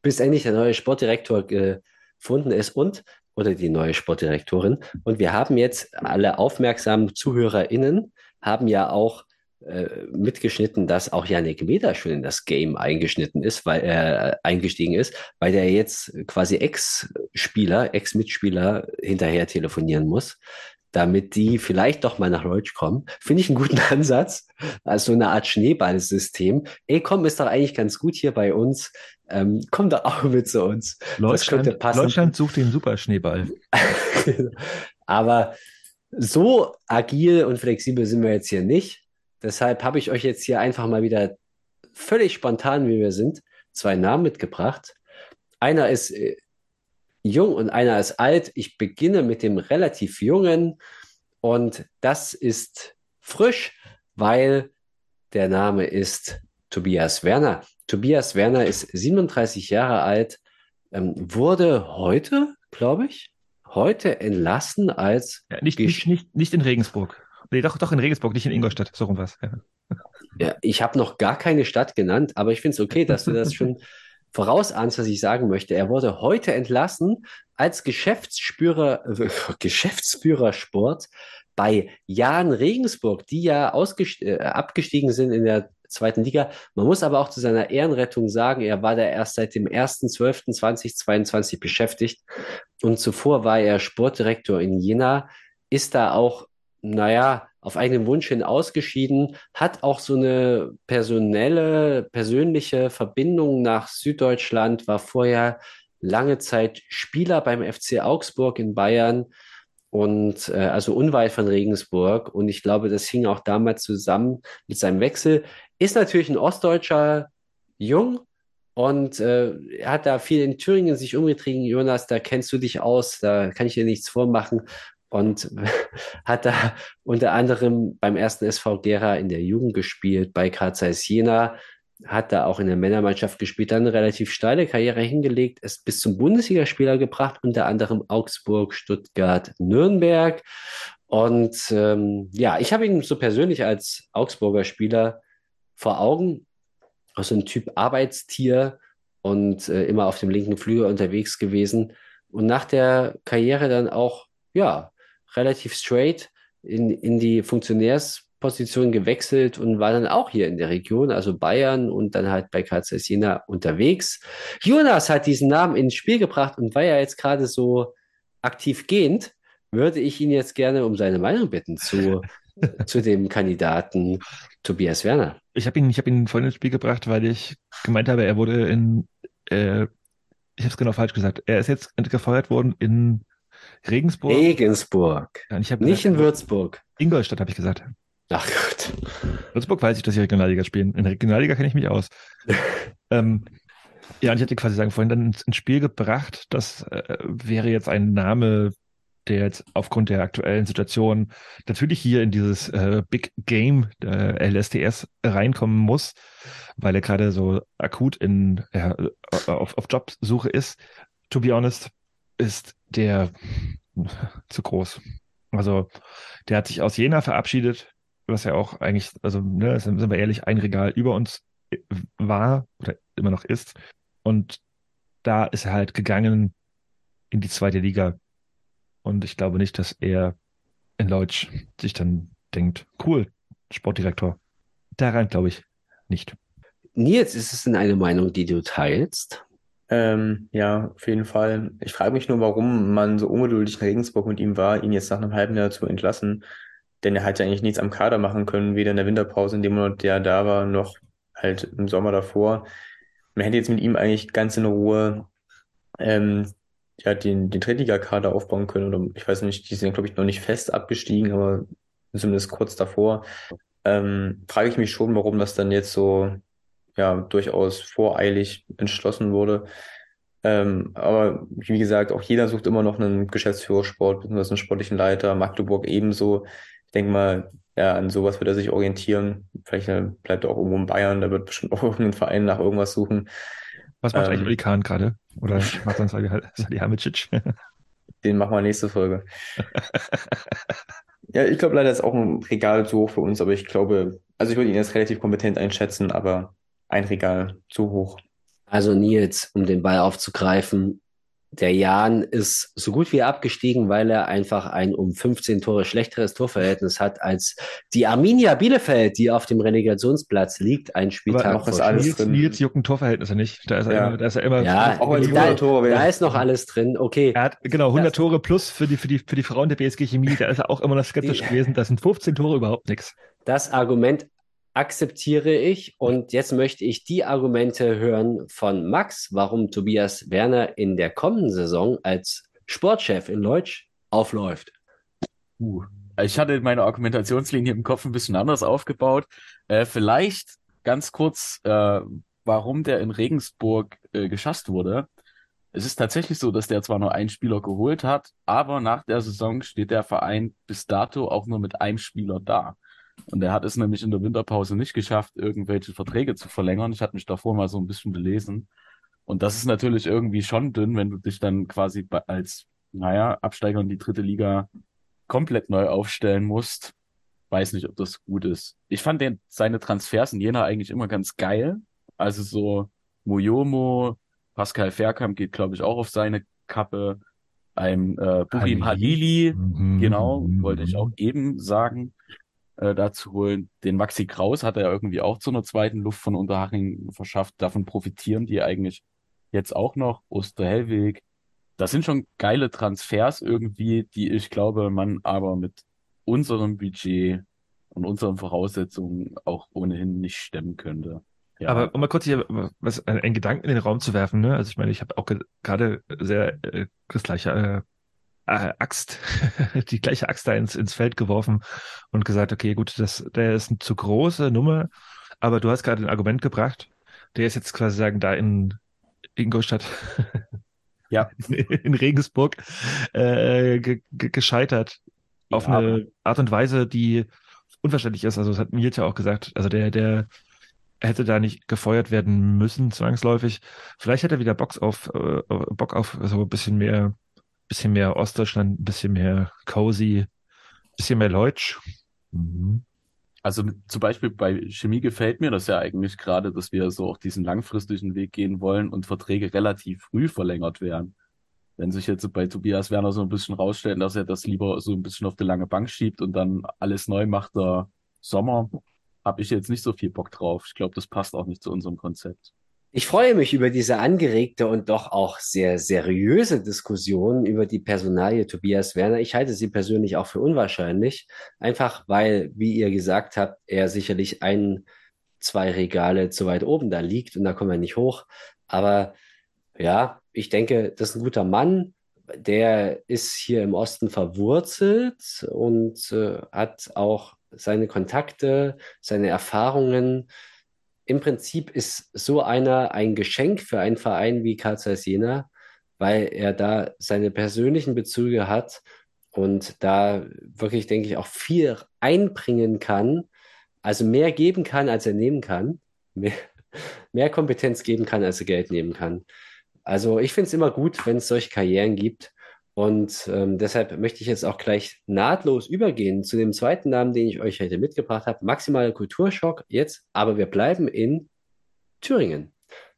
bis endlich der neue Sportdirektor gefunden ist und oder die neue Sportdirektorin. Und wir haben jetzt alle aufmerksamen ZuhörerInnen haben ja auch äh, mitgeschnitten, dass auch Yannick Meder schon in das Game eingeschnitten ist, weil er äh, eingestiegen ist, weil der jetzt quasi Ex-Spieler, Ex-Mitspieler hinterher telefonieren muss, damit die vielleicht doch mal nach Deutsch kommen. Finde ich einen guten Ansatz. Also eine Art Schneeballsystem. Ey, komm, ist doch eigentlich ganz gut hier bei uns. Ähm, komm doch auch mit zu uns. Deutschland. Deutschland sucht den Superschneeball. Aber so agil und flexibel sind wir jetzt hier nicht. Deshalb habe ich euch jetzt hier einfach mal wieder völlig spontan, wie wir sind, zwei Namen mitgebracht. Einer ist äh, jung und einer ist alt. Ich beginne mit dem relativ jungen und das ist frisch, weil der Name ist Tobias Werner. Tobias Werner ist 37 Jahre alt, ähm, wurde heute, glaube ich, heute entlassen als Ja, nicht, nicht, nicht, nicht in Regensburg. Nee, doch, doch in Regensburg, nicht in Ingolstadt. So rum was. Ja. Ja, ich habe noch gar keine Stadt genannt, aber ich finde es okay, dass du das schon vorausahnst, was ich sagen möchte. Er wurde heute entlassen als Geschäftsführer, äh, Geschäftsführer Sport bei Jan Regensburg, die ja äh, abgestiegen sind in der zweiten Liga. Man muss aber auch zu seiner Ehrenrettung sagen, er war da erst seit dem 1.12.2022 beschäftigt und zuvor war er Sportdirektor in Jena, ist da auch, naja, auf eigenen Wunsch hin ausgeschieden, hat auch so eine personelle, persönliche Verbindung nach Süddeutschland, war vorher lange Zeit Spieler beim FC Augsburg in Bayern und äh, also unweit von Regensburg. Und ich glaube, das hing auch damals zusammen mit seinem Wechsel. Ist natürlich ein ostdeutscher Jung und äh, er hat da viel in Thüringen sich umgetrieben. Jonas, da kennst du dich aus, da kann ich dir nichts vormachen. Und hat da unter anderem beim ersten SV Gera in der Jugend gespielt, bei Karl Jena, hat da auch in der Männermannschaft gespielt, dann eine relativ steile Karriere hingelegt, ist bis zum Bundesligaspieler gebracht, unter anderem Augsburg, Stuttgart, Nürnberg. Und ähm, ja, ich habe ihn so persönlich als Augsburger Spieler vor Augen. auch so ein Typ Arbeitstier und äh, immer auf dem linken Flügel unterwegs gewesen. Und nach der Karriere dann auch, ja, relativ straight in, in die Funktionärsposition gewechselt und war dann auch hier in der Region, also Bayern und dann halt bei KZ Jena unterwegs. Jonas hat diesen Namen ins Spiel gebracht und weil er jetzt gerade so aktiv gehend, würde ich ihn jetzt gerne um seine Meinung bitten zu, zu dem Kandidaten Tobias Werner. Ich habe ihn, ich habe ihn vorhin ins Spiel gebracht, weil ich gemeint habe, er wurde in, äh, ich habe es genau falsch gesagt, er ist jetzt gefeuert worden in Regensburg. Regensburg. Ja, ich Nicht in Würzburg. Ingolstadt habe ich gesagt. Ach Gott. Würzburg weiß ich, dass sie Regionalliga spielen. In Regionalliga kenne ich mich aus. ähm, ja, und ich hatte quasi sagen, vorhin dann ins, ins Spiel gebracht, das äh, wäre jetzt ein Name, der jetzt aufgrund der aktuellen Situation natürlich hier in dieses äh, Big Game der LSTS reinkommen muss, weil er gerade so akut in, ja, auf, auf Jobsuche ist. To be honest, ist der zu groß. Also der hat sich aus Jena verabschiedet, was ja auch eigentlich, also ne, sind wir ehrlich, ein Regal über uns war oder immer noch ist. Und da ist er halt gegangen in die zweite Liga. Und ich glaube nicht, dass er in Leutsch sich dann denkt, cool, Sportdirektor. Daran glaube ich nicht. Nils, ist es denn eine Meinung, die du teilst? Ähm, ja, auf jeden Fall. Ich frage mich nur, warum man so ungeduldig in Regensburg mit ihm war, ihn jetzt nach einem halben Jahr zu entlassen. Denn er hat ja eigentlich nichts am Kader machen können, weder in der Winterpause, in dem Monat, der da war, noch halt im Sommer davor. Man hätte jetzt mit ihm eigentlich ganz in Ruhe ähm, ja, den, den Drittligakader aufbauen können. Oder ich weiß nicht, die sind, glaube ich, noch nicht fest abgestiegen, aber zumindest kurz davor. Ähm, frage ich mich schon, warum das dann jetzt so ja durchaus voreilig entschlossen wurde. Ähm, aber wie gesagt, auch jeder sucht immer noch einen Geschäftsführersport bzw. einen sportlichen Leiter. Magdeburg ebenso. Ich denke mal, ja, an sowas wird er sich orientieren. Vielleicht äh, bleibt er auch irgendwo in Bayern, da wird bestimmt auch irgendein Verein nach irgendwas suchen. Was macht eigentlich Ähm, Uli Kahn gerade? Oder macht dann Salihamidzic? Den machen wir nächste Folge. Ja, ich glaube leider ist auch ein Regal zu hoch für uns, aber ich glaube, also ich würde ihn jetzt relativ kompetent einschätzen, aber ein Regal zu hoch. Also Nils, um den Ball aufzugreifen, der Jan ist so gut wie abgestiegen, weil er einfach ein um 15 Tore schlechteres Torverhältnis hat als die Arminia Bielefeld, die auf dem Relegationsplatz liegt, ein Spieltag Aber noch ist alles Nils, drin. Nils jucken Torverhältnisse nicht. Da ist er Ja. immer, da ist er immer Ja, Auch wenn es da, 100 Tore wären. da ist noch alles drin. Okay, Er hat genau 100 Tore plus für die, für die, für die Frauen der BSG Chemie. Da ist er auch immer noch skeptisch Die- gewesen. Das sind 15 Tore überhaupt nichts. das Argument akzeptiere ich und jetzt möchte ich die Argumente hören von Max, warum Tobias Werner in der kommenden Saison als Sportchef in Leutsch aufläuft. Uh, ich hatte meine Argumentationslinie im Kopf ein bisschen anders aufgebaut. Äh, vielleicht ganz kurz, äh, warum der in Regensburg äh, geschasst wurde. Es ist tatsächlich so, dass der zwar nur einen Spieler geholt hat, aber nach der Saison steht der Verein bis dato auch nur mit einem Spieler da. Und er hat es nämlich in der Winterpause nicht geschafft, irgendwelche Verträge zu verlängern. Ich hatte mich davor mal so ein bisschen belesen. Und das ist natürlich irgendwie schon dünn, wenn du dich dann quasi als, naja, Absteiger in die dritte Liga komplett neu aufstellen musst. Weiß nicht, ob das gut ist. Ich fand den, seine Transfers in Jena eigentlich immer ganz geil. Also so Moyomo, Pascal Verkamp geht, glaube ich, auch auf seine Kappe. Ein äh, Burim Halili. Halili, Mhm. genau, wollte ich auch eben sagen, äh, dazu holen. Den Maxi Kraus hat er irgendwie auch zu einer zweiten Luft von Unterhaching verschafft. Davon profitieren die eigentlich jetzt auch noch. Osterhellweg. Das sind schon geile Transfers irgendwie, die ich glaube, man aber mit unserem Budget und unseren Voraussetzungen auch ohnehin nicht stemmen könnte. Ja, Aber um mal kurz hier was, einen, einen Gedanken in den Raum zu werfen, ne? Also ich meine, ich habe auch ge- gerade sehr äh, das gleiche äh, äh, Axt, die gleiche Axt da ins, ins Feld geworfen und gesagt, okay, gut, das, der ist eine zu große Nummer, aber du hast gerade ein Argument gebracht, der ist jetzt quasi sagen, da in Ingolstadt, Ja. in Regensburg äh, ge ge gescheitert auf Ja, eine Art und Weise, die unverständlich ist. Also das hat Nils ja auch gesagt. Also der, der hätte da nicht gefeuert werden müssen, zwangsläufig. Vielleicht hätte er wieder Bock auf, äh, Bock auf so ein bisschen mehr, bisschen mehr Ostdeutschland, ein bisschen mehr cozy, bisschen mehr Leutsch. Mhm. Also zum Beispiel bei Chemie gefällt mir das ja eigentlich gerade, dass wir so auch diesen langfristigen Weg gehen wollen und Verträge relativ früh verlängert werden. Wenn sich jetzt bei Tobias Werner so ein bisschen rausstellt, dass er das lieber so ein bisschen auf die lange Bank schiebt und dann alles neu macht der Sommer, habe ich jetzt nicht so viel Bock drauf. Ich glaube, das passt auch nicht zu unserem Konzept. Ich freue mich über diese angeregte und doch auch sehr seriöse Diskussion über die Personalie Tobias Werner. Ich halte sie persönlich auch für unwahrscheinlich, einfach weil, wie ihr gesagt habt, er sicherlich ein, zwei Regale zu weit oben da liegt und da kommen wir nicht hoch. Aber ja, ich denke, das ist ein guter Mann. Der ist hier im Osten verwurzelt und äh, hat auch seine Kontakte, seine Erfahrungen. Im Prinzip ist so einer ein Geschenk für einen Verein wie Zeiss Jena, weil er da seine persönlichen Bezüge hat und da wirklich, denke ich, auch viel einbringen kann, also mehr geben kann, als er nehmen kann, mehr, mehr Kompetenz geben kann, als er Geld nehmen kann. Also ich finde es immer gut, wenn es solche Karrieren gibt. Und ähm, deshalb möchte ich jetzt auch gleich nahtlos übergehen zu dem zweiten Namen, den ich euch heute mitgebracht habe. Maximaler Kulturschock jetzt, aber wir bleiben in Thüringen.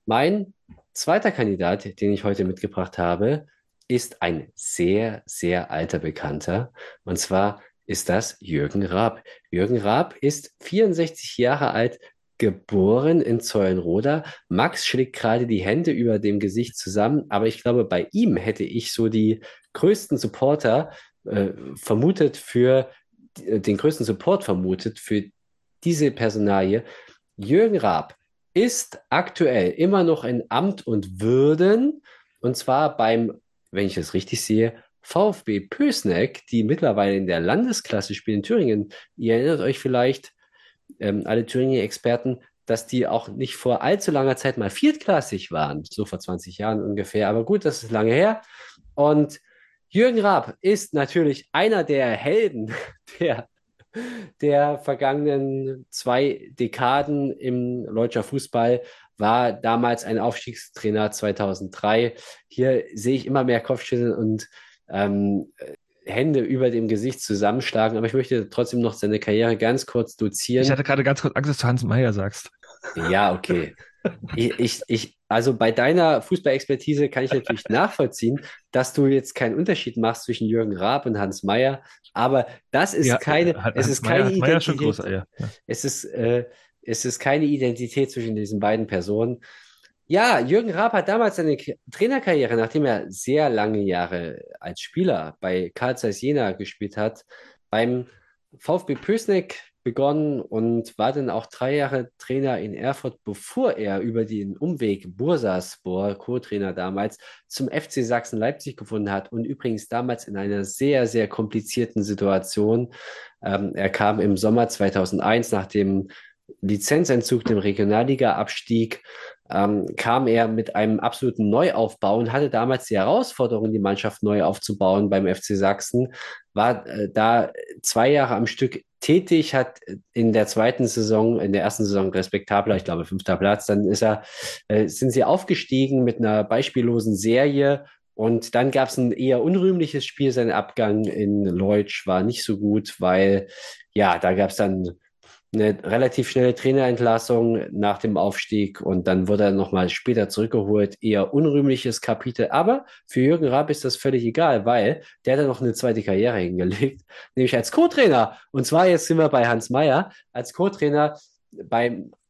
Mein zweiter Kandidat, den ich heute mitgebracht habe, ist ein sehr, sehr alter Bekannter. Und zwar ist das Jürgen Raab. Jürgen Raab ist 64 Jahre alt, geboren in Zeulenroda. Max schlägt gerade die Hände über dem Gesicht zusammen, aber ich glaube, bei ihm hätte ich so die größten Supporter äh, vermutet für den größten Support vermutet für diese Personalie. Jürgen Raab ist aktuell immer noch in Amt und Würden und zwar beim, wenn ich es richtig sehe, VfB Pösneck, die mittlerweile in der Landesklasse spielen in Thüringen. Ihr erinnert euch vielleicht, ähm, alle Thüringen-Experten, dass die auch nicht vor allzu langer Zeit mal viertklassig waren, so vor 20 Jahren ungefähr. Aber gut, das ist lange her. Und Jürgen Raab ist natürlich einer der Helden der, der vergangenen zwei Dekaden im deutscher Fußball, war damals ein Aufstiegstrainer 2003. Hier sehe ich immer mehr Kopfschütteln und ähm, Hände über dem Gesicht zusammenschlagen, aber ich möchte trotzdem noch seine Karriere ganz kurz dozieren. Ich hatte gerade ganz kurz Angst, dass du Hans Meyer sagst. Ja, okay. Ich, ich, ich, also bei deiner Fußballexpertise kann ich natürlich nachvollziehen, dass du jetzt keinen Unterschied machst zwischen Jürgen Raab und Hans Meyer, aber das ist Ja, keine, es ist keine schon Identität. größer, ja. Es ist, äh, es ist keine Identität zwischen diesen beiden Personen. Ja, Jürgen Raab hat damals seine Trainerkarriere, nachdem er sehr lange Jahre als Spieler bei Karl Zeiss Jena gespielt hat, beim VfB Pößneck begonnen und war dann auch drei Jahre Trainer in Erfurt, bevor er über den Umweg Bursaspor, Co-Trainer damals, zum FC Sachsen-Leipzig gefunden hat und übrigens damals in einer sehr, sehr komplizierten Situation. Ähm, er kam im Sommer 2001 nach dem Lizenzentzug, dem Regionalliga-Abstieg, ähm, kam er mit einem absoluten Neuaufbau und hatte damals die Herausforderung, die Mannschaft neu aufzubauen beim FC Sachsen, war äh, da zwei Jahre am Stück tätig, hat in der zweiten Saison, in der ersten Saison respektabler, ich glaube fünfter Platz, dann ist er, äh, sind sie aufgestiegen mit einer beispiellosen Serie und dann gab es ein eher unrühmliches Spiel. Sein Abgang in Leutsch war nicht so gut, weil ja, da gab es dann eine relativ schnelle Trainerentlassung nach dem Aufstieg und dann wurde er nochmal später zurückgeholt. Eher unrühmliches Kapitel. Aber für Jürgen Raab ist das völlig egal, weil der hat ja noch eine zweite Karriere hingelegt, nämlich als Co-Trainer. Und zwar jetzt sind wir bei Hans Meyer. Als Co-Trainer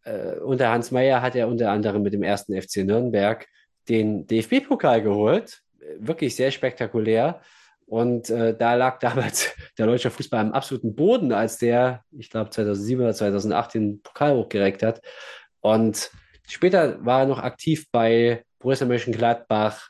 äh, unter Hans Meyer hat er unter anderem mit dem ersten FC Nürnberg den DFB-Pokal geholt. Wirklich sehr spektakulär. Und äh, da lag damals der deutsche Fußball am absoluten Boden, als der, ich glaube 2007 oder 2008 den Pokal hochgereckt hat. Und später war er noch aktiv bei Borussia Mönchengladbach,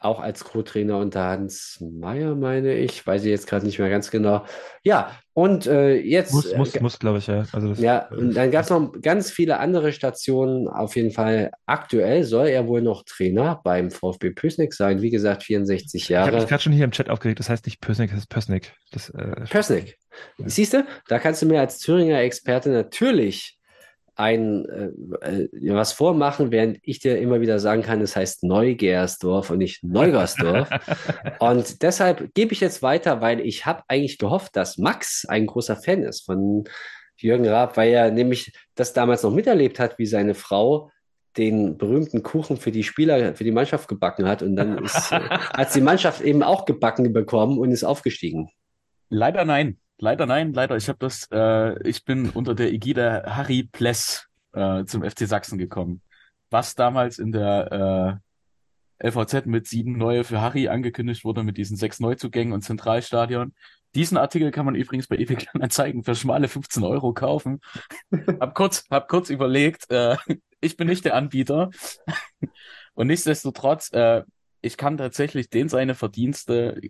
auch als Co-Trainer unter Hans Meyer, meine ich. Weiß ich jetzt gerade nicht mehr ganz genau. Ja, und äh, jetzt. Muss, muss, äh, muss, glaube ich, ja. Also das, ja, und dann gab es noch ganz viele andere Stationen. Auf jeden Fall aktuell soll er wohl noch Trainer beim VfB Pößneck sein. Wie gesagt, 64 ich habe Jahre. mich gerade schon hier im Chat aufgeregt. Das heißt nicht Pösnik, das heißt Pösnik. Das, äh, Pößneck. Siehst du, da kannst du mir als Thüringer Experte natürlich ein äh, äh, was vormachen, während ich dir immer wieder sagen kann, es heißt Neugersdorf und nicht Neugersdorf. und deshalb gebe ich jetzt weiter, weil ich habe eigentlich gehofft, dass Max ein großer Fan ist von Jürgen Raab, weil er nämlich das damals noch miterlebt hat, wie seine Frau den berühmten Kuchen für die Spieler, für die Mannschaft gebacken hat. Und dann ist, hat die Mannschaft eben auch gebacken bekommen und ist aufgestiegen. Leider nein. Leider nein, leider. Ich habe das, äh, ich bin unter der Ägide Harry Pless äh, zum FC Sachsen gekommen. Was damals in der äh, LVZ mit sieben neue für Harry angekündigt wurde, mit diesen sechs Neuzugängen und Zentralstadion. Diesen Artikel kann man übrigens bei eBay Kleinanzeigen für schmale 15 Euro kaufen. hab kurz, hab kurz überlegt, äh, ich bin nicht der Anbieter. Und nichtsdestotrotz, äh, ich kann tatsächlich den seine Verdienste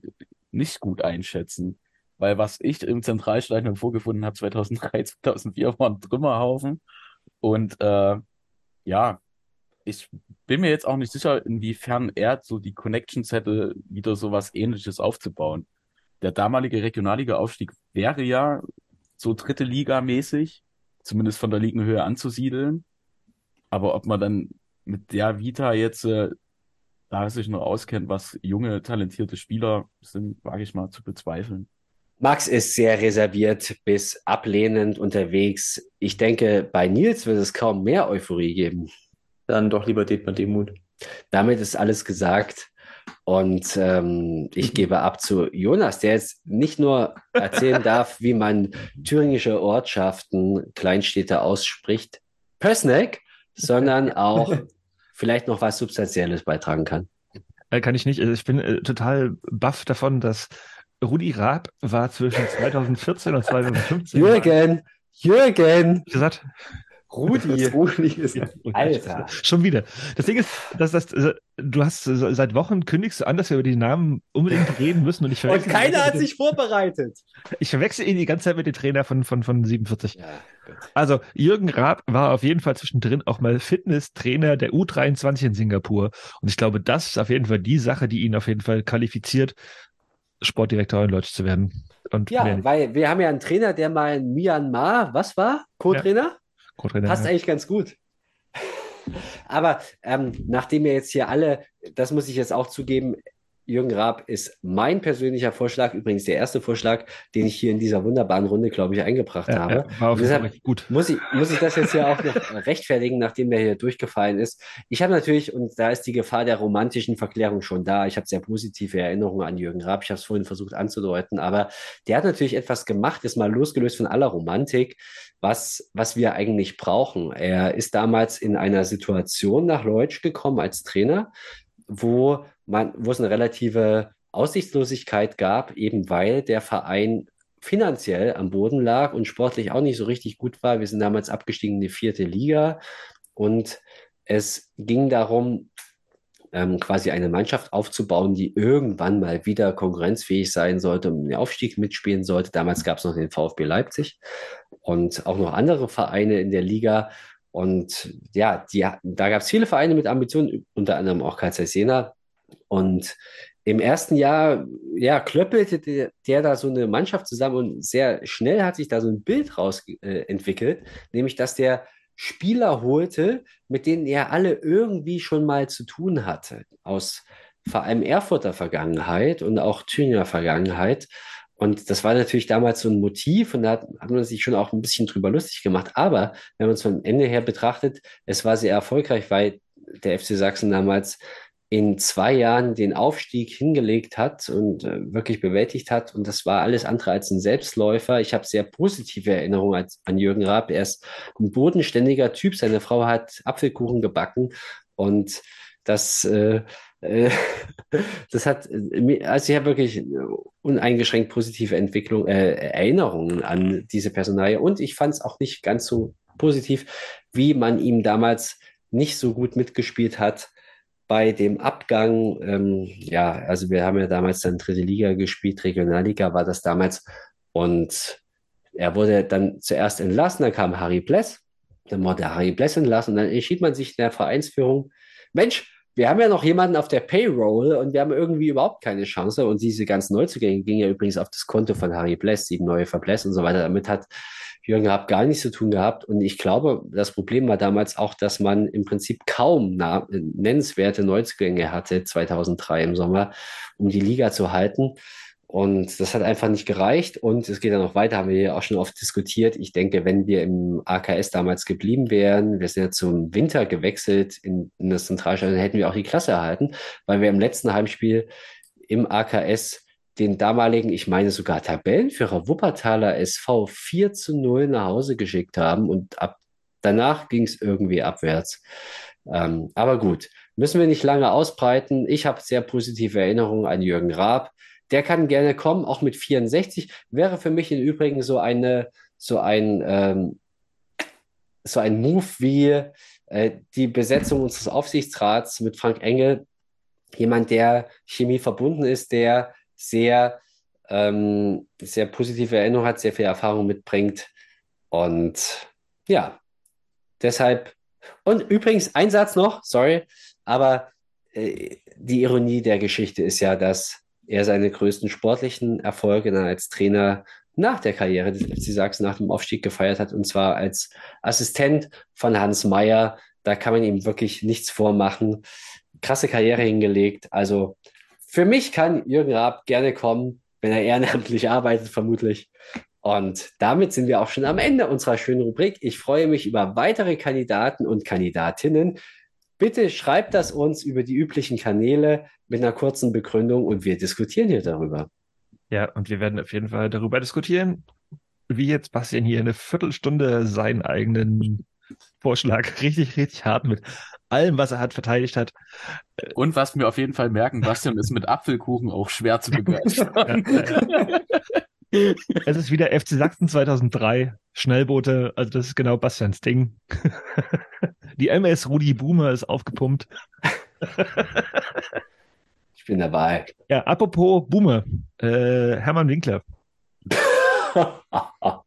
nicht gut einschätzen. Weil was ich im Zentralstadion vorgefunden habe 2003, 2004 war ein Trümmerhaufen. Und äh, ja, ich bin mir jetzt auch nicht sicher, inwiefern er so die Connections hätte, wieder sowas ähnliches aufzubauen. Der damalige Regionalliga-Aufstieg wäre ja so dritte Liga mäßig, zumindest von der Ligenhöhe anzusiedeln. Aber ob man dann mit der Vita jetzt äh, da sich noch auskennt, was junge, talentierte Spieler sind, wage ich mal zu bezweifeln. Max ist sehr reserviert bis ablehnend unterwegs. Ich denke, bei Nils wird es kaum mehr Euphorie geben. Dann doch lieber Dietmar Demut. Damit ist alles gesagt. Und ähm, ich gebe ab zu Jonas, der jetzt nicht nur erzählen darf, wie man thüringische Ortschaften, Kleinstädte ausspricht, Pössneck, sondern auch vielleicht noch was Substanzielles beitragen kann. Äh, kann ich nicht. Also ich bin äh, total baff davon, dass Rudi Raab war zwischen 2014 und 2015. Jürgen, Jürgen. Gesagt, Rudi. Rudi ist Alter. Schon wieder. Das Ding ist, dass das, du hast seit Wochen kündigst du an, dass wir über die Namen unbedingt reden müssen und ich Und keiner hat sich vorbereitet. Ich verwechsel ihn die ganze Zeit mit dem Trainer von, von, von 47. Ja. Also Jürgen Raab war auf jeden Fall zwischendrin auch mal Fitnesstrainer der U23 in Singapur. Und ich glaube, das ist auf jeden Fall die Sache, die ihn auf jeden Fall qualifiziert, Sportdirektor in Deutsch zu werden. Und Ja, weil wir haben ja einen Trainer, der mal in Myanmar, was war? Co-Trainer? Co-Trainer, Passt ja. eigentlich ganz gut. Aber ähm, nachdem wir jetzt hier alle, das muss ich jetzt auch zugeben, Jürgen Raab ist mein persönlicher Vorschlag, übrigens der erste Vorschlag, den ich hier in dieser wunderbaren Runde, glaube ich, eingebracht Ja, habe. ja, deshalb gut. muss ich, muss ich das jetzt ja auch noch rechtfertigen, nachdem der hier durchgefallen ist. Ich habe natürlich, und da ist die Gefahr der romantischen Verklärung schon da, ich habe sehr positive Erinnerungen an Jürgen Raab, ich habe es vorhin versucht anzudeuten, aber der hat natürlich etwas gemacht, ist mal losgelöst von aller Romantik, was, was wir eigentlich brauchen. Er ist damals in einer Situation nach Leutsch gekommen als Trainer, wo man, wo es eine relative Aussichtslosigkeit gab, eben weil der Verein finanziell am Boden lag und sportlich auch nicht so richtig gut war. Wir sind damals abgestiegen in die vierte Liga und es ging darum, ähm, quasi eine Mannschaft aufzubauen, die irgendwann mal wieder konkurrenzfähig sein sollte, um den Aufstieg mitspielen sollte. Damals gab es noch den VfB Leipzig und auch noch andere Vereine in der Liga. Und ja, die, da gab es viele Vereine mit Ambitionen, unter anderem auch Zeiss Jena. Und im ersten Jahr, ja, klöppelte der, der da so eine Mannschaft zusammen und sehr schnell hat sich da so ein Bild raus äh, entwickelt, nämlich dass der Spieler holte, mit denen er alle irgendwie schon mal zu tun hatte, aus vor allem Erfurter Vergangenheit und auch Thüringer Vergangenheit. Und das war natürlich damals so ein Motiv und da hat, hat man sich schon auch ein bisschen drüber lustig gemacht. Aber wenn man es vom Ende her betrachtet, es war sehr erfolgreich, weil der FC Sachsen damals in zwei Jahren den Aufstieg hingelegt hat und äh, wirklich bewältigt hat. Und das war alles andere als ein Selbstläufer. Ich habe sehr positive Erinnerungen als, an Jürgen Raab. Er ist ein bodenständiger Typ. Seine Frau hat Apfelkuchen gebacken und das, äh, äh, das hat, äh, also ich habe wirklich uneingeschränkt positive Entwicklung, äh, Erinnerungen an diese Personalie. Und ich fand es auch nicht ganz so positiv, wie man ihm damals nicht so gut mitgespielt hat bei dem Abgang, ähm, ja, also wir haben ja damals dann dritte Liga gespielt, Regionalliga war das damals. Und er wurde dann zuerst entlassen, dann kam Harry Bless, dann wurde Harry Bless entlassen und dann entschied man sich in der Vereinsführung, Mensch, wir haben ja noch jemanden auf der Payroll und wir haben irgendwie überhaupt keine Chance. Und diese ganzen Neuzugänge gingen ja übrigens auf das Konto von Harry Bless, sieben neue Verbless und so weiter. Damit hat Jürgen Raab gar nichts zu tun gehabt. Und ich glaube, das Problem war damals auch, dass man im Prinzip kaum nennenswerte Neuzugänge hatte, 2003 im Sommer, um die Liga zu halten. Und das hat einfach nicht gereicht. Und es geht dann noch weiter, haben wir ja auch schon oft diskutiert. Ich denke, wenn wir im AKS damals geblieben wären, wir sind ja zum Winter gewechselt in, in das Zentralstadion, hätten wir auch die Klasse erhalten, weil wir im letzten Heimspiel im AKS den damaligen, ich meine sogar Tabellenführer Wuppertaler SV 4 zu 0 nach Hause geschickt haben und ab danach ging es irgendwie abwärts. Ähm, aber gut, müssen wir nicht lange ausbreiten. Ich habe sehr positive Erinnerungen an Jürgen Raab. Der kann gerne kommen, auch mit 64. Wäre für mich im Übrigen so eine, so ein, ähm, so ein Move wie äh, die Besetzung unseres Aufsichtsrats mit Frank Engel. Jemand, der Chemie verbunden ist, der sehr, ähm, sehr positive Erinnerungen hat, sehr viel Erfahrung mitbringt. Und ja, deshalb. Und übrigens, ein Satz noch, sorry, aber äh, die Ironie der Geschichte ist ja, dass er seine größten sportlichen Erfolge dann als Trainer nach der Karriere des FC Sachsen nach dem Aufstieg gefeiert hat, und zwar als Assistent von Hans Meyer. Da kann man ihm wirklich nichts vormachen. Krasse Karriere hingelegt. Also für mich kann Jürgen Raab gerne kommen, wenn er ehrenamtlich arbeitet, vermutlich. Und damit sind wir auch schon am Ende unserer schönen Rubrik. Ich freue mich über weitere Kandidaten und Kandidatinnen. Bitte schreibt das uns über die üblichen Kanäle mit einer kurzen Begründung und wir diskutieren hier darüber. Ja, und wir werden auf jeden Fall darüber diskutieren, wie jetzt Bastian hier eine Viertelstunde seinen eigenen Vorschlag richtig, richtig hart mit allem, was er hat, verteidigt hat. Und was wir auf jeden Fall merken, Bastian ist mit Apfelkuchen auch schwer zu begeistern. Es ist wieder FC Sachsen 2003, Schnellboote, also das ist genau Bastians Ding. Die MS Rudi Boomer ist aufgepumpt. Ich bin dabei. Ja, apropos Boomer, äh, Hermann Winkler.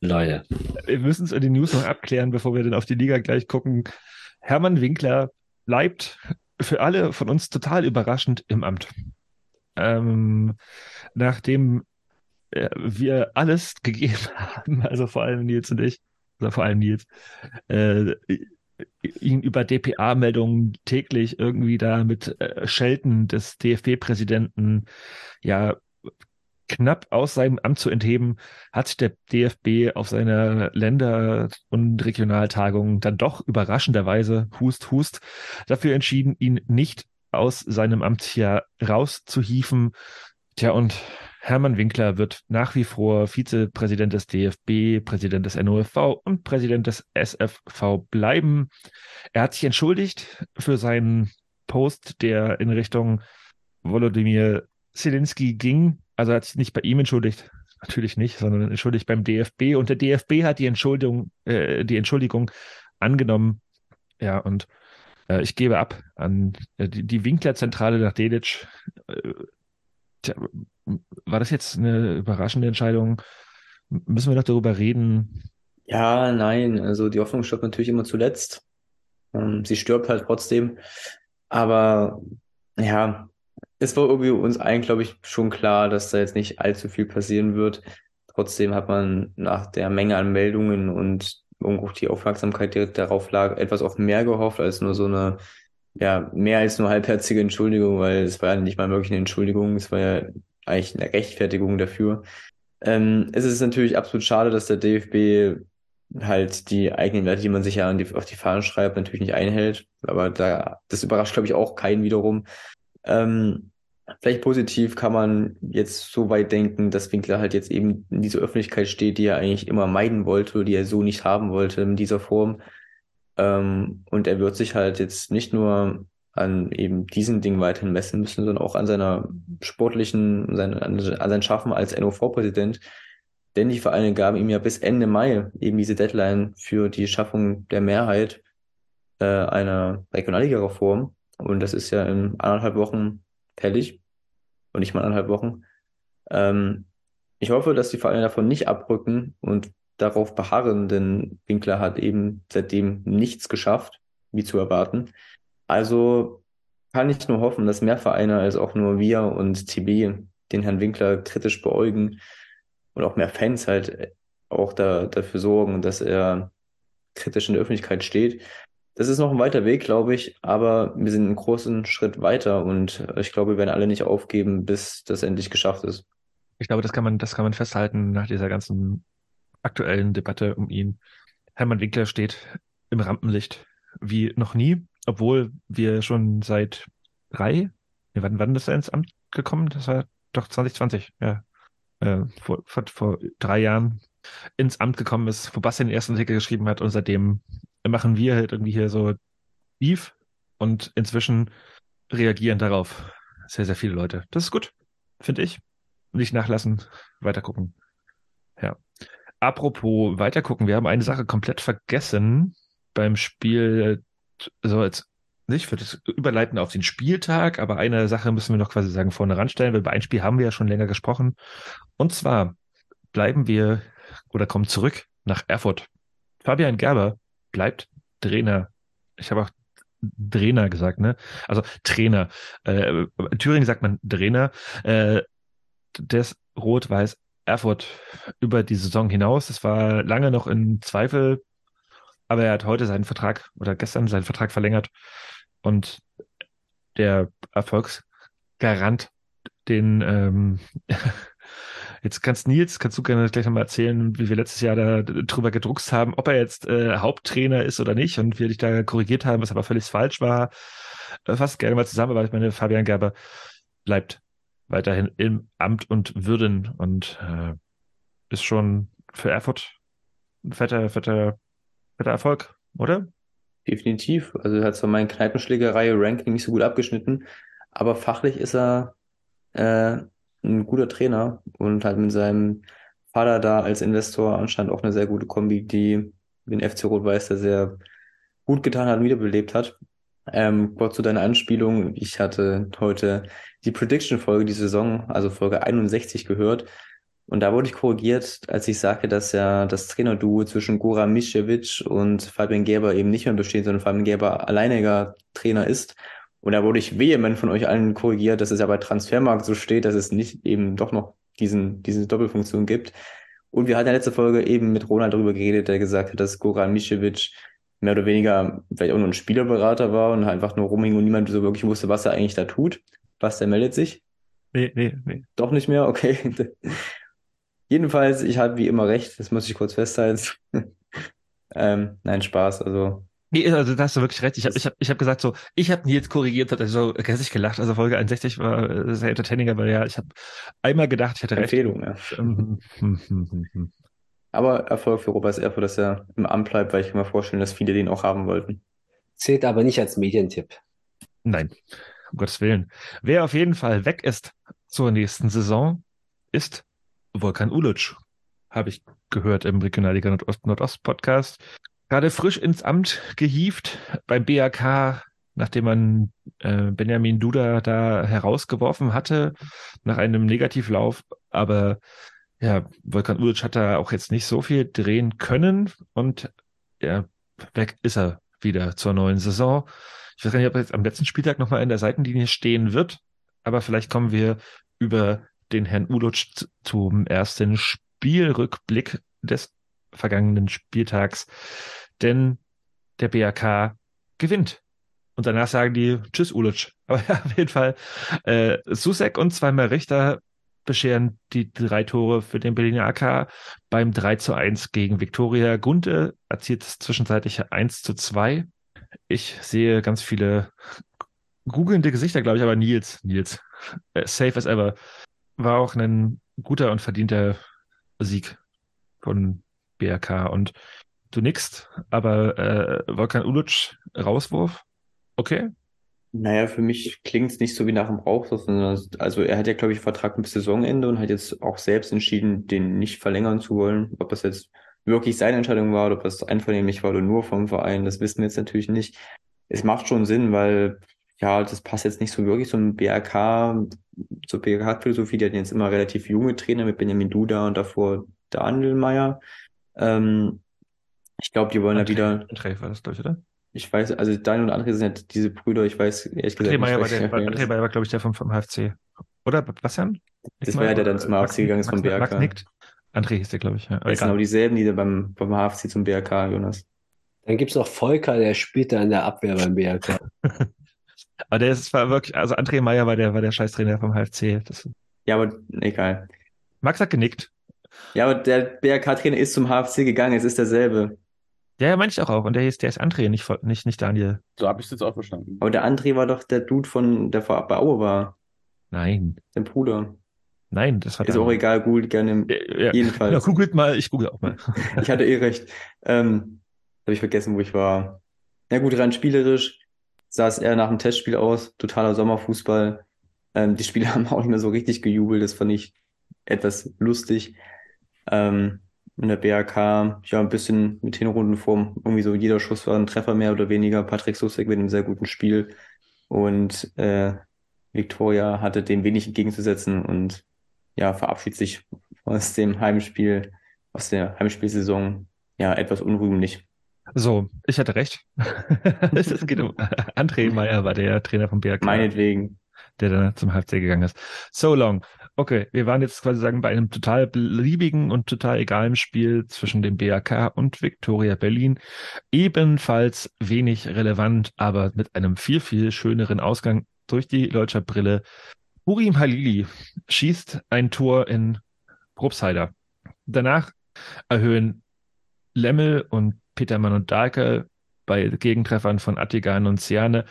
Leute. Wir müssen es in den News noch abklären, bevor wir dann auf die Liga gleich gucken. Hermann Winkler bleibt für alle von uns total überraschend im Amt. Ähm, nachdem äh, wir alles gegeben haben, also vor allem Nils und ich, oder vor allem Nils, äh, ihn über DPA-Meldungen täglich irgendwie da mit äh, Schelten des DFB-Präsidenten ja knapp aus seinem Amt zu entheben, hat der DFB auf seiner Länder- und Regionaltagung dann doch überraschenderweise, hust, hust, dafür entschieden, ihn nicht aus seinem Amt hier rauszuhieven. Tja, und Hermann Winkler wird nach wie vor Vizepräsident des DFB, Präsident des NOFV und Präsident des SFV bleiben. Er hat sich entschuldigt für seinen Post, der in Richtung Volodymyr Zelensky ging. Also hat sich nicht bei ihm entschuldigt, natürlich nicht, sondern entschuldigt beim DFB. Und der DFB hat die Entschuldigung, äh, die Entschuldigung angenommen. Ja, und äh, ich gebe ab an äh, die, die Winklerzentrale nach Delitzsch. Äh, tja, war das jetzt eine überraschende Entscheidung? Müssen wir noch darüber reden? Ja, nein, also die Hoffnung stirbt natürlich immer zuletzt. Ähm, sie stirbt halt trotzdem. Aber ja, es war irgendwie uns allen, glaube ich, schon klar, dass da jetzt nicht allzu viel passieren wird. Trotzdem hat man nach der Menge an Meldungen und irgendwo die Aufmerksamkeit, die darauf lag, etwas auf mehr gehofft als nur so eine, ja, mehr als nur halbherzige Entschuldigung, weil es war ja nicht mal wirklich eine Entschuldigung, es war ja eigentlich eine Rechtfertigung dafür. Ähm, es ist natürlich absolut schade, dass der DFB halt die eigenen Werte, die man sich ja die, auf die Fahnen schreibt, natürlich nicht einhält. Aber da, das überrascht, glaube ich, auch keinen wiederum. Ähm, vielleicht positiv kann man jetzt so weit denken, dass Winkler halt jetzt eben in dieser Öffentlichkeit steht, die er eigentlich immer meiden wollte, die er so nicht haben wollte in dieser Form. Ähm, und er wird sich halt jetzt nicht nur an eben diesen Dingen weiterhin messen müssen, sondern auch an seiner sportlichen, an, an sein Schaffen als NOV-Präsident. Denn die Vereine gaben ihm ja bis Ende Mai eben diese Deadline für die Schaffung der Mehrheit äh, einer Regionalliga-Reform. Und das ist ja in anderthalb Wochen fällig. Und nicht mal anderthalb Wochen. Ähm, ich hoffe, dass die Vereine davon nicht abrücken und darauf beharren, denn Winkler hat eben seitdem nichts geschafft, wie zu erwarten. Also kann ich nur hoffen, dass mehr Vereine als auch nur wir und TB den Herrn Winkler kritisch beäugen und auch mehr Fans halt auch da, dafür sorgen, dass er kritisch in der Öffentlichkeit steht. Das ist noch ein weiter Weg, glaube ich, aber wir sind einen großen Schritt weiter und ich glaube, wir werden alle nicht aufgeben, bis das endlich geschafft ist. Ich glaube, das kann man, das kann man festhalten nach dieser ganzen aktuellen Debatte um ihn. Hermann Winkler steht im Rampenlicht wie noch nie, obwohl wir schon seit drei, wann, wann ist er ins Amt gekommen? Das war doch 2020, ja. Äh, vor, vor, vor drei Jahren ins Amt gekommen ist, wo Bastian den ersten Artikel geschrieben hat und seitdem machen wir halt irgendwie hier so Beef und inzwischen reagieren darauf sehr, sehr viele Leute. Das ist gut, finde ich. Nicht nachlassen, weiter gucken. Ja. Apropos weitergucken, wir haben eine Sache komplett vergessen beim Spiel, so jetzt nicht für das Überleiten auf den Spieltag, aber eine Sache müssen wir noch quasi sagen vorne ranstellen, weil bei einem Spiel haben wir ja schon länger gesprochen. Und zwar bleiben wir oder kommen zurück nach Erfurt. Fabian Gerber bleibt Trainer. Ich habe auch Trainer gesagt, ne? Also Trainer. Äh, in Thüringen sagt man Trainer. Äh, des Rot-Weiß Erfurt über die Saison hinaus. Das war lange noch in Zweifel, aber er hat heute seinen Vertrag oder gestern seinen Vertrag verlängert und der Erfolgsgarant, den ähm, Jetzt kannst Nils, kannst du gerne gleich nochmal erzählen, wie wir letztes Jahr da drüber gedruckst haben, ob er jetzt äh, Haupttrainer ist oder nicht und wir dich da korrigiert haben, was aber völlig falsch war. Äh, fast gerne mal zusammen, aber ich meine, Fabian Gerber bleibt weiterhin im Amt und Würden und äh, ist schon für Erfurt ein fetter, fetter, fetter Erfolg, oder? Definitiv. Also er hat zwar mein Kneipenschlägerei-Ranking nicht so gut abgeschnitten, aber fachlich ist er äh, ein guter Trainer und halt mit seinem Vater da als Investor anscheinend auch eine sehr gute Kombi, die den FC Rot-Weiß da sehr gut getan hat und wiederbelebt hat. Ähm, kurz zu deiner Anspielung. Ich hatte heute die Prediction-Folge die Saison, also Folge 61 gehört. Und da wurde ich korrigiert, als ich sagte, dass ja das Trainerduo zwischen Goran Mischewitsch und Fabian Gerber eben nicht mehr besteht, sondern Fabian Gerber alleiniger Trainer ist. Und da wurde ich vehement von euch allen korrigiert, dass es ja bei Transfermarkt so steht, dass es nicht eben doch noch diesen, diese Doppelfunktion gibt. Und wir hatten in der letzten Folge eben mit Ronald darüber geredet, der gesagt hat, dass Goran Mischewitsch mehr oder weniger vielleicht auch nur ein Spielerberater war und einfach nur rumhing und niemand so wirklich wusste, was er eigentlich da tut. Was, der meldet sich? Nee, nee, nee. Doch nicht mehr? Okay. Jedenfalls, ich habe wie immer recht, das muss ich kurz festhalten. ähm, nein, Spaß. Also Nee, also da hast du wirklich recht. Ich habe ich hab, ich hab gesagt so, ich habe Nils korrigiert, hat er so gänzlich gelacht. Also Folge 61 war sehr entertaining, aber ja, ich habe einmal gedacht, ich hatte recht. Empfehlung, ja. Aber Erfolg für Robert Erfurt, dass er im Amt bleibt, weil ich kann mir vorstellen, dass viele den auch haben wollten. Zählt aber nicht als Medientipp. Nein, um Gottes Willen. Wer auf jeden Fall weg ist zur nächsten Saison, ist Volkan Uluc. Habe ich gehört im Regionalliga Nordost, Nordost Podcast gerade frisch ins Amt gehievt beim BAK, nachdem man äh, Benjamin Duda da herausgeworfen hatte nach einem Negativlauf. Aber ja, Volkan Ulic hat da auch jetzt nicht so viel drehen können und ja, weg ist er wieder zur neuen Saison. Ich weiß gar nicht, ob er jetzt am letzten Spieltag nochmal in der Seitenlinie stehen wird, aber vielleicht kommen wir über den Herrn Ulic zum ersten Spielrückblick des vergangenen Spieltags denn der BRK gewinnt. Und danach sagen die Tschüss, Ulic. Aber ja, auf jeden Fall, äh, Susek und zweimal Richter bescheren die drei Tore für den Berliner AK beim 3 zu 1 gegen Viktoria. Gunte erzielt das zwischenzeitliche 1 zu 2. Ich sehe ganz viele googelnde Gesichter, glaube ich, aber Nils, Nils, äh, safe as ever, war auch ein guter und verdienter Sieg von BRK. Und du nix, aber äh, Volkan Uluc, Rauswurf, okay. Naja, für mich klingt es nicht so wie nach dem Rauswurf, also er hat ja, glaube ich, Vertrag bis Saisonende und hat jetzt auch selbst entschieden, den nicht verlängern zu wollen. Ob das jetzt wirklich seine Entscheidung war oder ob das einvernehmlich war oder nur vom Verein, das wissen wir jetzt natürlich nicht. Es macht schon Sinn, weil ja, das passt jetzt nicht so wirklich zum BRK, zur BRK-Philosophie. Die hatten jetzt immer relativ junge Trainer mit Benjamin Duda und davor Daniel Meyer. Ähm, ich glaube, die wollen ja wieder. André war das, glaube ich, oder? Ich weiß, also Daniel und André sind ja diese Brüder, ich weiß ehrlich gesagt André Meyer war, der, André Meyer war, glaube ich, der vom, vom HFC. Oder, Bastian? Das war ja der, der dann zum HFC gegangen ist vom BRK. Max nickt. André hieß der, glaube ich. Ja. Das sind genau dieselben, die beim, beim HFC zum BRK, Jonas. Dann gibt es noch Volker, der spielt da in der Abwehr beim BRK. Aber der ist war wirklich, also André Meyer war der, war der Scheißtrainer vom HFC. Das, Ja, aber egal. Max hat genickt. Ja, aber der BRK-Trainer ist zum HFC gegangen, es ist derselbe. Ja, ja, meine ich auch auch. Und der ist, der ist André, nicht, nicht, nicht Daniel. So habe ich es jetzt auch verstanden. Aber der André war doch der Dude von, der vor bei Aue war. Nein. Sein Bruder. Nein, das war Ist auch egal, gut, gerne. Ja, ja. Jedenfalls. Ja, googelt mal, ich google auch mal. Ich hatte eh recht. Ähm, habe ich vergessen, wo ich war. Ja gut, rein spielerisch sah es eher nach einem Testspiel aus. Totaler Sommerfußball. Ähm, die Spieler haben auch nicht mehr so richtig gejubelt. Das fand ich etwas lustig. Ähm, in der BRK, ja, ein bisschen mit Hinrundenform. Irgendwie so jeder Schuss war ein Treffer mehr oder weniger. Patrick Sussek mit einem sehr guten Spiel. Und äh, Viktoria hatte dem wenig entgegenzusetzen und ja, verabschiedet sich aus dem Heimspiel, aus der Heimspielsaison, ja, etwas unrühmlich. So, ich hatte recht. es geht um André Meyer war der Trainer vom BRK, Meinetwegen. der dann zum HFC gegangen ist. So long. Okay, wir waren jetzt quasi sagen bei einem total beliebigen und total egalen Spiel zwischen dem BRK und Viktoria Berlin. Ebenfalls wenig relevant, aber mit einem viel, viel schöneren Ausgang durch die Leutscher Brille. Urim Halili schießt ein Tor in Probstheider. Danach erhöhen Lemmel und Petermann und Dahlke bei Gegentreffern von Attigan und Ciane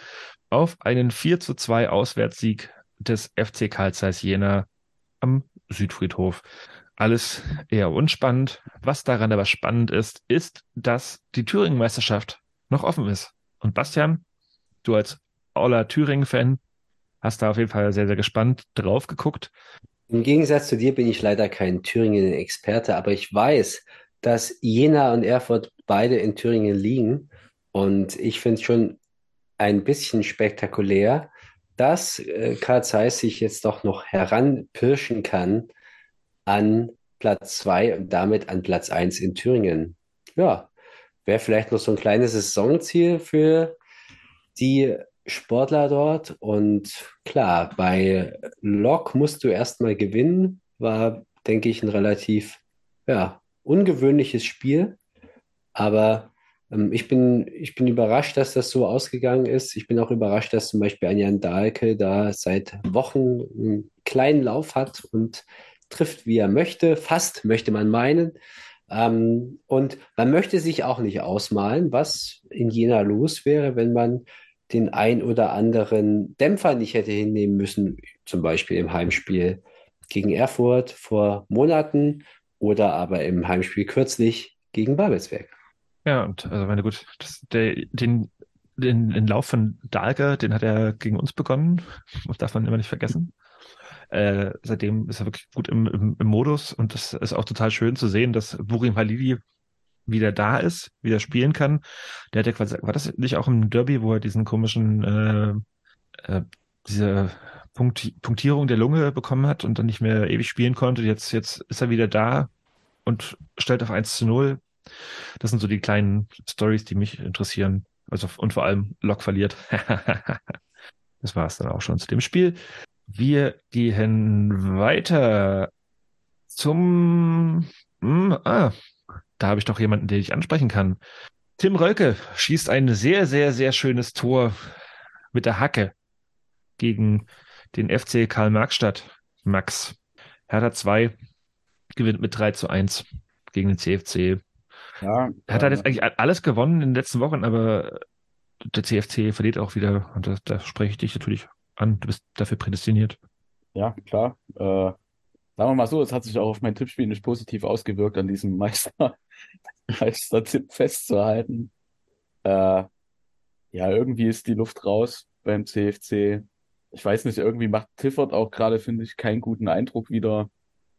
auf einen 4 zu 2 Auswärtssieg des FC Carl Zeiss Jena am Südfriedhof. Alles eher unspannend. Was daran aber spannend ist, ist, dass die Thüringen-Meisterschaft noch offen ist. Und Bastian, du als Aller Thüringen-Fan hast da auf jeden Fall sehr, sehr gespannt drauf geguckt. Im Gegensatz zu dir bin ich leider kein Thüringen-Experte, aber ich weiß, dass Jena und Erfurt beide in Thüringen liegen. Und ich finde es schon ein bisschen spektakulär, dass äh, Karl Zeiss sich jetzt doch noch heranpirschen kann an Platz 2 und damit an Platz 1 in Thüringen. Ja, wäre vielleicht noch so ein kleines Saisonziel für die Sportler dort. Und klar, bei Lok musst du erstmal gewinnen. War, denke ich, ein relativ ja, ungewöhnliches Spiel. Aber ich bin, ich bin überrascht, dass das so ausgegangen ist. Ich bin auch überrascht, dass zum Beispiel ein Jan Dahlke da seit Wochen einen kleinen Lauf hat und trifft, wie er möchte. Fast möchte man meinen. Ähm, und man möchte sich auch nicht ausmalen, was in Jena los wäre, wenn man den ein oder anderen Dämpfer nicht hätte hinnehmen müssen, zum Beispiel im Heimspiel gegen Erfurt vor Monaten oder aber im Heimspiel kürzlich gegen Babelsberg. Ja, und also meine gut, das, der, den, den, den Lauf von Dahlke, den hat er gegen uns begonnen. Das darf man immer nicht vergessen. Äh, seitdem ist er wirklich gut im, im, im Modus und das ist auch total schön zu sehen, dass Burim Halili wieder da ist, wieder spielen kann. Der hat ja quasi, war das nicht auch im Derby, wo er diesen komischen, äh, äh, diese Punkt, Punktierung der Lunge bekommen hat und dann nicht mehr ewig spielen konnte. Jetzt, jetzt ist er wieder da und stellt auf 1 zu 0. Das sind so die kleinen Stories, die mich interessieren. Also, und vor allem Lok verliert. das war es dann auch schon zu dem Spiel. Wir gehen weiter zum, hm, ah, da habe ich doch jemanden, den ich ansprechen kann. Tim Rölke schießt ein sehr, sehr, sehr schönes Tor mit der Hacke gegen den FC Karl-Marx-Stadt. Max. Hertha 2 gewinnt mit 3 zu 1 gegen den CFC. Ja, Er hat halt jetzt eigentlich alles gewonnen in den letzten Wochen, aber der CFC verliert auch wieder. Und da, da spreche ich dich natürlich an. Du bist dafür prädestiniert. Ja, klar. Äh, sagen wir mal so, es hat sich auch auf mein Tippspiel nicht positiv ausgewirkt, an diesem Meister, Meister-Tipp festzuhalten. Äh, ja, irgendwie ist die Luft raus beim CFC. Ich weiß nicht, irgendwie macht Tiffert auch gerade, finde ich, keinen guten Eindruck wieder.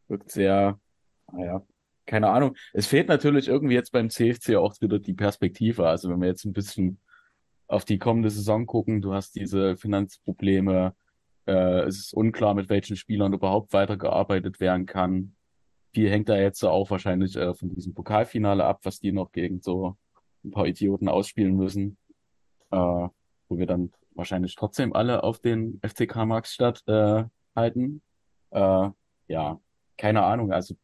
Wirkt sehr, naja, keine Ahnung. Es fehlt natürlich irgendwie jetzt beim CFC auch wieder die Perspektive. Also wenn wir jetzt ein bisschen auf die kommende Saison gucken, du hast diese Finanzprobleme, äh, es ist unklar, mit welchen Spielern überhaupt weitergearbeitet werden kann. Viel hängt da jetzt auch wahrscheinlich äh, von diesem Pokalfinale ab, was die noch gegen so ein paar Idioten ausspielen müssen, äh, wo wir dann wahrscheinlich trotzdem alle auf den FCK Marxstadt äh, halten. Äh, ja, keine Ahnung. Also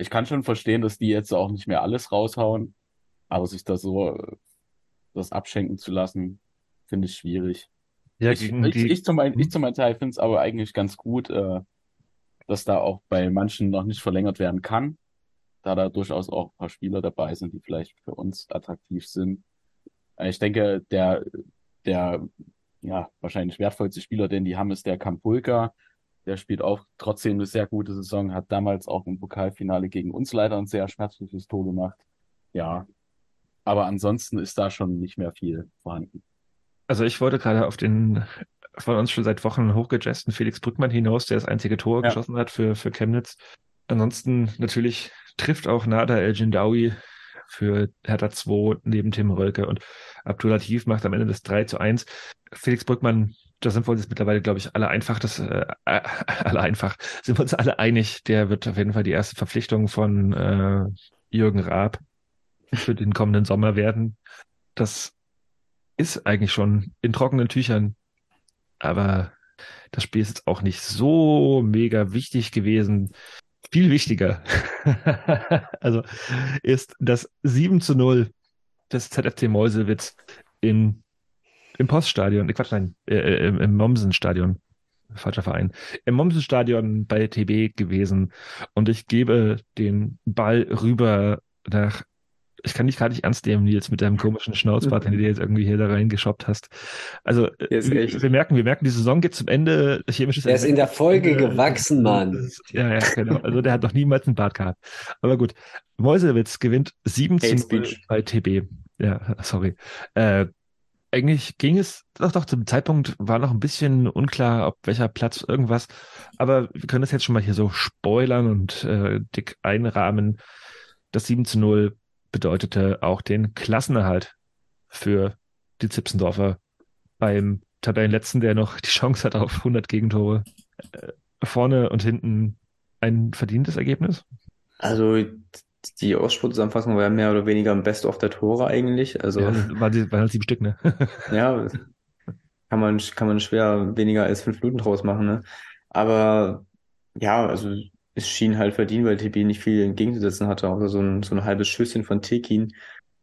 ich kann schon verstehen, dass die jetzt auch nicht mehr alles raushauen, aber sich da so äh, das abschenken zu lassen, finde ich schwierig. Ja, Ich, ich, die, ich, zum, ein- ich zum Teil finde es aber eigentlich ganz gut, äh, dass da auch bei manchen noch nicht verlängert werden kann, da da durchaus auch ein paar Spieler dabei sind, die vielleicht für uns attraktiv sind. Ich denke, der, der ja, wahrscheinlich wertvollste Spieler, den die haben, ist der Kampulka. Der spielt auch trotzdem eine sehr gute Saison, hat damals auch im Pokalfinale gegen uns leider ein sehr schmerzliches Tor gemacht. Ja, aber ansonsten ist da schon nicht mehr viel vorhanden. also ich wollte gerade auf den von uns schon seit Wochen hochgejesten Felix Brückmann hinaus, der das einzige Tor Ja. geschossen hat für, für Chemnitz. Ansonsten natürlich trifft auch Nada El Jindawi für Hertha 2 neben Tim Rölke und Abdulatif macht am Ende das 3 zu 1. Felix Brückmann, da sind wir uns mittlerweile, glaube ich, alle einfach, das, äh, äh, alle einfach, sind wir uns alle einig, der wird auf jeden Fall die erste Verpflichtung von äh, Jürgen Raab für den kommenden Sommer werden. Das ist eigentlich schon in trockenen Tüchern, aber das Spiel ist jetzt auch nicht so mega wichtig gewesen. Viel wichtiger, also ist das 7 zu 0 des ZFC Meuselwitz in, im Poststadion, äh, Quatsch, nein, äh, äh, im, im Mommsenstadion, falscher Verein, im Mommsenstadion bei TB gewesen und ich gebe den Ball rüber nach ich kann dich gerade nicht ernst nehmen, Nils, mit deinem komischen Schnauzbart, den du dir jetzt irgendwie hier da reingeschoppt hast. Also, äh, wir, wir merken, wir merken, die Saison geht zum Ende. Chemisches Der ist in der Folge Äh, gewachsen, Mann. Ja, ja, genau. Also, der hat noch niemals einen Bart gehabt. Aber gut. Meuselwitz gewinnt 7 zu Hate 0 Speech. bei TB. Ja, sorry. Äh, eigentlich ging es doch, doch, zum Zeitpunkt war noch ein bisschen unklar, ob welcher Platz irgendwas. Aber wir können das jetzt schon mal hier so spoilern und äh, dick einrahmen. Das 7 zu 0 bedeutete auch den Klassenerhalt für die Zipsendorfer beim Tabellenletzten, der noch die Chance hat auf 100 Gegentore. Äh, vorne und hinten ein verdientes Ergebnis. Also die Ausspruchzusammenfassung war ja mehr oder weniger am Best of der Tore eigentlich. Also Ja, waren, sie, waren halt sieben Stück, ne? ja, kann man, kann man schwer weniger als fünf Minuten draus machen, ne? Aber ja, also es schien halt verdient, weil TB nicht viel entgegenzusetzen hatte, außer so ein, so ein halbes Schüsschen von Tekin.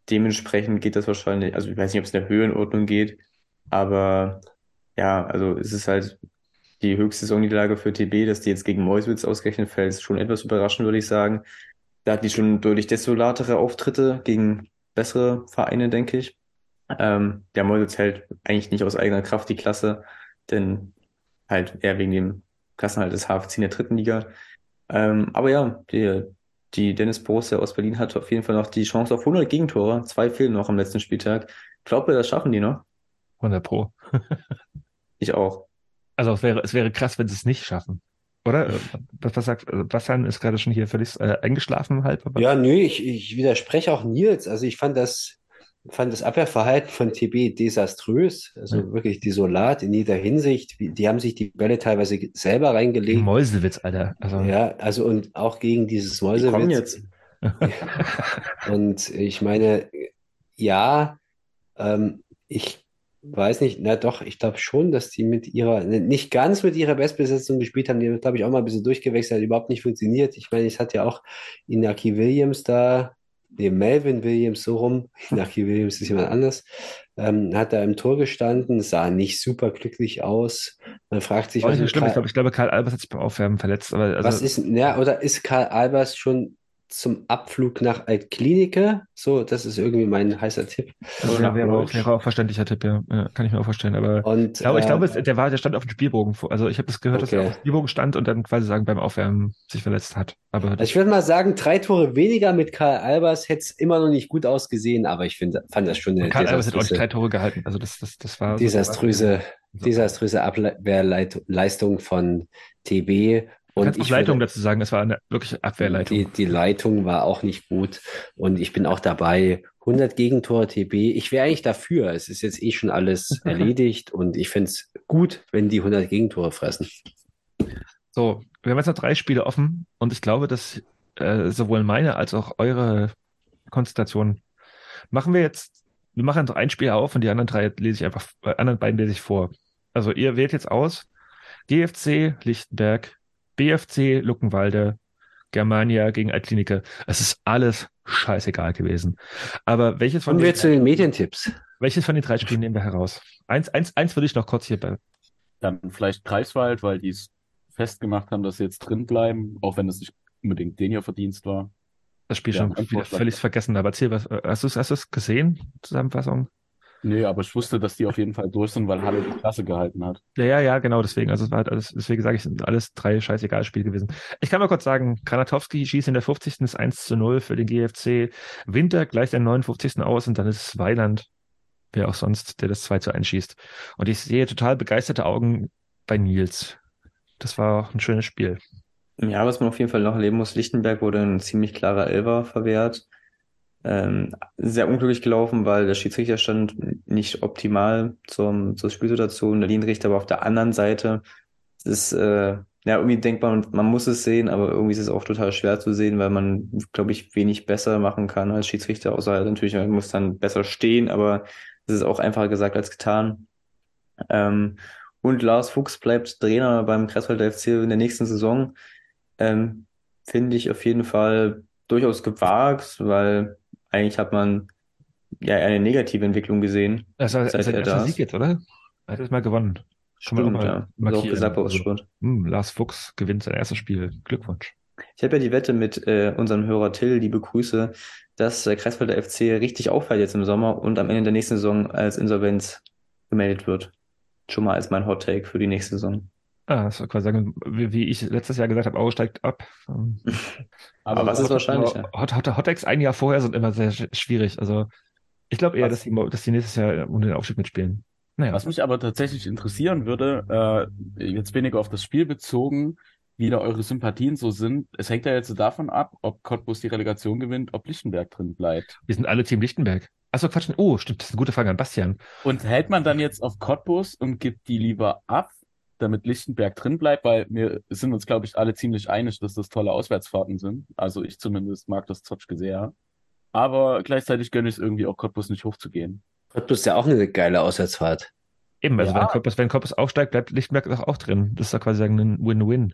Dementsprechend geht das wahrscheinlich, also ich weiß nicht, ob es in der Höhenordnung geht, aber ja, also es ist halt die höchste Saisonniederlage für TB, dass die jetzt gegen Meuselwitz ausgerechnet fällt, ist schon etwas überraschend, würde ich sagen. Da hatten die schon deutlich desolatere Auftritte gegen bessere Vereine, denke ich. Ähm, der Meuselwitz hält eigentlich nicht aus eigener Kraft die Klasse, denn halt eher wegen dem Klassenhalt des HFC in der dritten Liga. Ähm, aber ja, die, die Dennis Borussia aus Berlin hat auf jeden Fall noch die Chance auf 100 Gegentore. Zwei fehlen noch am letzten Spieltag. Glaubt ihr, das schaffen die noch? 100 Pro. Ich auch. Also es wäre, es wäre krass, wenn sie es nicht schaffen. Oder? Äh, Was, was sagt, äh, Bastian ist gerade schon hier völlig äh, eingeschlafen halb. Aber Ja, nö, ich, ich widerspreche auch Nils. Also ich fand das, fand das Abwehrverhalten von TB desaströs. Also Ja. wirklich desolat in jeder Hinsicht. Die haben sich die Bälle teilweise selber reingelegt. Mäusewitz, Alter. Also, Ja, also und auch gegen dieses Die kommen Mäusewitz. jetzt. Und ich meine, ja, ähm, ich weiß nicht, na doch, ich glaube schon, dass die mit ihrer, ne, nicht ganz mit ihrer Bestbesetzung gespielt haben. Die haben, glaube ich, auch mal ein bisschen durchgewechselt, hat überhaupt nicht funktioniert. Ich meine, es hat ja auch Inaki Williams da, nee, Melvin Williams so rum, Inaki Williams ist jemand anders, ähm, hat da im Tor gestanden, sah nicht super glücklich aus. Man fragt sich, was mit schlimm. Ich glaube, ich glaube, Karl Albers hat sich beim Aufwärmen verletzt. Aber also, was ist, ja, oder ist Karl Albers schon zum Abflug nach Altklinike? So, das ist irgendwie mein heißer Tipp. also nach wäre, auch, wäre auch verständlicher Tipp, ja. ja. Kann ich mir auch vorstellen. Aber Und ich glaube, ich äh, glaube, es- der war, der stand auf dem Spielbogen. Also ich habe das gehört, dass er Okay. auf dem Spielbogen stand und dann quasi sagen beim Aufwärmen sich verletzt hat. Aber Also ich würde mal sagen, drei Tore weniger mit Karl Albers hätte es immer noch nicht gut ausgesehen, aber ich finde, fand das schon eine Karl Albers hat auch nicht drei Tore gehalten. Also das, das, das war desaströse, so- desaströse Abwehrleistung von TB. Und kannst ich Leitung würde, dazu sagen, es war eine wirkliche Abwehrleitung. die, die Leitung war auch nicht gut. Und ich bin auch dabei. 100 Gegentore TB. Ich wäre eigentlich dafür. Es ist jetzt eh schon alles erledigt und ich finde es gut, wenn die 100 Gegentore fressen. So, wir haben jetzt noch drei Spiele offen und ich glaube, dass äh, sowohl meine als auch eure Konstellation machen wir jetzt, wir machen noch ein Spiel auf und die anderen drei lese ich einfach, äh, anderen beiden lese ich vor. Also ihr wählt jetzt aus GFC Lichtenberg, BFC Luckenwalde, Germania gegen Altlinike. Es ist alles scheißegal gewesen. Aber welches von Kommen wir den, zu den Medientipps. welches von den drei Spielen nehmen wir heraus? Eins, eins, eins würde ich noch kurz hier bei. Dann vielleicht Greifswald, weil die es festgemacht haben, dass sie jetzt drin bleiben, auch wenn es nicht unbedingt den ihr Verdienst war. Das Spiel Ja, schon wieder völlig vergessen. Aber erzähl was. äh, Hast du es gesehen? Zusammenfassung? Nee, aber ich wusste, dass die auf jeden Fall durch sind, weil Halle die Klasse gehalten hat. Ja, ja, ja, genau, deswegen. Also es war halt alles, deswegen sage ich, es sind alles drei scheißegal Spiele gewesen. Ich kann mal kurz sagen, Granatowski schießt in der 50. ist 1 zu 0 für den GFC. Winter gleicht der 59. aus und dann ist es Weiland, wer auch sonst, der das 2 zu 1 schießt. Und ich sehe total begeisterte Augen bei Nils. Das war auch ein schönes Spiel. Ja, was man auf jeden Fall noch erleben muss, Lichtenberg wurde ein ziemlich klarer Elfer verwehrt. Ähm, sehr unglücklich gelaufen, weil der Schiedsrichterstand nicht optimal zum, zur Spielsituation, der Linienrichter aber auf der anderen Seite. Es ist äh, ja irgendwie denkbar und man muss es sehen, aber irgendwie ist es auch total schwer zu sehen, weil man, glaube ich, wenig besser machen kann als Schiedsrichter, außer halt natürlich, man muss dann besser stehen, aber es ist auch einfacher gesagt als getan. Ähm, und Lars Fuchs bleibt Trainer beim Kreiswalder FC in der nächsten Saison. Ähm, finde ich auf jeden Fall durchaus gewagt, weil eigentlich hat man ja eine negative Entwicklung gesehen, Das war seit sein er da Sieg jetzt, oder? Er hat es mal gewonnen. Auch Stimmt, mal ja. Markieren. gesagt bei Also, Aussport. hm, Lars Fuchs gewinnt sein erstes Spiel. Glückwunsch. Ich habe ja die Wette mit äh, unserem Hörer Till, liebe Grüße, dass der Kreiswalder FC richtig auffällt jetzt im Sommer und am Ende der nächsten Saison als Insolvenz gemeldet wird. Schon mal als mein Hot Take für die nächste Saison. Ah, das war quasi sagen, wie, wie ich letztes Jahr gesagt habe, Aue steigt ab. Ähm, Aber was ist Hot- wahrscheinlicher? Hot, Hot, Hot Takes ein Jahr vorher sind immer sehr sch- schwierig. Also ich glaube eher, dass die, dass die nächstes Jahr um den Aufstieg mitspielen. Naja, Was mich aber tatsächlich interessieren würde, äh, jetzt weniger auf das Spiel bezogen, wie da eure Sympathien so sind. Es hängt ja jetzt so davon ab, ob Cottbus die Relegation gewinnt, ob Lichtenberg drin bleibt. wir sind alle Team Lichtenberg. Achso, Quatsch. Oh, stimmt, das ist eine gute Frage an Bastian. Und hält man dann jetzt auf Cottbus und gibt die lieber ab, damit Lichtenberg drin bleibt, weil wir sind uns, glaube ich, alle ziemlich einig, dass das tolle Auswärtsfahrten sind. Also ich zumindest mag das Zotschke sehr. Aber gleichzeitig gönne ich es irgendwie auch Cottbus nicht hochzugehen. Cottbus ist ja auch eine geile Auswärtsfahrt. Eben, also Ja. wenn Cottbus, wenn Cottbus aufsteigt, bleibt Lichtenberg doch auch drin. Das ist doch quasi ein Win-Win.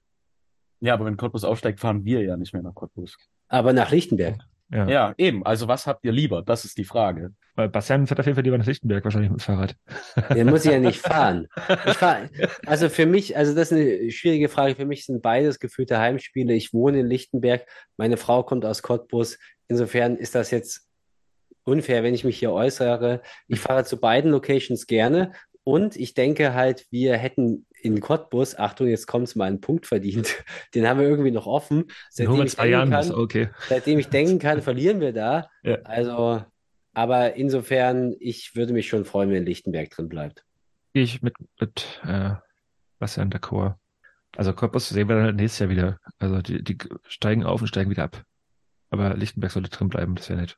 Ja, aber wenn Cottbus aufsteigt, fahren wir ja nicht mehr nach Cottbus. Aber nach Lichtenberg. Ja. Ja, eben. Also was habt ihr lieber? Das ist die Frage. Weil Bastian fährt auf jeden Fall lieber nach Lichtenberg, wahrscheinlich mit dem Fahrrad. Der muss ja nicht fahren. Ich fahr, also für mich, also das ist eine schwierige Frage. Für mich sind beides geführte Heimspiele. Ich wohne in Lichtenberg. Meine Frau kommt aus Cottbus. Insofern ist das jetzt unfair, wenn ich mich hier äußere. Ich fahre zu beiden Locations gerne. Und ich denke halt, wir hätten in Cottbus, Achtung, jetzt kommt's mal einen Punkt verdient. Den haben wir irgendwie noch offen. In Seitdem 100 ich zwei denken Jahren kann, okay. seitdem ich denken kann, verlieren wir da. Ja. Also, aber insofern, ich würde mich schon freuen, wenn Lichtenberg drin bleibt. Ich mit, mit äh, Bastian d'accord. Also Cottbus sehen wir dann nächstes Jahr wieder. Also die, die steigen auf und steigen wieder ab. Aber Lichtenberg sollte drin bleiben, das wäre nett.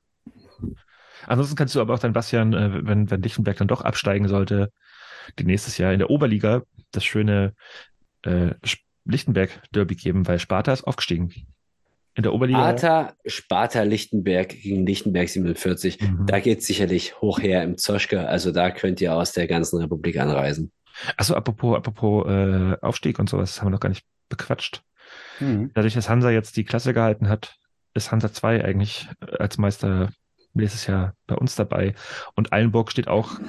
Ansonsten kannst du aber auch dann, Bastian, äh, wenn, wenn Lichtenberg dann doch absteigen sollte, die nächstes Jahr in der Oberliga das schöne äh, Lichtenberg-Derby geben, weil Sparta ist aufgestiegen. In der Oberliga. Sparta, Sparta Lichtenberg gegen Lichtenberg 47. Mhm. Da geht sicherlich hoch her im Zoschke. Also da könnt ihr aus der ganzen Republik anreisen. Achso, apropos, apropos äh, Aufstieg und sowas, haben wir noch gar nicht bequatscht. Mhm. Dadurch, dass Hansa jetzt die Klasse gehalten hat, ist Hansa 2 eigentlich als Meister nächstes Jahr bei uns dabei. Und Eilenburg steht auch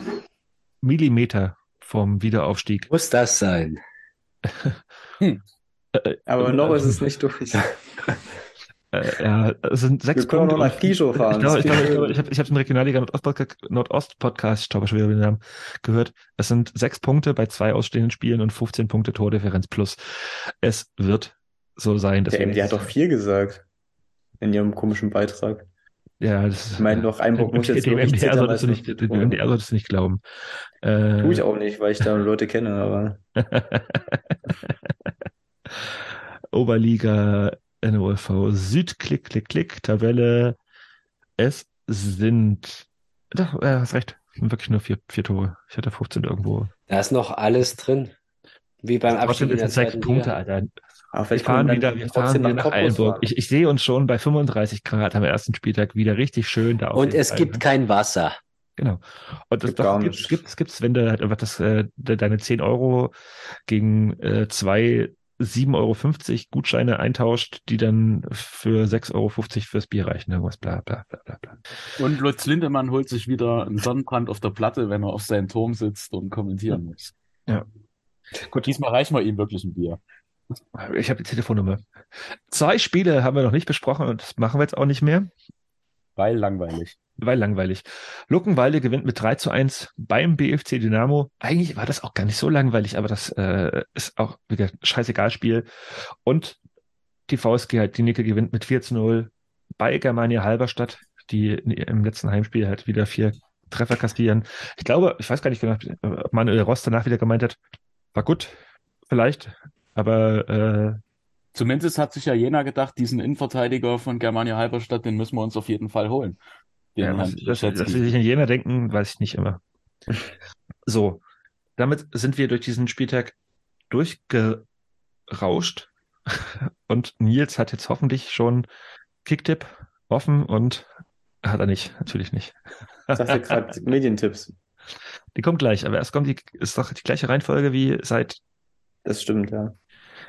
Millimeter vom Wiederaufstieg. Muss das sein? Äh, Aber äh, noch ist es nicht durch. Äh, ja, es sind sechs Wir können Punkte. noch nach Gischow fahren. Ich glaube, ich, glaube, ich, ich habe ich hab den Regionalliga Nordost-Podcast, ich glaube schon wieder den Namen, gehört. Es sind sechs Punkte bei zwei ausstehenden Spielen und 15 Punkte Tordifferenz plus. Es wird so sein, dass Der MD hat doch vier gesagt. In ihrem komischen Beitrag. Ja, das Ich meine doch, Einburg muss jetzt dem MDR solltest du nicht, dem. MDR solltest du nicht glauben. Äh, Tue ich auch nicht, weil ich da Leute kenne, aber Oberliga NOLV Süd, klick, klick, klick, Tabelle. Es sind, doch, äh, hast recht, sind wirklich nur vier, vier Tore. Ich hatte 15 irgendwo. Da ist noch alles drin. Wie beim Abstieg Trotzdem in sind sechs Punkte, Liga. Alter. aber Wir fahren wieder, wir fahren trotzdem wieder nach fahren. Ich, ich sehe uns schon bei 35 Grad am ersten Spieltag wieder richtig schön da auf Und es Alpen. gibt kein Wasser. Genau. Und das Gibt gar doch, gibt's, gibt's, gibt's, wenn du halt einfach das, äh, de- deine 10 Euro gegen äh, zwei 7,50 Euro Gutscheine eintauscht, die dann für 6,50 Euro fürs Bier reichen. Irgendwas bla bla bla bla bla. Und Lutz Lindemann holt sich wieder einen Sonnenbrand auf der Platte, wenn er auf seinem Turm sitzt und kommentieren muss. Ja. Gut, diesmal reichen wir ihm wirklich ein Bier. Ich habe die Telefonnummer. Zwei Spiele haben wir noch nicht besprochen und das machen wir jetzt auch nicht mehr. Weil langweilig. Weil langweilig. Luckenwalde gewinnt mit 3 zu 1 beim BFC Dynamo. Eigentlich war das auch gar nicht so langweilig, aber das äh, ist auch wieder ein scheißegal Spiel. Und die VSG halt, die Nicke gewinnt mit 4 zu 0 bei Germania Halberstadt, die im letzten Heimspiel halt wieder vier Treffer kassieren. Ich glaube, ich weiß gar nicht genau, ob Manuel Ross danach wieder gemeint hat, war gut, vielleicht, aber äh, Zumindest hat sich ja Jena gedacht, diesen Innenverteidiger von Germania Halberstadt, den müssen wir uns auf jeden Fall holen. Ja, was, dass, dass sie sich in Jena denken, weiß ich nicht immer. So, damit sind wir durch diesen Spieltag durchgerauscht und Nils hat jetzt hoffentlich schon Kicktipp offen und hat er nicht, natürlich nicht. Sagst du gerade Medientipps? Die kommt gleich, aber erst kommt die, ist doch die gleiche Reihenfolge wie seit, Das stimmt, ja.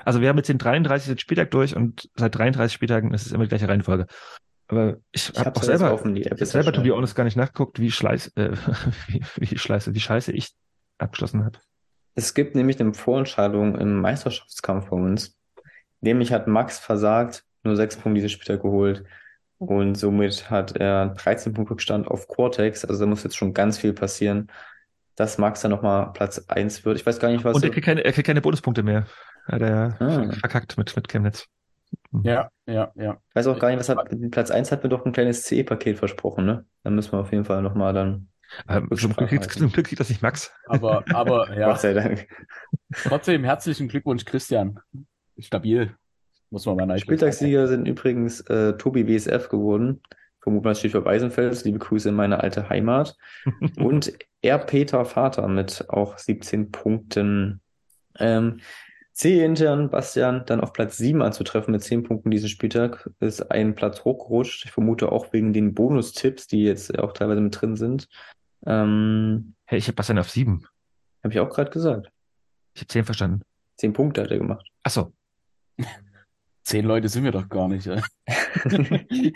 also wir haben jetzt den 33. Spieltag durch und seit 33 Spieltagen ist es immer die gleiche Reihenfolge. Aber ich, Ich habe auch selber, offen, die App selber to be honest gar nicht nachgeguckt, wie schleiß, äh, wie, wie schleiße, wie scheiße ich abgeschlossen habe. Es gibt nämlich eine Vorentscheidung im Meisterschaftskampf von uns. Nämlich hat Max versagt, nur sechs Punkte diesen Spieltag geholt. Und somit hat er 13 Punkte Rückstand auf Cortex. Also da muss jetzt schon ganz viel passieren, dass Max dann nochmal Platz 1 wird. Ich weiß gar nicht, was. Und er kriegt keine, er kriegt keine Bonuspunkte mehr. Hat er Ah. verkackt mit, mit Chemnitz. Ja, ja, ja. Ich weiß auch gar nicht, was hat. Platz 1 hat mir doch ein kleines CE-Paket versprochen, ne? Da müssen wir auf jeden Fall nochmal dann. Aber zum Glück, kriegt- zum Glück kriegt das nicht Max. Aber, aber, ja. Gott sei Dank. Trotzdem herzlichen Glückwunsch, Christian. Stabil. Muss man mal nein Spieltagssieger sind übrigens äh, Tobi WSF geworden. Vermutlich steht für Weißenfels. Liebe Grüße in meine alte Heimat. Und R. Peter Vater mit auch 17 Punkten. Ähm, C intern, Bastian, dann auf Platz 7 anzutreffen mit 10 Punkten diesen Spieltag, ist ein Platz hochgerutscht. Ich vermute auch wegen den Bonustipps, die jetzt auch teilweise mit drin sind. Ähm, Hey, ich habe Bastian auf sieben. Habe ich auch gerade gesagt. Ich habe zehn verstanden. 10 Punkte hat er gemacht. Achso. Zehn Leute sind wir doch gar nicht. Ey.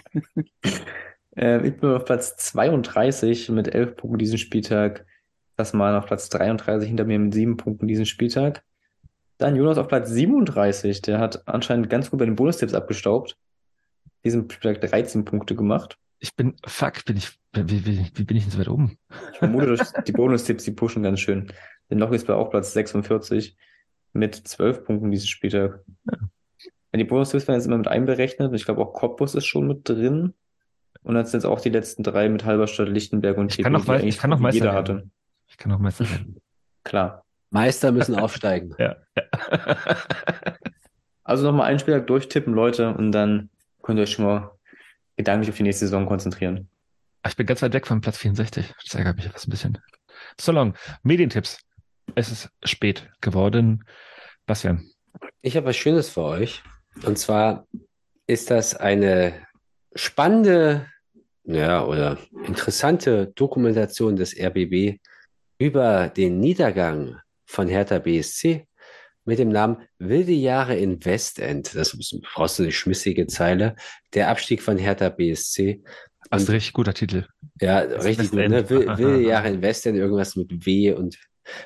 Äh, ich bin auf Platz 32 mit 11 Punkten diesen Spieltag. Das mal auf Platz 33 hinter mir mit 7 Punkten diesen Spieltag. Dann Jonas auf Platz 37. Der hat anscheinend ganz gut bei den Bonustipps abgestaubt. Diesen Spieltag 13 Punkte gemacht. Ich bin, fuck, bin ich, wie, wie, wie bin ich denn so weit oben? Ich vermute, dass die Bonustipps, die pushen ganz schön. Den Loch ist bei auch Platz 46 mit 12 Punkten diesen Spieltag. Ja, die Bonustipps werden jetzt immer mit einberechnet. Ich glaube auch Cottbus ist schon mit drin. Und dann sind jetzt auch die letzten drei mit Halberstadt, Lichtenberg und noch, die eigentlich ich kann noch Meister jeder werden. hatte. Ich kann noch Meister werden. Klar. Meister müssen aufsteigen. Ja. Also nochmal einen Spieltag durchtippen, Leute, und dann könnt ihr euch schon mal gedanklich auf die nächste Saison konzentrieren. Ich bin ganz weit weg von Platz 64. Das ärgert mich fast ein bisschen. So long. Medientipps. Es ist spät geworden. Bastian. Ich habe was Schönes für euch. Und zwar ist das eine spannende, ja, oder interessante Dokumentation des RBB über den Niedergang von Hertha BSC mit dem Namen Wilde Jahre in Westend. Das ist, brauchst du eine schmissige Zeile. Der Abstieg von Hertha BSC. Das ist ein richtig guter Titel. Ja, Das richtig ne? Wil- Wilde Jahre in Westend, irgendwas mit W und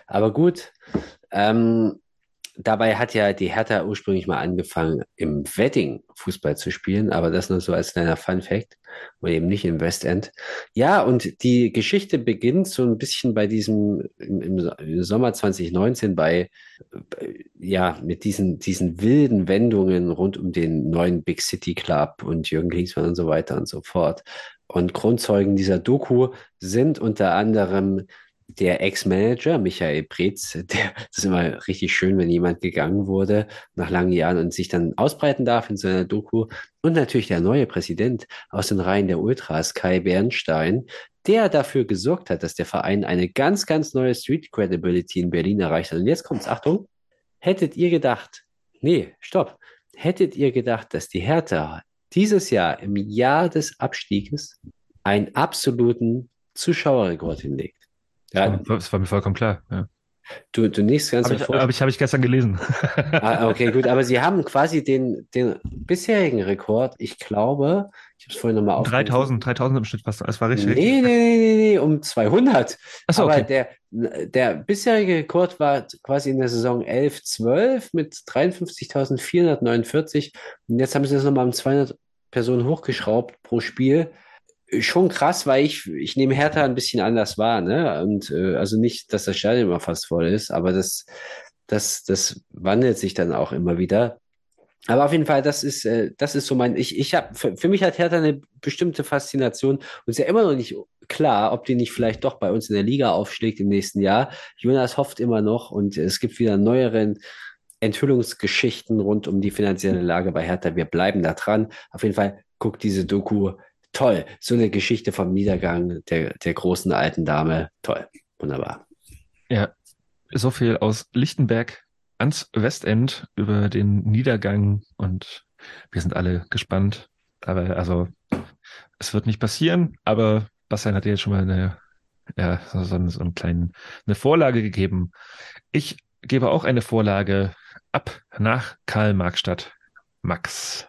aber gut. Ähm, dabei hat ja die Hertha ursprünglich mal angefangen, im Wedding Fußball zu spielen, aber das nur so als kleiner Fun Fact und eben nicht im Westend. Ja, und die Geschichte beginnt so ein bisschen bei diesem im, im Sommer 2019 bei äh, ja mit diesen diesen wilden Wendungen rund um den neuen Big City Club und Jürgen Klinsmann und so weiter und so fort. Und Grundzeugen dieser Doku sind unter anderem der Ex-Manager Michael Preetz, der, das ist immer richtig schön, wenn jemand gegangen wurde nach langen Jahren und sich dann ausbreiten darf in seiner Doku. Und natürlich der neue Präsident aus den Reihen der Ultras, Kai Bernstein, der dafür gesorgt hat, dass der Verein eine ganz, ganz neue Street Credibility in Berlin erreicht hat. Und jetzt kommt's, Achtung, hättet ihr gedacht, nee, stopp, hättet ihr gedacht, dass die Hertha dieses Jahr im Jahr des Abstieges einen absoluten Zuschauerrekord hinlegt? Ja, Das war mir vollkommen klar. Ja. Du, du nickst ganz Habe ich, hab ich, hab ich gestern gelesen. Ah, okay, gut. Aber sie haben quasi den, den bisherigen Rekord, ich glaube, ich habe es vorhin nochmal 3000, 3000 im Schnitt fast. Es war richtig. nee, nee, nee, nee, um 200. Ach so, Aber okay. der, der bisherige Rekord war quasi in der Saison 11, 12 mit 53.449. Und jetzt haben sie das nochmal um 200 Personen hochgeschraubt pro Spiel. Schon krass, weil ich, ich nehme Hertha ein bisschen anders wahr, ne? Und äh, also nicht, dass das Stadion immer fast voll ist, aber das, das, das wandelt sich dann auch immer wieder. Aber auf jeden Fall, das ist, äh, das ist so mein, ich, ich habe, für, für mich hat Hertha eine bestimmte Faszination und ist ja immer noch nicht klar, ob die nicht vielleicht doch bei uns in der Liga aufschlägt im nächsten Jahr. Jonas hofft immer noch und es gibt wieder neueren Enthüllungsgeschichten rund um die finanzielle Lage bei Hertha. Wir bleiben da dran. Auf jeden Fall guckt diese Doku. Toll. So eine Geschichte vom Niedergang der, der großen alten Dame. Toll. Wunderbar. Ja, so viel aus Lichtenberg ans Westend über den Niedergang und wir sind alle gespannt. Aber also, es wird nicht passieren, aber Bastian hat dir jetzt schon mal eine, ja, so, so, so einen kleinen, eine Vorlage gegeben. Ich gebe auch eine Vorlage ab nach Karl-Marx-Stadt. Max.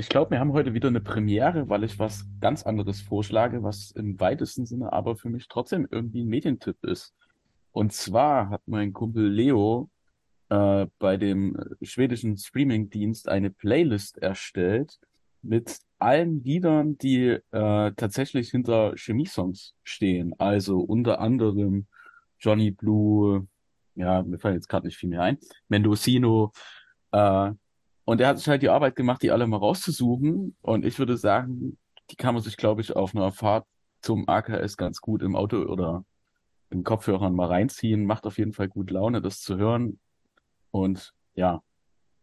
Ich glaube, wir haben heute wieder eine Premiere, weil ich was ganz anderes vorschlage, was im weitesten Sinne aber für mich trotzdem irgendwie ein Medientipp ist. Und zwar hat mein Kumpel Leo äh, bei dem schwedischen Streamingdienst eine Playlist erstellt mit allen Liedern, die äh, tatsächlich hinter Chemie-Songs stehen. Also unter anderem Johnny Blue, ja, mir fallen jetzt gerade nicht viel mehr ein, Mendocino, äh, und er hat sich halt die Arbeit gemacht, die alle mal rauszusuchen. Und ich würde sagen, die kann man sich, glaube ich, auf einer Fahrt zum AKS ganz gut im Auto oder in Kopfhörern mal reinziehen. Macht auf jeden Fall gut Laune, das zu hören. Und ja,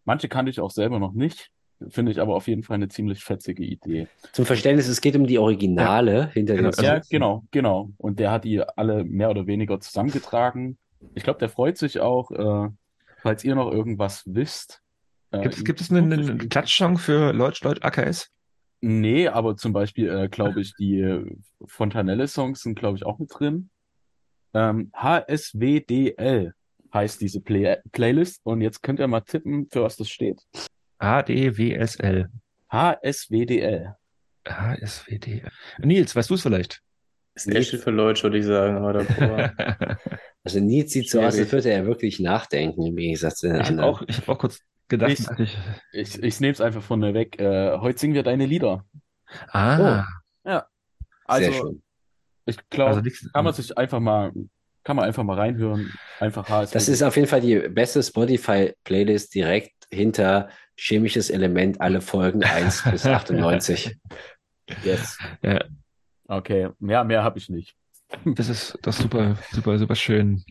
manche kannte ich auch selber noch nicht. Finde ich aber auf jeden Fall eine ziemlich fetzige Idee. Zum Verständnis, es geht um die Originale hinter Genau, den Ja, genau, genau. Und der hat die alle mehr oder weniger zusammengetragen. Ich glaube, der freut sich auch, äh, falls ihr noch irgendwas wisst. Äh, Gibt es, ihm gibt es einen, einen. Klatschsong für Leutsch, Leutsch, AKS? Nee, aber zum Beispiel, äh, glaube ich, die äh, Fontanelle-Songs sind, glaube ich, auch mit drin. Ähm, HSWDL heißt diese Play Playlist. Und jetzt könnt ihr mal tippen, für was das steht. ADWSL. HSWDL. HSWD. Nils, weißt du es vielleicht? Das L steht für Leutsch, würde ich sagen, aber davor. Also Nils sieht so aus, als würde er wirklich nachdenken, im Gegensatz zu den Ich habe anderen. auch, ich hab auch kurz gedacht, Ich- ich, Ich, ich nehme es einfach von mir weg. Äh, heute singen wir deine Lieder. ah, Sehr Also, schön. ich glaube, also kann man sich einfach mal, kann man einfach mal reinhören. Einfach HSWDL. Das ist auf jeden Fall die beste Spotify-Playlist direkt hinter chemisches Element, alle Folgen 1 bis 98. Yes. Ja. Okay, mehr, mehr habe ich nicht. das ist das ist super, super, super schön.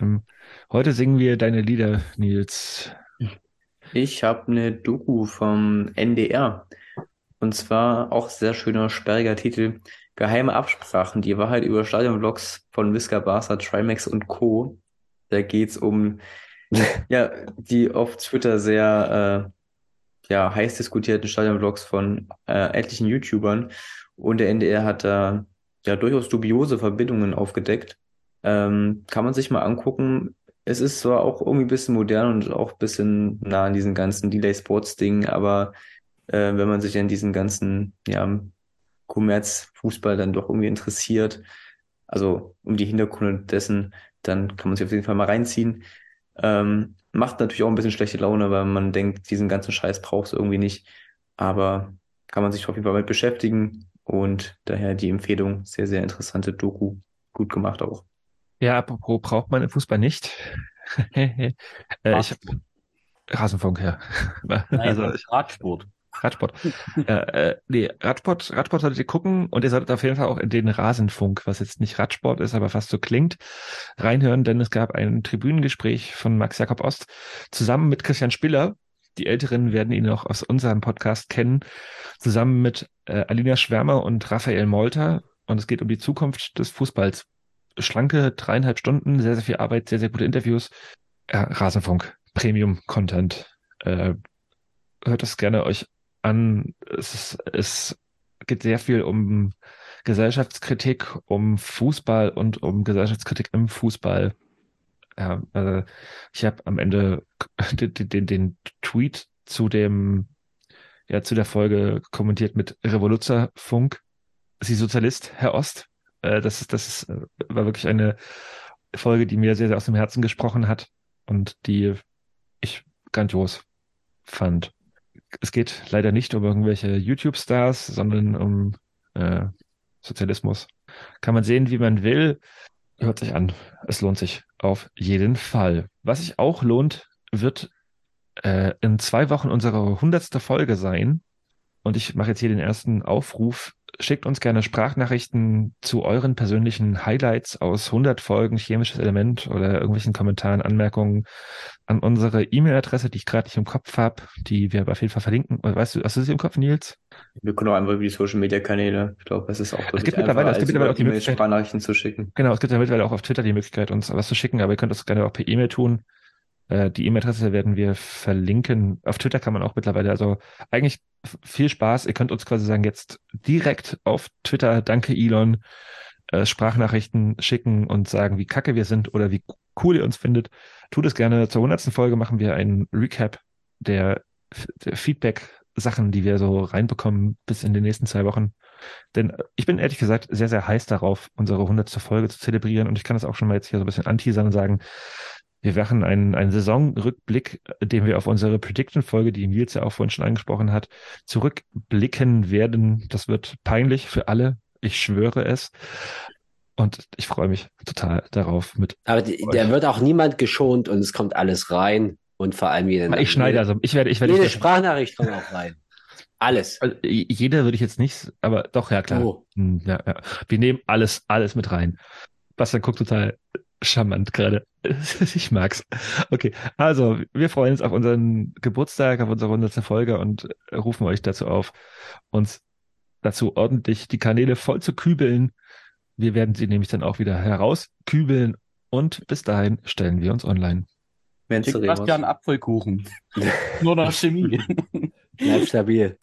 Ähm, heute singen wir deine Lieder, Nils. Ich habe eine Doku vom NDR. Und zwar auch sehr schöner, sperriger Titel. Geheime Absprachen. Die Wahrheit über Stadionvlogs von Visca Barca, Trimax und Co. Da geht's um, ja, die auf Twitter sehr, äh, ja, heiß diskutierten Stadionvlogs von äh, etlichen YouTubern. Und der NDR hat da ja durchaus dubiose Verbindungen aufgedeckt. Ähm, kann man sich mal angucken. Es ist zwar auch irgendwie ein bisschen modern und auch ein bisschen nah an diesen ganzen Delay Sports Ding, aber äh, wenn man sich an diesen ganzen, ja, Kommerzfußball dann doch irgendwie interessiert, also um die Hintergründe dessen, dann kann man sich auf jeden Fall mal reinziehen. Ähm, macht natürlich auch ein bisschen schlechte Laune, weil man denkt, diesen ganzen Scheiß braucht es irgendwie nicht. Aber kann man sich auf jeden Fall mit beschäftigen und daher die Empfehlung, sehr, sehr interessante Doku, gut gemacht auch. Ja, apropos braucht man im Fußball nicht. äh, ich Rasenfunk, ja. Nein, Also Radsport. Radsport. äh, äh, nee, Radsport, Radsport solltet ihr gucken und ihr solltet auf jeden Fall auch in den Rasenfunk, was jetzt nicht Radsport ist, aber fast so klingt, reinhören, denn es gab ein Tribünengespräch von Max Jakob Ost zusammen mit Christian Spiller. Die Älteren werden ihn noch aus unserem Podcast kennen, zusammen mit äh, Alina Schwärmer und Raphael Molter. Und es geht um die Zukunft des Fußballs. Schlanke dreieinhalb Stunden, sehr, sehr viel Arbeit, sehr, sehr gute Interviews. Ja, Rasenfunk, Premium-Content. Äh, hört es gerne euch an. Es, ist, es geht sehr viel um Gesellschaftskritik, um Fußball und um Gesellschaftskritik im Fußball. Ja, äh, ich habe am Ende den, den, den Tweet zu dem, ja, zu der Folge kommentiert mit Revoluzerfunk. Sie Sozialist, Herr Ost. Äh, das ist, das ist, äh, war wirklich eine Folge, die mir sehr, sehr aus dem Herzen gesprochen hat und die ich grandios fand. Es geht leider nicht um irgendwelche YouTube-Stars, sondern um äh, Sozialismus. Kann man sehen, wie man will. Hört sich an. Es lohnt sich auf jeden Fall. Was sich auch lohnt, wird äh, in zwei Wochen unsere hundertste Folge sein. Und ich mache jetzt hier den ersten Aufruf schickt uns gerne Sprachnachrichten zu euren persönlichen Highlights aus 100 Folgen chemisches Element oder irgendwelchen Kommentaren, Anmerkungen an unsere E-Mail-Adresse, die ich gerade nicht im Kopf habe, die wir aber auf jeden Fall verlinken. Weißt du, hast du sie im Kopf, Nils? Wir können auch einfach über die Social Media Kanäle. Ich glaube, es ist auch es gibt mittlerweile, es gibt mittlerweile auch die Möglichkeit, Sprachnachrichten zu schicken. Genau, es gibt ja mittlerweile auch auf Twitter die Möglichkeit, uns was zu schicken, aber ihr könnt das gerne auch per E-Mail tun. Äh, die E-Mail-Adresse werden wir verlinken. Auf Twitter kann man auch mittlerweile, also eigentlich viel Spaß. Ihr könnt uns quasi sagen, jetzt direkt auf Twitter, danke Elon, äh, Sprachnachrichten schicken und sagen, wie kacke wir sind oder wie cool ihr uns findet. Tut es gerne. Zur hundertsten Folge machen wir einen Recap der, der Feedback-Sachen, die wir so reinbekommen bis in den nächsten zwei Wochen. Denn ich bin ehrlich gesagt sehr, sehr heiß darauf, unsere hundertste Folge zu zelebrieren. Und ich kann das auch schon mal jetzt hier so ein bisschen anteasern und sagen, wir machen einen, einen Saisonrückblick, den wir auf unsere Prediction-Folge, die Nils ja auch vorhin schon angesprochen hat, zurückblicken werden. Das wird peinlich für alle. Ich schwöre es. Und ich freue mich total darauf mit. Aber die, der wird auch niemand geschont und es kommt alles rein und vor allem jeder. Ich schneide also, ich werde, ich werde. Jede Sprachnachricht kommt auch rein. Alles. Also, jeder würde ich jetzt nicht, aber doch, ja klar. Oh. Hm, ja, ja. Wir nehmen alles, alles mit rein. Bastian guckt total charmant gerade. Ich mag's. Okay, also wir freuen uns auf unseren Geburtstag, auf unsere 100. Folge und rufen euch dazu auf, uns dazu ordentlich die Kanäle voll zu kübeln. Wir werden sie nämlich dann auch wieder herauskübeln und bis dahin stellen wir uns online. Mensch, Bastian Apfelkuchen. Nur noch Chemie. Bleib stabil.